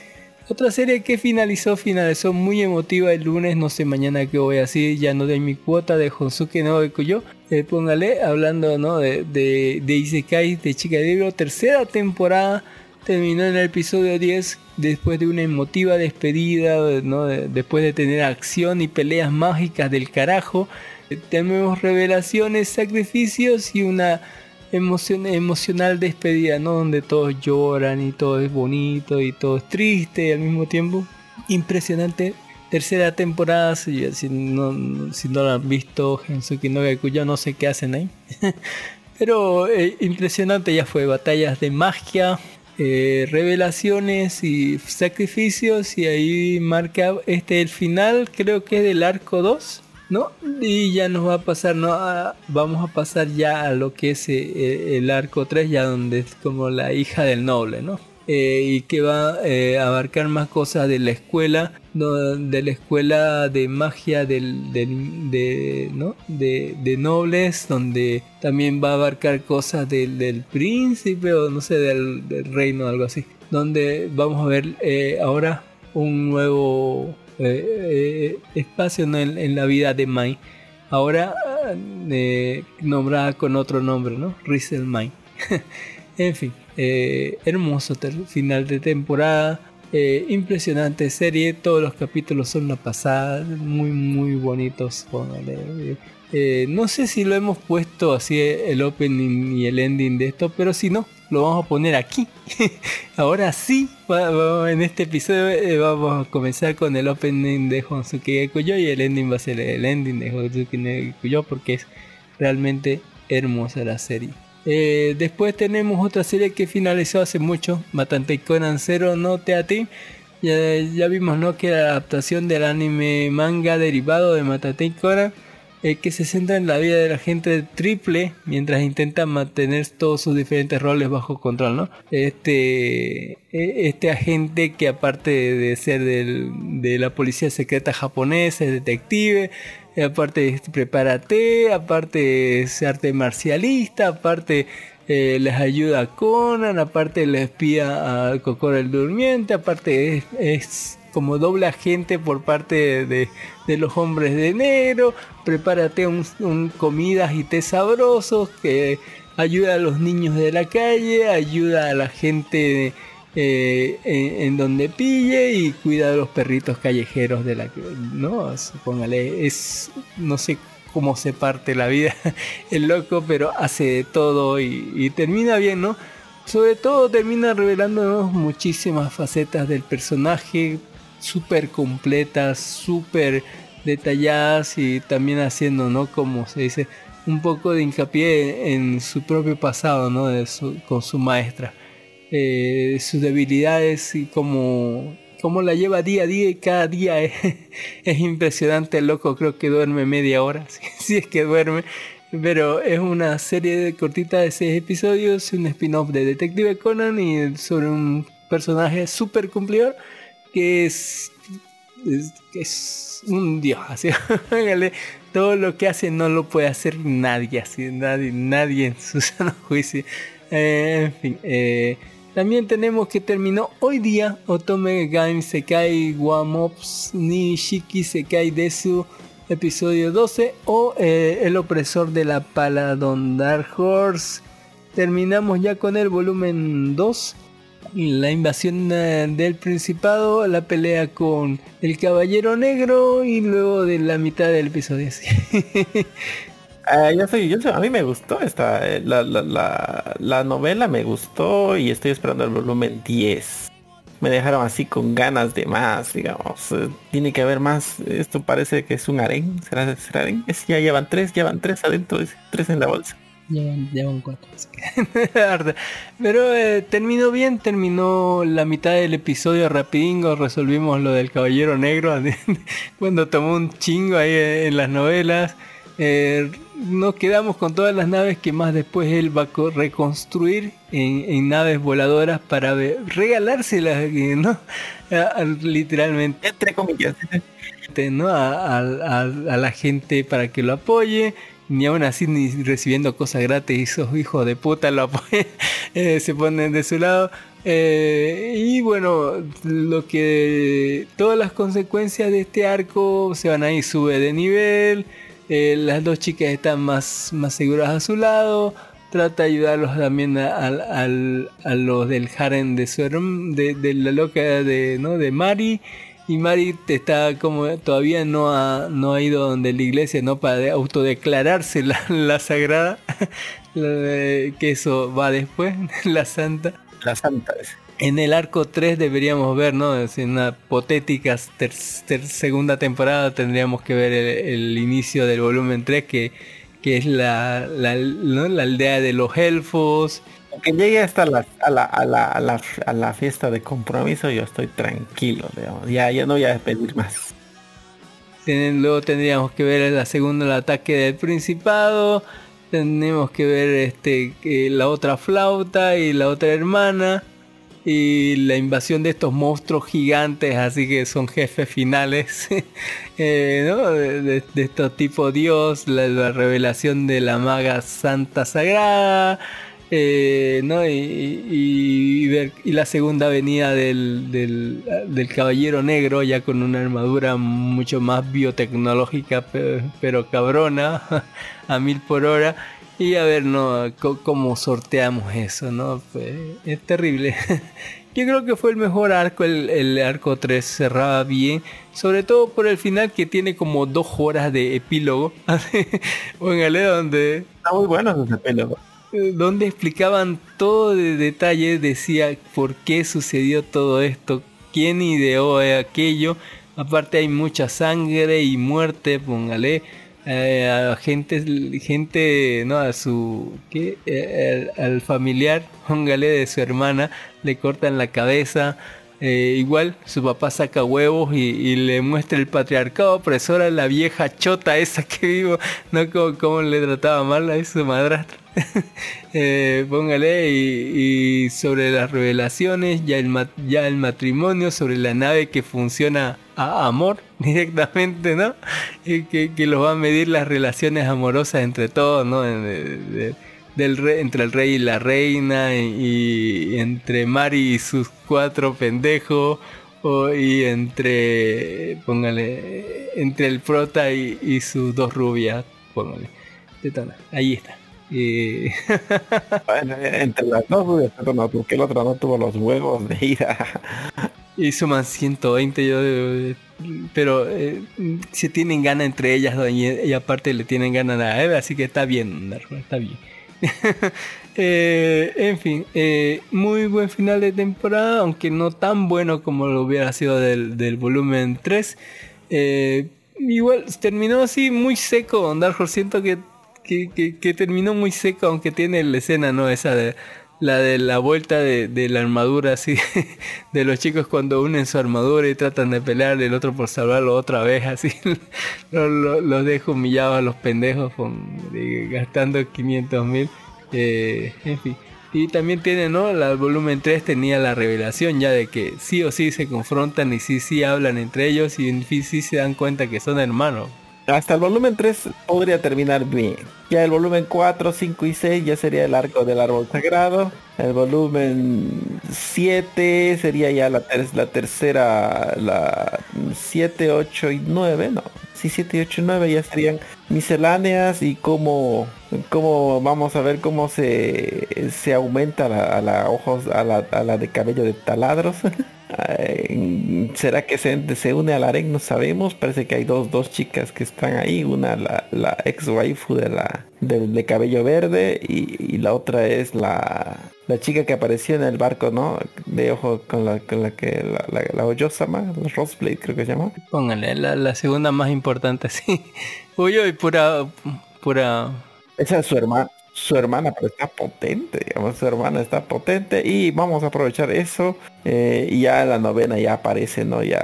Otra serie que finalizó, finalizó muy emotiva el lunes, no sé mañana qué voy a decir, ya no doy mi cuota de Honsuke no Kuyo. Eh, póngale, hablando ¿no? de, de, de Isekai de Chica de Libro, tercera temporada, terminó en el episodio 10 después de una emotiva despedida, ¿no? De- después de tener acción y peleas mágicas del carajo. Eh, Tenemos revelaciones, sacrificios y una emocion- emocional despedida, ¿no? Donde todos lloran y todo es bonito y todo es triste al mismo tiempo. Impresionante. Tercera temporada, si, no, si no lo han visto, Gensuki no Gakuyo, no sé qué hacen ahí. Pero eh, impresionante ya fue, batallas de magia, eh, revelaciones y sacrificios y ahí marca este el final, creo que es del arco 2, ¿no? Y ya nos va a pasar, ¿no? A- vamos a pasar ya a lo que es eh, el arco 3, ya donde es como la hija del noble, ¿no? Eh, y que va eh, a abarcar más cosas de la escuela, de la escuela de magia del, del- de, ¿no? de, de nobles, donde también va a abarcar cosas del, príncipe o no sé, del, del reino, algo así, donde vamos a ver eh, ahora un nuevo eh, eh, espacio en, la vida de Mai. Ahora eh, nombrada con otro nombre, ¿no? Rizel Mai. en fin, eh, hermoso final de temporada. Impresionante serie, todos los capítulos son una pasada, muy muy bonitos. no sé si lo hemos puesto así el opening y el ending de esto, pero si no, lo vamos a poner aquí. Ahora sí, en este episodio eh, vamos a comenzar con el opening de Honsuke Kuyo y el ending va a ser el ending de Honsuke Kuyo porque es realmente hermosa la serie. Eh, después tenemos otra serie que finalizó hace mucho, Matante Conan Zero no te a ti. Ya, vimos ¿no? que la adaptación del anime manga derivado de Matante Conan eh, que se centra en la vida de la gente triple mientras intenta mantener todos sus diferentes roles bajo control, ¿no? Este, eh, este agente que aparte de ser del- de la policía secreta japonesa, es detective, aparte té, aparte es arte marcialista, aparte eh, les ayuda a Conan, aparte le espía al Kokoro el Durmiente, aparte es como doble agente por parte de, de los hombres de negro, prepárate un, comidas y té sabrosos que ayuda a los niños de la calle, ayuda a la gente eh, en, donde pille y cuida a los perritos callejeros de la no póngale es no sé cómo se parte la vida el loco pero hace de todo y, y termina bien no sobre todo termina revelándonos muchísimas facetas del personaje súper completas súper detalladas y también haciendo no como se dice un poco de hincapié en su propio pasado no con su maestra eh, sus debilidades y cómo, la lleva día a día y cada día es, es impresionante. Loco creo que duerme media hora, si, es que duerme. Pero es una serie cortita de seis episodios, un spin-off de Detective Conan y sobre un personaje súper cumplidor que es, es, es un dios. Así, todo lo que hace no lo puede hacer nadie, así, nadie, nadie en su sano juicio. Eh, en fin, eh, también tenemos que terminó hoy día Otome Game Sekai Wamops ni Shiki Sekai Desu episodio 12 o eh, El opresor de la Paladon Dark Horse. Terminamos ya con el volumen 2. La invasión eh, del Principado, la pelea con el Caballero Negro y luego de la mitad del episodio. sí. Ah, yo soy, yo soy- a mí me gustó esta, eh, la, la, la, la novela me gustó y estoy esperando el volumen 10. Me dejaron así con ganas de más, digamos. eh, tiene que haber más. Esto parece que es un harén. ¿Será, será? Es, ya llevan tres, llevan tres adentro, dice, tres en la bolsa. Llevan, llevan cuatro. así que- Harta. Pero eh, terminó bien, terminó la mitad del episodio rapidingo, resolvimos lo del Caballero Negro cuando tomó un chingo ahí eh, en las novelas. Eh, nos quedamos con todas las naves que más después él va a co- reconstruir en, en naves voladoras para regalárselas, ¿no? A- a- literalmente Entre comillas. gente, ¿no? A, a- a- a la gente para que lo apoye. Ni aún así ni recibiendo cosas gratis, esos hijos de puta lo eh, se ponen de su lado. Eh, y bueno, lo que todas las consecuencias de este arco se van a ir, sube de nivel, eh, las dos chicas están más, más seguras a su lado, trata de ayudarlos también a, a los del harem de su de, de la loca de, ¿no? de Mari y Mari está como todavía no ha, no ha ido donde la iglesia no para de- autodeclararse la, la sagrada la de- que eso va después la santa La santa. dice. en el arco 3 deberíamos ver, ¿no? Es en una hipotética ter- ter- segunda temporada tendríamos que ver el, el inicio del volumen 3 que, que es la, la, ¿no? la aldea de los elfos. Que llegue hasta la, a, la, a, la, a, la, a la fiesta de compromiso, yo estoy tranquilo, digamos. Ya, ya no voy a pedir más. Luego tendríamos que ver la segunda el ataque del Principado. Tenemos que ver este la otra flauta y la otra hermana. Y la invasión de estos monstruos gigantes, así que son jefes finales, eh, de, de- estos tipo Dios, la revelación de la maga Santa Sagrada, eh, ¿no? y, y- ver- y la segunda venida del, del, Caballero Negro, ya con una armadura mucho más biotecnológica, pe- pero cabrona, a mil por hora. y a ver, ¿no? Co- ¿Cómo sorteamos eso, no? Es terrible. Yo creo que fue el mejor arco, el, el arco 3 cerraba bien, sobre todo por el final que tiene como dos horas de epílogo, Póngale donde Está muy bueno ese pelo. Donde explicaban todo de detalle, decía por qué sucedió todo esto, quién ideó aquello. Aparte hay mucha sangre y muerte, póngale. eh, a gente, gente, no, a su, ¿qué? Eh, al, al familiar, póngale, de su hermana, le cortan la cabeza. Eh, igual su papá saca huevos y, le muestra el patriarcado opresor a la vieja chota esa que vivo, no como, como le trataba mal a su madrastra. Eh, póngale y, sobre las revelaciones, ya el, ma- ya el matrimonio, sobre la nave que funciona a amor directamente, ¿no? Y que, que los va a medir las relaciones amorosas entre todos, ¿no? De- del rey, entre el rey y la reina y, y entre Mari y sus cuatro pendejos o, y entre póngale entre el prota y, y sus dos rubias póngale. Tetona, ahí está. Bueno, entre las dos, pero no, porque el otro no tuvo los huevos de ir a... y suman 120 yo pero eh, se tienen ganas entre ellas y, y aparte le tienen ganas a Eva así que está bien está bien Eh, en fin, eh, muy buen final de temporada, aunque no tan bueno como lo hubiera sido del, volumen 3. Eh, igual terminó así muy seco, Dark. Siento que, que, que- que terminó muy seco, aunque tiene la escena, ¿no? Esa de la de la vuelta de, de la armadura, así, de los chicos cuando unen su armadura y tratan de pelear el otro por salvarlo otra vez, así. Los lo, los dejo humillados a los pendejos gastando 500 mil. Eh, en fin. Y también tiene, ¿no? El volumen 3 tenía la revelación ya de que sí o sí se confrontan y sí sí hablan entre ellos y en fin sí se dan cuenta que son hermanos. Hasta el volumen 3 podría terminar bien. Ya el volumen 4, 5 y 6 ya sería el arco del árbol sagrado. El volumen 7 sería ya la, ter- la tercera, la 7, 8 y 9, no. Sí, 7 y 8 y 9 ya serían misceláneas y cómo, cómo vamos a ver cómo se, se aumenta la, a la ojos, a la, a la de cabello de taladros. ¿Será que se, se une al harem? No sabemos. Parece que hay dos, dos chicas que están ahí. Una la, la ex waifu de la del de cabello verde y, la otra es la, la chica que apareció en el barco, ¿no? De ojo con la con la que la, la, la Oyosama, Roseblade creo que se llama. La, la segunda más importante, sí. Uy, uy, pura, pura... Esa es su hermana. Su hermana, pero está potente, digamos, su hermana está potente y vamos a aprovechar eso eh, y ya la novena ya aparece, ¿no? Ya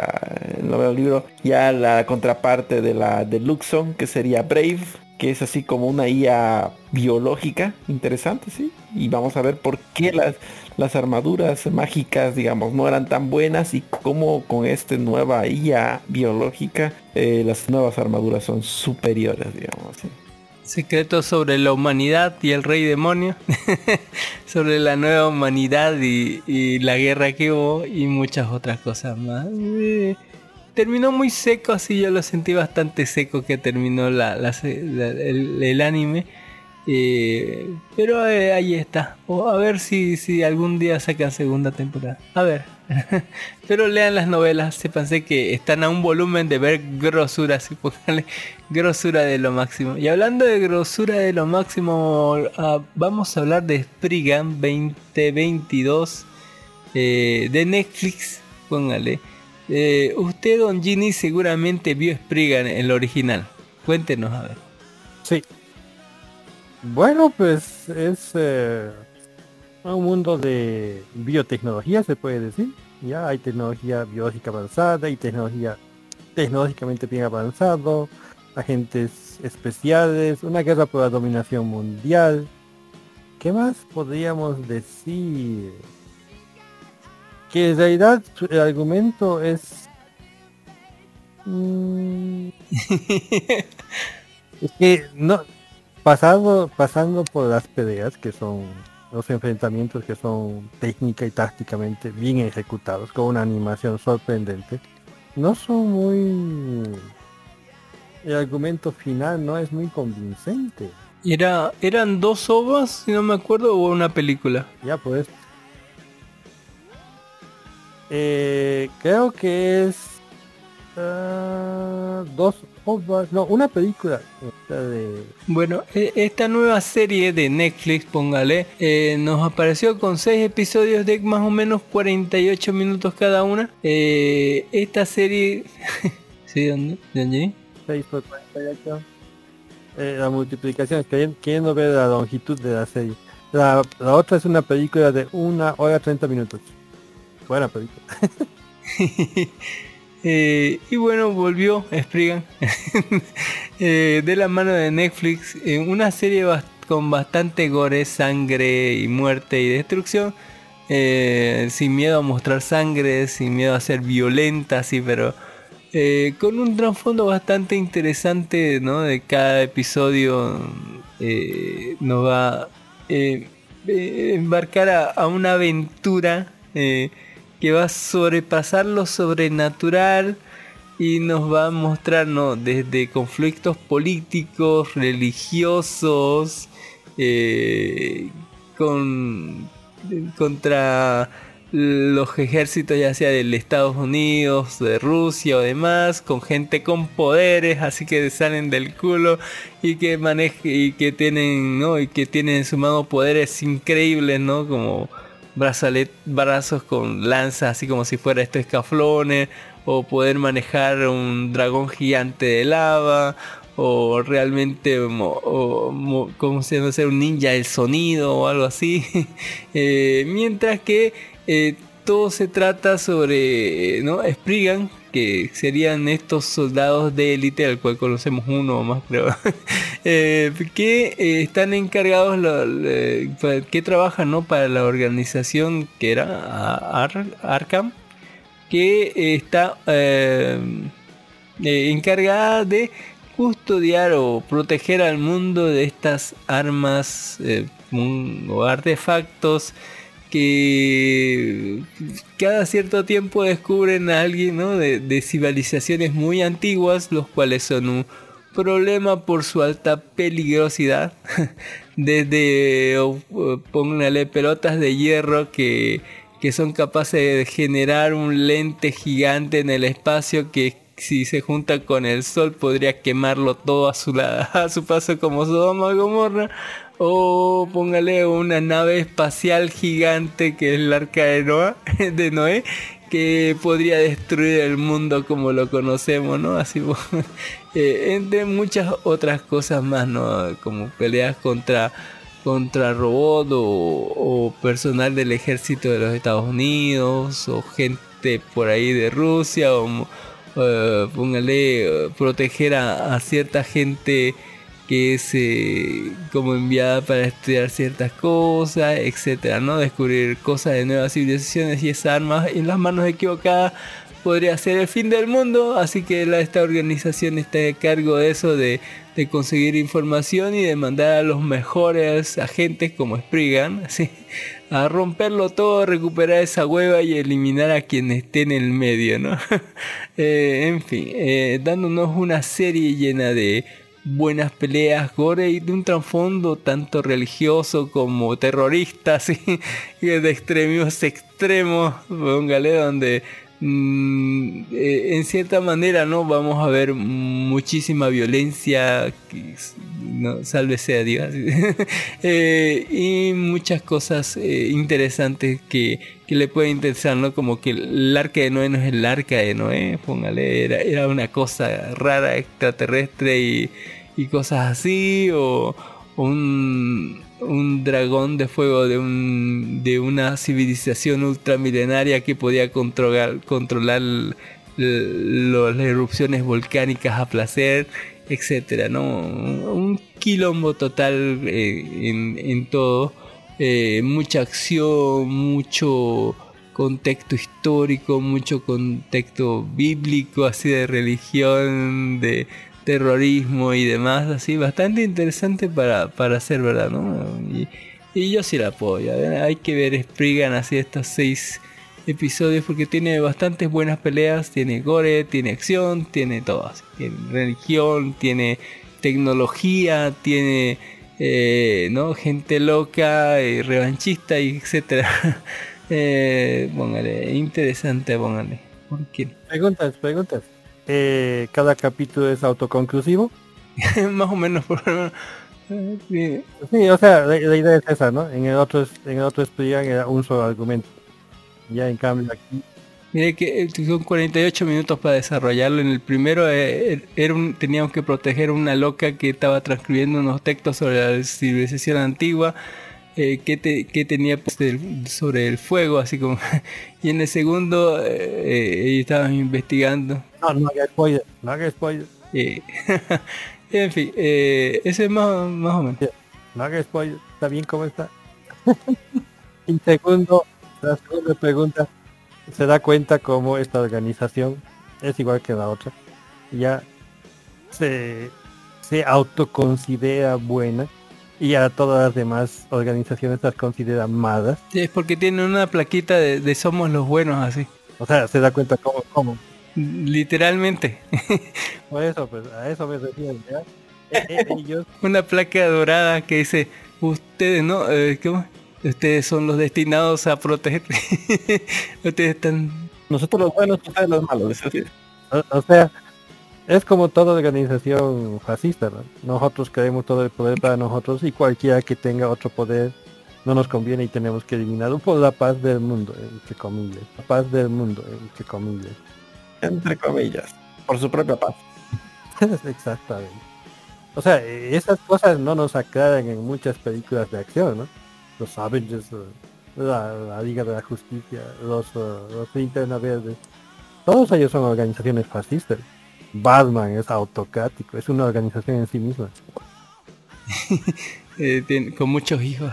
el noveno libro, ya la contraparte de la de Luxon, que sería Brave, que es así como una IA biológica, interesante, sí. Y vamos a ver por qué las, las armaduras mágicas, digamos, no eran tan buenas y cómo con esta nueva IA biológica eh, las nuevas armaduras son superiores, digamos, sí. Secretos sobre la humanidad y el rey demonio. sobre la nueva humanidad y, la guerra que hubo y muchas otras cosas más. Eh, terminó muy seco, así yo lo sentí bastante seco que terminó el anime. Eh, pero eh, ahí está. O a ver si, si algún día sacan segunda temporada. A ver. pero lean las novelas, sépanse que están a un volumen de ver grosura, así pónganle grosura de lo máximo. Y hablando de grosura de lo máximo, ah, vamos a hablar de Spriggan 2022 eh, de Netflix, póngale. Usted, Don Ginny, seguramente vio Spriggan en el original. Cuéntenos, a ver. Sí. Bueno, pues es eh, un mundo de biotecnología, se puede decir. Ya hay tecnología biológica avanzada y tecnología tecnológicamente bien avanzado, agentes especiales, una guerra por la dominación mundial. ¿Qué más podríamos decir? Que en realidad el argumento es... mm, es que no, pasado, pasando por las peleas que son los enfrentamientos que son técnica y tácticamente bien ejecutados con una animación sorprendente no son muy el argumento final no es muy convincente Era, ¿Eran dos ovas, si no me acuerdo, o una película? Ya pues. Eh, creo que es ah, dos no, una película. de- Bueno, e- esta nueva serie de Netflix, póngale, eh, nos apareció con seis episodios de más o menos 48 minutos cada una. Eh, esta serie... ¿Sí? ¿Dónde? ¿Dónde? 6 por 48. Eh, la multiplicación, queriendo, queriendo ver la longitud de la serie. La, la otra es una película de una hora 30 minutos. Buena película. Eh, y bueno, volvió Spriggan Eh, de la mano de Netflix. eh, una serie con bastante gore, sangre y muerte y destrucción. eh, sin miedo a mostrar sangre, sin miedo a ser violenta, sí, pero con un trasfondo bastante interesante, ¿no? De cada episodio nos va eh, embarcar a, a una aventura que va a sobrepasar lo sobrenatural y nos va a mostrar ¿no? desde conflictos políticos, religiosos, eh, con, contra los ejércitos ya sea del Estados Unidos, de Rusia o demás, con gente con poderes, así que salen del culo y que maneje y que tienen, ¿no? y que tienen en su mano poderes increíbles, ¿no? Como brazalet, brazos con lanzas, así como si fuera estos escaflones, o poder manejar un dragón gigante de lava, o realmente, o, mo- como se llama, un ninja del sonido o algo así. Eh, mientras que eh, todo se trata sobre, ¿no? Spriggan, que serían estos soldados de élite, al cual conocemos uno o más, creo, eh, que eh, están encargados, lo- que trabajan ¿no? para la organización que era Ar- Arkham, que eh, está encargada de custodiar o proteger al mundo de estas armas o artefactos que cada cierto tiempo descubren a alguien ¿no? de, civilizaciones muy antiguas, los cuales son un problema por su alta peligrosidad. Desde, o- o póngale pelotas de hierro que, que son capaces de generar un lente gigante en el espacio que si se junta con el sol podría quemarlo todo a su, la- a su paso como Sodoma Gomorra. O póngale una nave espacial gigante que es el arca de, de Noé que podría destruir el mundo como lo conocemos, ¿no? Así, eh, entre muchas otras cosas más, ¿no? Como peleas contra contra robot o, personal del ejército de los Estados Unidos o gente por ahí de Rusia o eh, póngale eh, proteger a cierta gente que es como enviada para estudiar ciertas cosas, etcétera, ¿no? Descubrir cosas de nuevas civilizaciones y esas armas en las manos equivocadas podría ser el fin del mundo, así que esta organización está a cargo de eso, de, de conseguir información y de mandar a los mejores agentes como Spriggan, así, a romperlo todo, recuperar esa hueva y eliminar a quien esté en el medio, ¿no? Eh, en fin, eh, dándonos una serie llena de buenas peleas, gore y de un trasfondo tanto religioso como terrorista, así, de extremos extremos, póngale, donde mm, eh, en cierta manera no vamos a ver muchísima violencia, no, sálvese a Dios, eh, y muchas cosas eh, interesantes que, que le pueden interesar, ¿no? Como que el arca de Noé no es el arca de Noé, póngale, era, era una cosa rara, extraterrestre y, y cosas así, o un, un dragón de fuego de, un, de una civilización ultramilenaria que podía controlar, controlar las erupciones volcánicas a placer, etcétera, ¿no? Un quilombo total eh, en, en todo, eh, mucha acción, mucho contexto histórico, mucho contexto bíblico, así de religión, de terrorismo y demás, así bastante interesante para, para ser verdad, ¿no? Y, y yo sí la apoyo, ¿eh? hay que ver Spriggan así estos seis episodios porque tiene bastantes buenas peleas, tiene gore, tiene acción, tiene todo, así, tiene religión, tiene tecnología, tiene eh, ¿no? Gente loca, eh, revanchista, y etcétera. Eh, interesante, póngale. ¿Por qué? Preguntas, preguntas. Eh, ¿Cada capítulo es autoconclusivo? Más o menos, por sí. Sí, o sea, la, la idea es esa, ¿no? En el otro, en el otro estudian era un solo argumento. Ya en cambio aquí, Mire que eh, son 48 minutos para desarrollarlo. En el primero eh, era un- teníamos que proteger a una loca que estaba transcribiendo unos textos sobre la civilización antigua. Eh, que, te- que tenía pues, sobre el fuego, así como. y en el segundo eh, eh, estaban investigando. no, no haga spoiler, no haga spoiler, eh, en fin, eh, ese es más, más o menos. no haga spoiler, está bien como está. y segundo, la segunda pregunta, se da cuenta cómo esta organización es igual que la otra. Ya se, se autoconsidera buena y a todas las demás organizaciones las considera malas. Sí, Es porque tiene una plaquita de, de somos los buenos, así. O sea, se da cuenta cómo, cómo. Literalmente. Por eso, pues a eso me refiero. ¿ya? Eh, eh, ellos una placa dorada que dice ustedes no Eh, ¿cómo? ustedes son los destinados a proteger ustedes están Nosotros los buenos, ustedes los malos. es decir, O, o sea, es como toda organización fascista, ¿no? Nosotros queremos todo el poder para nosotros y cualquiera que tenga otro poder no nos conviene y tenemos que eliminarlo por la paz del mundo, entre comillas. La paz del mundo, entre comillas. entre comillas. Por su propia paz. Exactamente. O sea, esas cosas no nos aclaran en muchas películas de acción, ¿no? Los Avengers, eh, la, la Liga de la Justicia, los, eh, los Linterna Verde. Todos ellos son organizaciones fascistas. Batman es autocrático, es una organización en sí misma. eh, con muchos hijos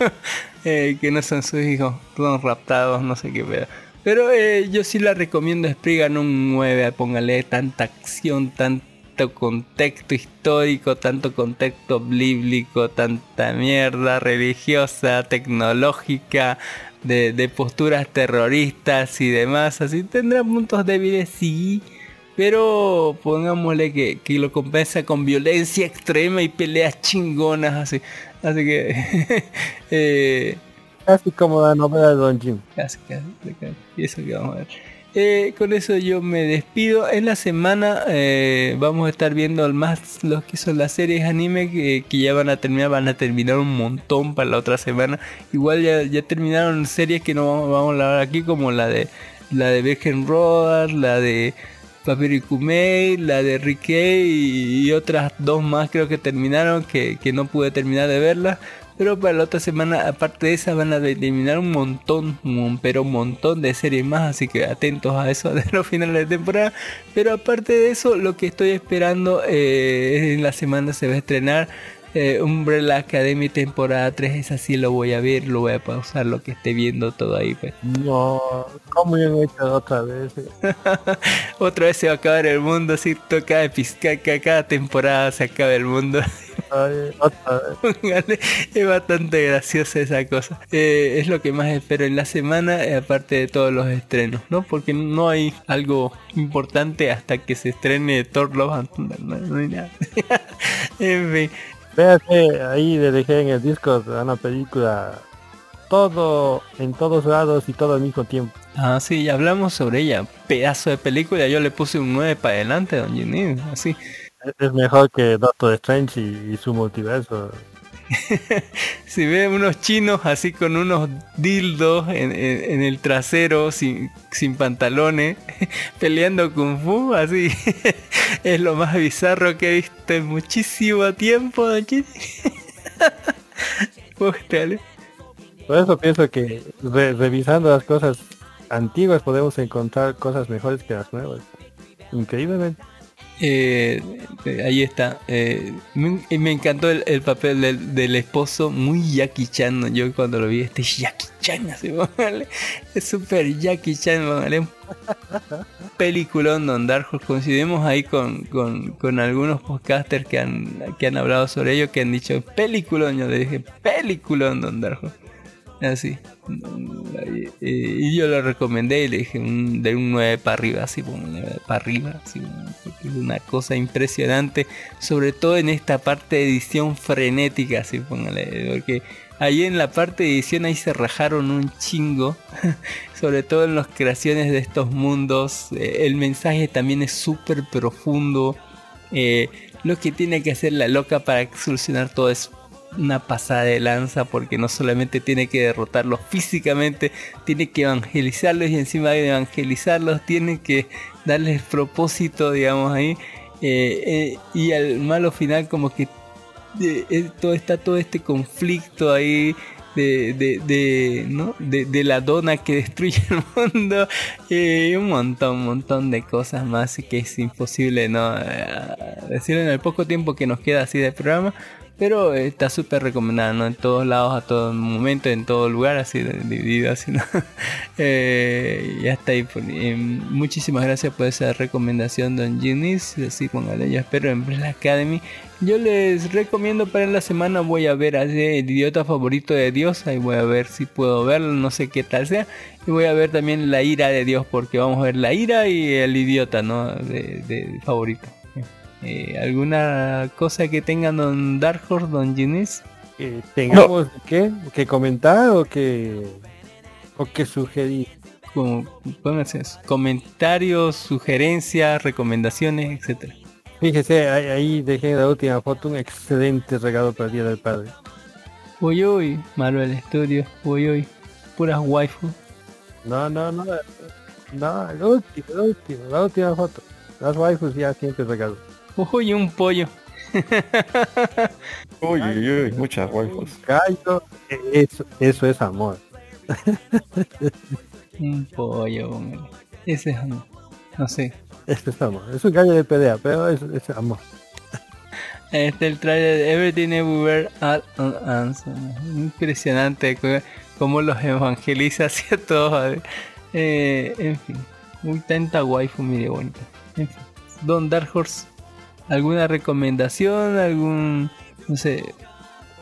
eh, que no son sus hijos son raptados no sé qué pedo. Pero eh, yo sí la recomiendo Spriggan un 9 póngale tanta acción tanto contexto histórico tanto contexto bíblico tanta mierda religiosa tecnológica de, de posturas terroristas y demás así tendrá puntos débiles sí pero pongámosle que, que lo compensa con violencia extrema y peleas chingonas así. Así que eh, Casi como la novela de Don Jim. casi, casi, casi. Y eso que vamos a ver. Eh, con eso yo me despido. En la semana eh, vamos a estar viendo más los que son las series anime que, que ya van a terminar. Van a terminar un montón para la otra semana. Igual ya, ya terminaron series que no vamos, vamos a hablar aquí como la de la de Virgen Rodas, la de Papirikumei, la de Ricky y, otras dos más creo que terminaron que, que no pude terminar de verlas. Pero para la otra semana, aparte de esa, van a eliminar un montón, pero un montón de series más, así que atentos a eso de los finales de temporada. Pero aparte de eso, lo que estoy esperando eh, en la semana se va a estrenar eh, Umbrella Academy temporada 3. Es así, lo voy a ver, lo voy a pausar, lo que esté viendo todo ahí. Pues. No, ¿cómo han hecho otra vez? Otra vez se va a acabar el mundo, así toca que cada temporada se acaba el mundo. Ay, otra vez. Es bastante graciosa esa cosa. Eh, es lo que más espero en la semana, eh, aparte de todos los estrenos, ¿no? Porque no hay algo importante hasta que se estrene Thor Love and Thunder, no, no hay nada. en fin, Véase, ahí le dejé en el Discord una película todo en todos lados y todo al mismo tiempo. ah, sí, ya hablamos sobre ella. Pedazo de película, yo le puse un 9 para adelante, don Jimmy, así. Es- Es mejor que Doctor Strange y, y su multiverso. Si ve unos chinos así con unos dildos en, el trasero sin, sin pantalones peleando kung fu así es lo más bizarro que he visto en muchísimo tiempo. Por eso pienso que re- revisando las cosas antiguas podemos encontrar cosas mejores que las nuevas. Increíblemente. Eh, eh, ahí está. Eh, me, encantó el, el papel del, del esposo, muy Jackie Chan. Yo cuando lo vi, este es Jackie Chan, así, póngale. es súper Jackie Chan. Un peliculón Don Dark. Coincidimos ahí con, con, con algunos podcasters que han, que han hablado sobre ello, que han dicho peliculón. Yo le dije peliculón Don Dark. Así. Eh, y yo lo recomendé y le dije un- de un 9 para arriba, así un 9 para arriba, así, es una cosa impresionante, sobre todo en esta parte de edición frenética, así póngale, porque ahí en la parte de edición ahí se rajaron un chingo, sobre todo en las creaciones de estos mundos, eh, el mensaje también es súper profundo, eh, lo que tiene que hacer la loca para solucionar todo es una pasada de lanza porque no solamente tiene que derrotarlos físicamente, tiene que evangelizarlos y encima de evangelizarlos tiene que darles propósito, digamos ahí. eh, eh, y al malo final como que eh, todo está todo este conflicto ahí de, de, de, ¿no? de, la dona que destruye el mundo y un montón, un montón de cosas más que es imposible no decir en el poco tiempo que nos queda así de programa. Pero está súper recomendada, ¿no? En todos lados, a todo momento, en todo lugar, así dividido, así, ¿no? Eh, ya está ahí. eh, muchísimas gracias por esa recomendación, Don Ginis. Así, póngale, yo espero en Umbrella Academy. Yo les recomiendo para la semana voy a ver a ese- el idiota favorito de Dios. Ahí voy a ver si puedo verlo, no sé qué tal sea. Y voy a ver también la ira de Dios, porque vamos a ver la ira y el idiota, ¿no? De favorito. Eh, ¿Alguna cosa que tengan Don Dark Horse, Don Ginis? Que tengamos que, que comentar o que o que sugerir. Como, pónganse comentarios, sugerencias, recomendaciones, etcétera. Fíjese, ahí, ahí dejé en la última foto un excelente regalo para el Día del Padre. Uy uy, Marvel Studio, uy uy, puras waifu. No, no, no. No, el último, el último, la última foto. Las waifus ya siempre regalo. Uy, un pollo. Uy, uy, uy, muchas waifus. Eso, eso es amor. Un pollo, póngale. Ese es amor. No sé. Eso es amor. Es un gallo de pelea, pero es, es amor. Este el trailer de Everything Everywhere All at Once. Impresionante cómo los evangeliza hacia todos. Eh, en fin, muy tanta waifu, mire bonita. En fin, Don Dark Horse, ¿alguna recomendación? ¿Algún, no sé,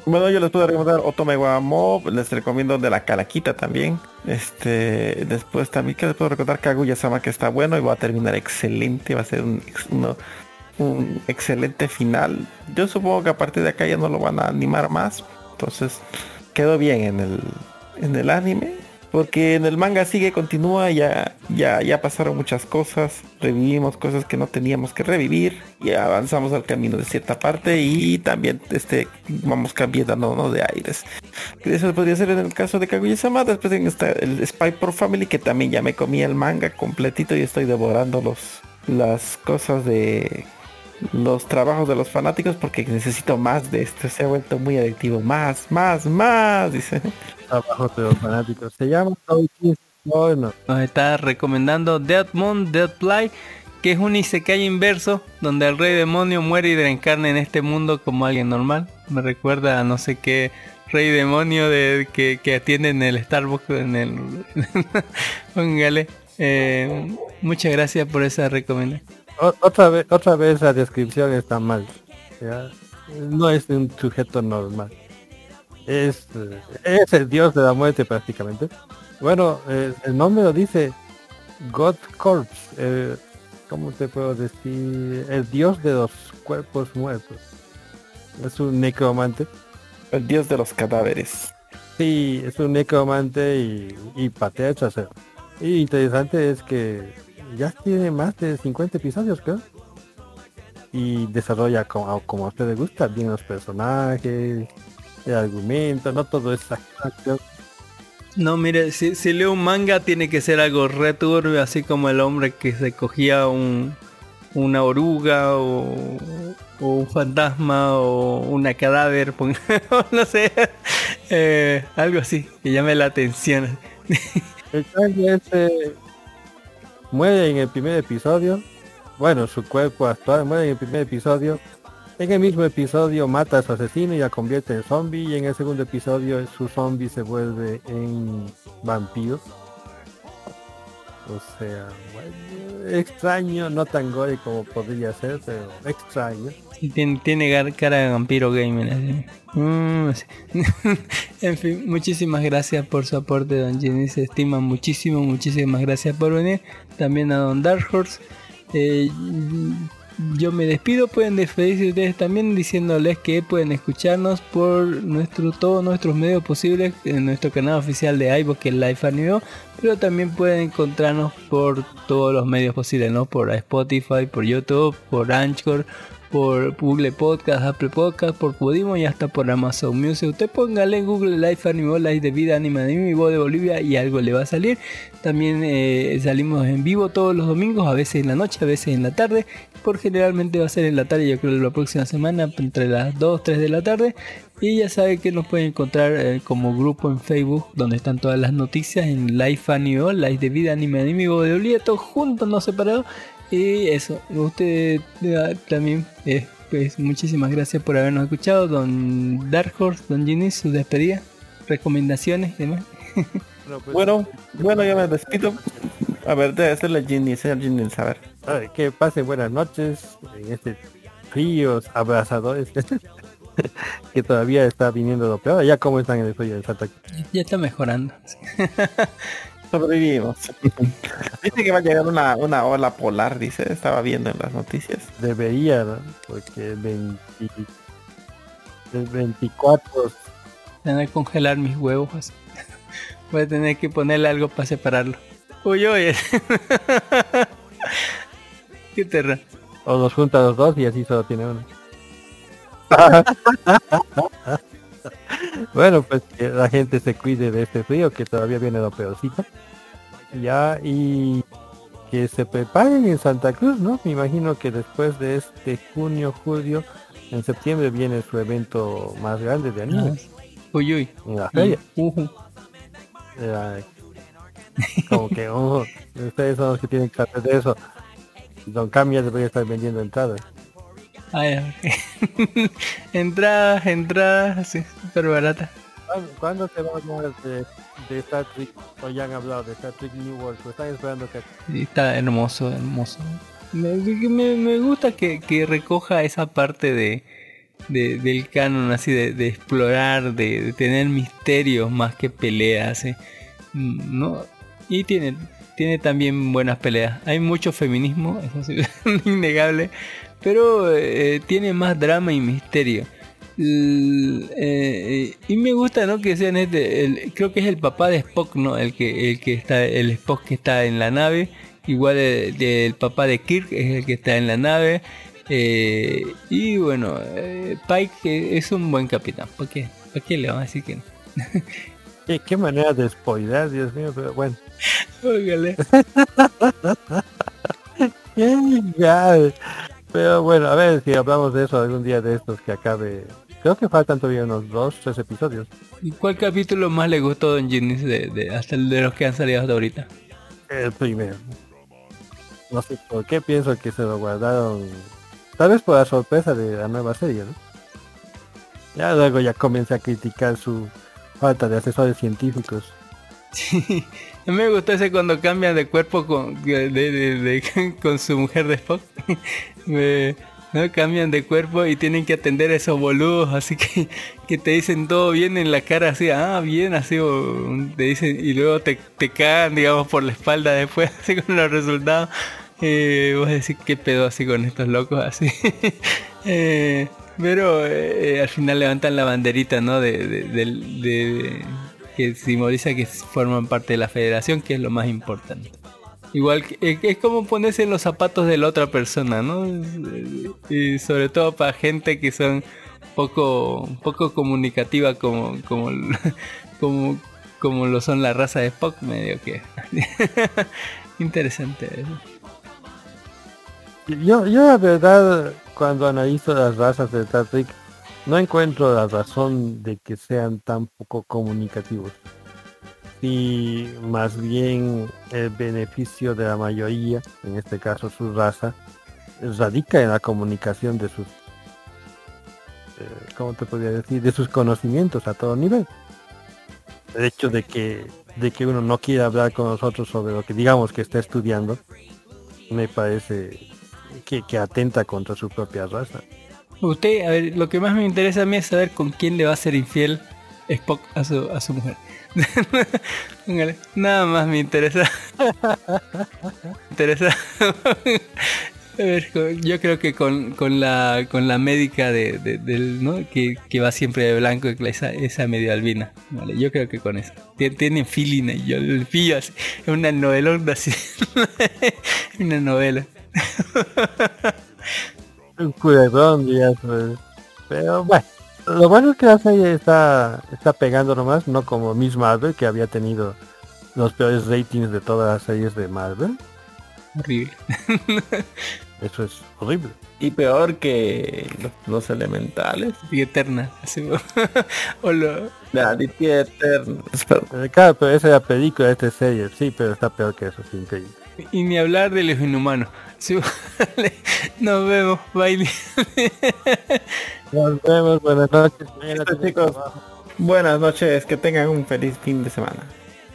Bueno, yo les puedo recomendar Otome wa Mob, les recomiendo de la Calaquita también. Este, después también que les puedo recordar Kaguya-sama que está bueno y va a terminar excelente, va a ser un, uno- un excelente final. Yo supongo que a partir de acá ya no lo van a animar más, entonces quedó bien en el, en el anime. Porque en el manga sigue, continúa, ya, ya, ya pasaron muchas cosas, revivimos cosas que no teníamos que revivir, y avanzamos al camino de cierta parte y también este vamos cambiando ¿no? de aires. Eso podría ser en el caso de Kaguya-sama, después en esta, el Spy por Family, que también ya me comí el manga completito y estoy devorando los las cosas de los trabajos de los fanáticos porque necesito más de esto, se ha vuelto muy adictivo, más, más, más, dice. Abajo de los fanáticos. Se llama nos está recomendando Deadmon Deadfly, que es un Isekai inverso, donde el rey demonio muere y reencarna en este mundo como alguien normal. Me recuerda a no sé qué rey demonio de, que, que atiende en el Starbucks, en el... Póngale. Eh, muchas gracias por esa recomendación. Otra vez, otra vez la descripción está mal. ¿ya? No es un sujeto normal. Es, es el dios de la muerte prácticamente. Bueno, eh, el nombre lo dice God Corpse. eh, ¿Cómo te puedo decir? El dios de los cuerpos muertos. Es un necromante. El dios de los cadáveres. Sí, es un necromante y, y patea el trasero. Y interesante es que ya tiene más de 50 episodios, creo. Y desarrolla como, como a usted le gusta, bien los personajes, el argumento, no todo es acción. No, mire, si, si leo un manga tiene que ser algo re turbio, así como el hombre que se cogía un, una oruga o, o un fantasma o una cadáver, no sé, eh, algo así, que llame la atención. El ese muere en el primer episodio. Bueno, su cuerpo actual muere en el primer episodio. En el mismo episodio mata a su asesino y la convierte en zombie. Y en el segundo episodio su zombie se vuelve en vampiro. O sea, bueno, extraño, no tan gore como podría ser, pero extraño. Tiene, tiene cara de vampiro gamer. Mm, en fin, muchísimas gracias por su aporte, Don Jenny. Se estima muchísimo. Muchísimas gracias por venir. También a Don Dark Horse. Eh, yo me despido. Pueden despedirse ustedes también diciéndoles que pueden escucharnos por nuestro, todos nuestros medios posibles en nuestro canal oficial de iVoox, que es Life Anime, pero también pueden encontrarnos por todos los medios posibles, ¿no? Por Spotify, por YouTube, por Anchor, por Google Podcast, Apple Podcast, por Podimo y hasta por Amazon Music. Usted póngale en Google Life Anime, Life de Vida Anime Anime Voz de Bolivia y algo le va a salir. También eh, salimos en vivo todos los domingos, a veces en la noche, a veces en la tarde. Por generalmente va a ser en la tarde, yo creo la próxima semana, entre las 2, 3 de la tarde. Y ya sabe que nos pueden encontrar eh, como grupo en Facebook, donde están todas las noticias en Life Anime, Life de Vida Anime Anime Voz de Bolivia, todos juntos, no separados. Y eso, usted eh, también, eh, pues muchísimas gracias por habernos escuchado. Don Dark Horse, Don Ginny, su despedida, recomendaciones y demás. Bueno, pues, Bueno, bueno, yo me despido. A ver, debe ser la Ginny, sea Ginny, a ver. a ver, que pasen buenas noches en este fríos abrazadores que todavía está viniendo lo peor. Ya como están en el frío de Santa Cruz. Ya está mejorando. Sobrevivimos. dice que va a llegar una, una ola polar, dice. Estaba viendo en las noticias. Debería, ¿no? Porque el 20 el 24 Tener que congelar mis huevos. así. Voy a tener que ponerle algo para separarlo. Uy, uy. Qué terror. o los junta los dos y así solo tiene uno. Bueno, pues que la gente se cuide de este frío que todavía viene lo peorcito. Ya, y que se preparen en Santa Cruz, ¿no? Me imagino que después de este junio, julio, en septiembre viene su evento más grande de anime, Uy, uy. en la feria. Era como que, ojo, ustedes son los que tienen que saber de eso. Don Cami ya debería estar vendiendo entradas. Ah, ok. entradas, entradas, sí, súper barata. ¿Cuándo- ¿Cuándo se va a hablar de, de Star Trek? O ya han hablado de Star Trek New World. ¿O están esperando que está hermoso, hermoso. Me, me- me gusta que, que recoja esa parte de, de- del canon, así de, de explorar, de, tener misterios más que peleas. ¿eh? Mm, ¿no? Y tiene, tiene también buenas peleas. Hay mucho feminismo, eso sí, es innegable, pero eh, tiene más drama y misterio. L- eh, y me gusta no que sean este el- creo que es el papá de Spock no el que el que está el Spock que está en la nave igual el, el papá de Kirk es el que está en la nave eh, y bueno eh, Pike es un buen capitán ¿por qué, ¿por qué le vamos a decir que no? ¿Qué, qué manera de spoiler, Dios mío, pero bueno. Óigale. pero bueno, a ver si hablamos de eso algún día de estos que acabe. Creo que faltan todavía unos dos, tres episodios. ¿Y cuál capítulo más le gustó a Don Ginnis de, de- hasta de los que han salido hasta ahorita? El primero. No sé por qué pienso que se lo guardaron. Tal vez por la sorpresa de la nueva serie, ¿no? Ya luego ya comencé a criticar su falta de asesores científicos. Sí, me gustó ese cuando cambian de cuerpo con, con su mujer de Spock. ¿no? Cambian de cuerpo y tienen que atender a esos boludos, así que, que te dicen todo bien en la cara, así, ah, bien, así, te dicen, y luego te, te digamos, por la espalda después, así con los resultados. Eh, vos decís, ¿qué pedo así con estos locos? Así. Eh, pero eh, al final levantan la banderita, ¿no? De, de- de- que simboliza que forman parte de la federación, que es lo más importante. Igual que, es- como ponerse en los zapatos de la otra persona, ¿no? Y sobre todo para gente que son poco, poco comunicativa como, como, como, como lo son la raza de Spock, medio que interesante eso. Yo, yo la verdad, cuando analizo las razas de Star Trek, no encuentro la razón de que sean tan poco comunicativos. Y más bien el beneficio de la mayoría, en este caso su raza, radica en la comunicación de sus, eh, ¿cómo te decir? De sus conocimientos a todo nivel. el hecho de que de que uno no quiera hablar con nosotros sobre lo que digamos que está estudiando, me parece que, que atenta contra su propia raza. Usted, a ver, lo que más me interesa a mí es saber con quién le va a ser infiel Spock a su, a su mujer. Nada más me interesa. Me interesa. A ver, yo creo que con, con la con la médica de, de- del, ¿no? que, que va siempre de blanco, esa, esa medio albina. Vale, yo creo que con eso. Tien- Tienen feeling y yo le pillo así. Es una novelona así. una novela. Un culebrón, ya pues. Pero bueno, lo bueno es que la serie está, está pegando nomás, no como Miss Marvel, que había tenido los peores ratings de todas las series de Marvel. Horrible. Eso es horrible. Y peor que los, los elementales. Y eterna. así, o lo- La Ditya Eterna. Eh, Claro, pero esa era película, esta es serie, sí, pero está peor que eso, sí, increíble. y ni hablar de los inhumanos. Sí, vale. Nos vemos, baile. Nos vemos, buenas noches. Mañana Listo, chicos. Buenas noches, que tengan un feliz fin de semana.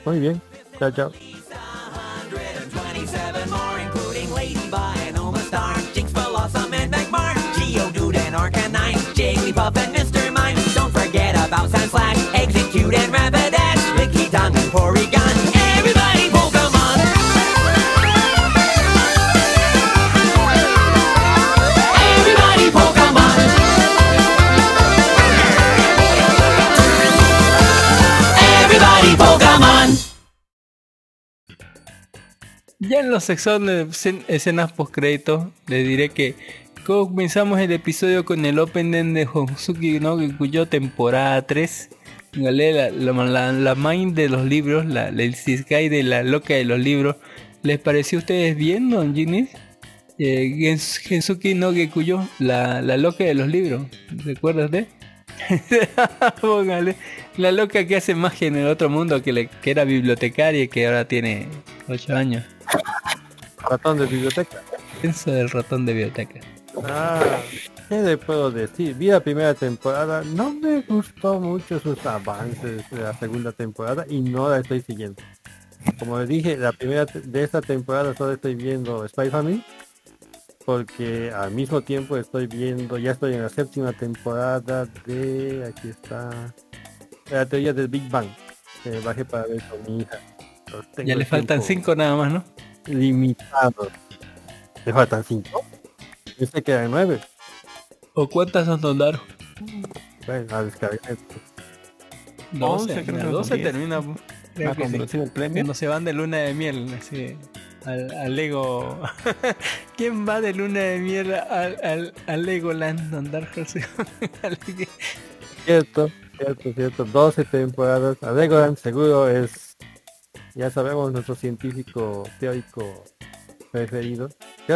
Muy bien, chao, chao. 127 more, including Ladybug and Oma Star, Jinx, Blossom, and Magmar, Geodude and Arcanine, Jigglypuff and Mr. Mime. Don't forget about Sandslash, Execute and Rapidash, Ya en los secciones escen- escenas post crédito les diré que comenzamos el episodio con el opening de Honsuki no Gikuyo temporada 3. ¿vale? La, la, la, la main de los libros, la, el Siskai de la loca de los libros. ¿Les pareció a ustedes bien, Don Ginny? Eh, Gens- Gensuki no Gekuyo, la, la loca de los libros. ¿Recuerdas de? Póngale. La loca que hace magia en el otro mundo, que, le, que era bibliotecaria y que ahora tiene 8 años. Ratón de biblioteca. Pienso del ratón de biblioteca. Ah, ¿qué le puedo decir? Vi la primera temporada, no me gustó mucho sus avances de la segunda temporada y no la estoy siguiendo. Como les dije, la primera de esta temporada solo estoy viendo Spy Family porque al mismo tiempo estoy viendo, ya estoy en la séptima temporada de, aquí está, la teoría del Big Bang, que bajé para ver con mi hija. Ya le faltan 5 nada más, ¿no? Limitado. ¿Le faltan 5? Yo sé que eran 9. ¿O cuántas son Don Daro? Bueno, a descargar esto. 12, Once, creo que mira, son 12 diez. termina. Creo Ah, que cuando sí. el premio. Cuando se van de luna de miel, así. Al, al Lego. ¿Quién va de luna de miel al, al, al Legoland? Don Dark Horse? Cierto, cierto, cierto. 12 temporadas. A Legoland seguro es, ya sabemos, nuestro científico teórico preferido.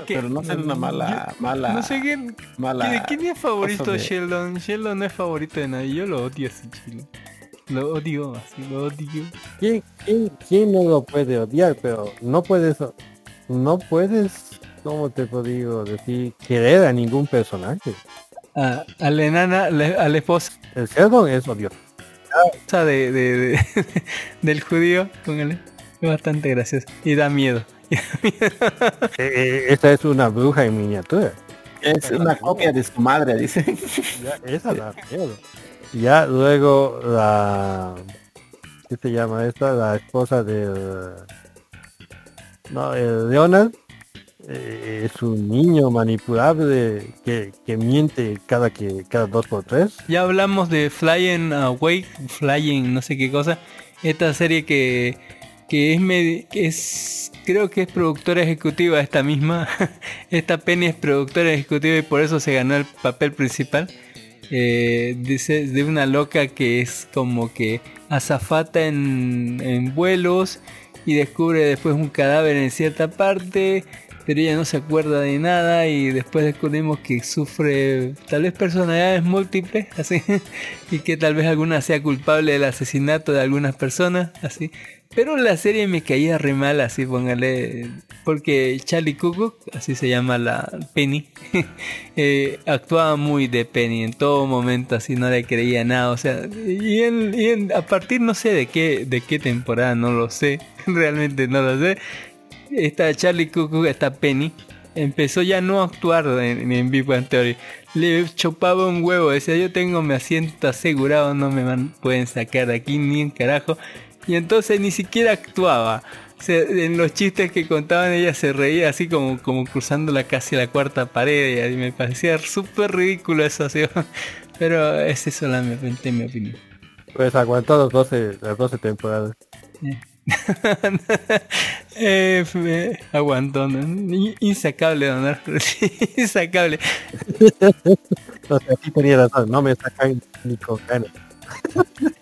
Pero no sean una mala, mala, no sé quién. mala. ¿De quién es favorito de- Sheldon? Sheldon no es favorito de nadie. Yo lo odio ese chilo. Lo odio, así lo odio. ¿Quién, quién, quién no lo puede odiar? Pero no puedes, no puedes, ¿cómo te puedo decir? Querer a ningún personaje. A, a la enana, le- a la esposa El Sheldon es odioso. de, de- de- del judío, póngale. Es bastante gracioso. Y da miedo. Eh, eh, esta es una bruja en miniatura. Es una copia de su madre, dice. Ya, esa da miedo. Ya luego la ¿qué se llama esta? La esposa del no, el Leonard eh, es un niño manipulable que, que miente cada que cada dos por tres. Ya hablamos de Flying Away, Flying no sé qué cosa. Esta serie que, que es, medi- que es creo que es productora ejecutiva esta misma. esta Penny es productora ejecutiva y por eso se ganó el papel principal. Eh, dice de una loca que es como que azafata en, en vuelos y descubre después un cadáver en cierta parte pero ella no se acuerda de nada y después descubrimos que sufre tal vez personalidades múltiples, así, y que tal vez alguna sea culpable del asesinato de algunas personas, así. Pero la serie me caía re mal, así, póngale. porque Charlie Cook, así se llama la Penny, eh, actuaba muy de Penny en todo momento, así no le creía nada, o sea, y, en- y a partir no sé de qué, de qué temporada, no lo sé, realmente no lo sé, esta Charlie Cook, esta Penny, empezó ya no a actuar en, en Big Bang Theory. Le chupaba un huevo, decía yo tengo mi asiento asegurado, no me van- pueden sacar de aquí ni en carajo. Y entonces ni siquiera actuaba. O sea, en los chistes que contaban ella se reía así como, como cruzando la casi la cuarta pared y me parecía súper ridículo eso. así. Pero esa es solamente mi opinión. Pues aguantó los 12, las 12 temporadas. eh, me aguantó, insacable, don insacable. O sea, aquí tenía razón, no me sacan ni con ganas.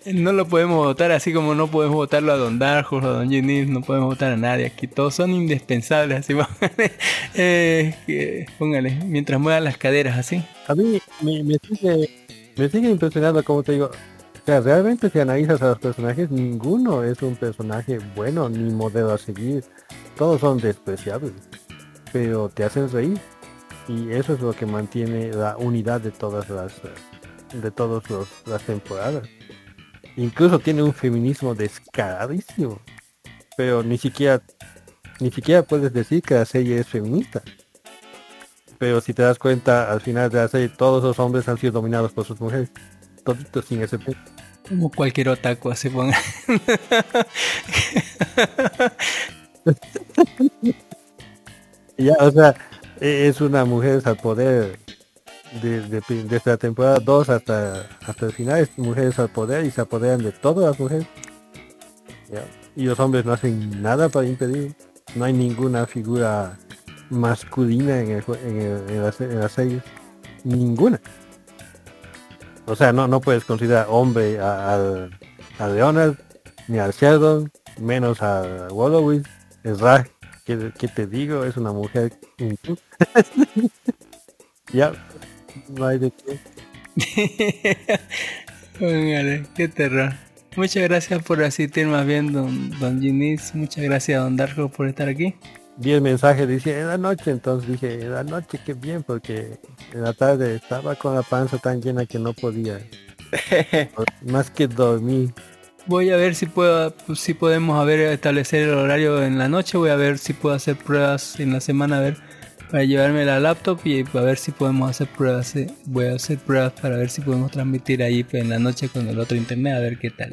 No lo podemos votar así como no podemos votarlo a Don Darjos, a Don Ginny, no podemos votar a nadie. Aquí todos son indispensables, así póngale, eh, póngale, mientras muevan las caderas así. A mí me, me sigue, me sigue impresionando, como te digo. O sea, realmente si analizas a los personajes, ninguno es un personaje bueno ni modelo a seguir. Todos son despreciables, pero te hacen reír. Y eso es lo que mantiene la unidad de todas las de todas las temporadas. Incluso tiene un feminismo descaradísimo. Pero ni siquiera ni siquiera puedes decir que la serie es feminista. Pero si te das cuenta, al final de la serie todos los hombres han sido dominados por sus mujeres. Toditos sin excepción. Como cualquier otaku, así ponga. Ya, o sea, e- es una mujer al poder de- de- desde la temporada 2 hasta, hasta el final, es mujeres al poder y se apoderan de todas las mujeres. Y los hombres no hacen nada para impedir. No hay ninguna figura masculina en, el, en, en la, se- en la serie. Ninguna. O sea, no, no puedes considerar hombre al- a Leonard, ni al Sheldon, menos a Wolowitz. Es Raj, ¿qué, qué te digo? Es una mujer. ya, no hay de qué. Póngale, qué terror. Muchas gracias por asistir más bien, don, don Ginis. Muchas gracias, don Darjo, por estar aquí. Vi el mensaje, dice en la noche, entonces dije, en la noche, qué bien, porque en la tarde estaba con la panza tan llena que no podía. Más que dormir. Voy a ver si puedo, si podemos a ver establecer el horario en la noche. Voy a ver si puedo hacer pruebas en la semana, a ver para llevarme la laptop y a ver si podemos hacer pruebas. eh. Voy a hacer pruebas para ver si podemos transmitir ahí pues, en la noche con el otro internet a ver qué tal.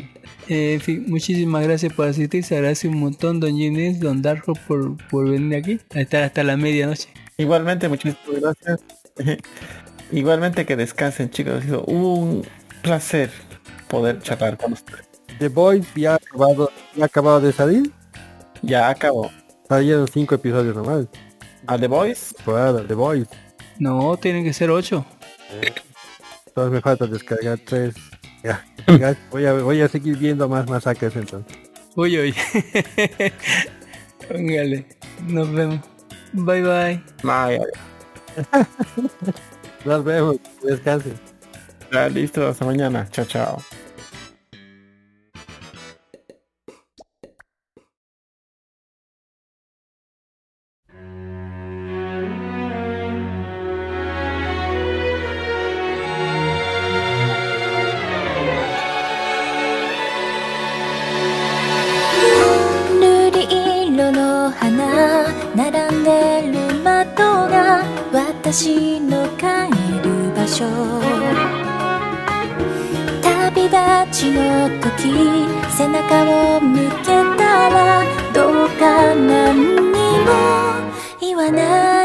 Eh, en fin, muchísimas gracias por asistir. Se agradece un montón, don Ginés, don Darjo, por, por venir aquí a estar hasta la medianoche. Igualmente, muchísimas gracias. Igualmente que descansen, chicos. Ha sido un placer poder charlar con ustedes. The Boys ya ha acabado, ya ha acabado de salir. Ya acabó. Salieron cinco episodios nomás. A The Voice. Por The Boys. No, tienen que ser ocho. Entonces me falta descargar tres. Ya. Ya, Voy a, voy a seguir viendo más masacres entonces. Uy, uy. Póngale. Nos vemos. Bye bye. Bye. Nos vemos. Descansen. Ya listo, hasta mañana. Chao, chao. 私の帰る場所。旅立ちの時背中を向けたらどうか何にも言わない。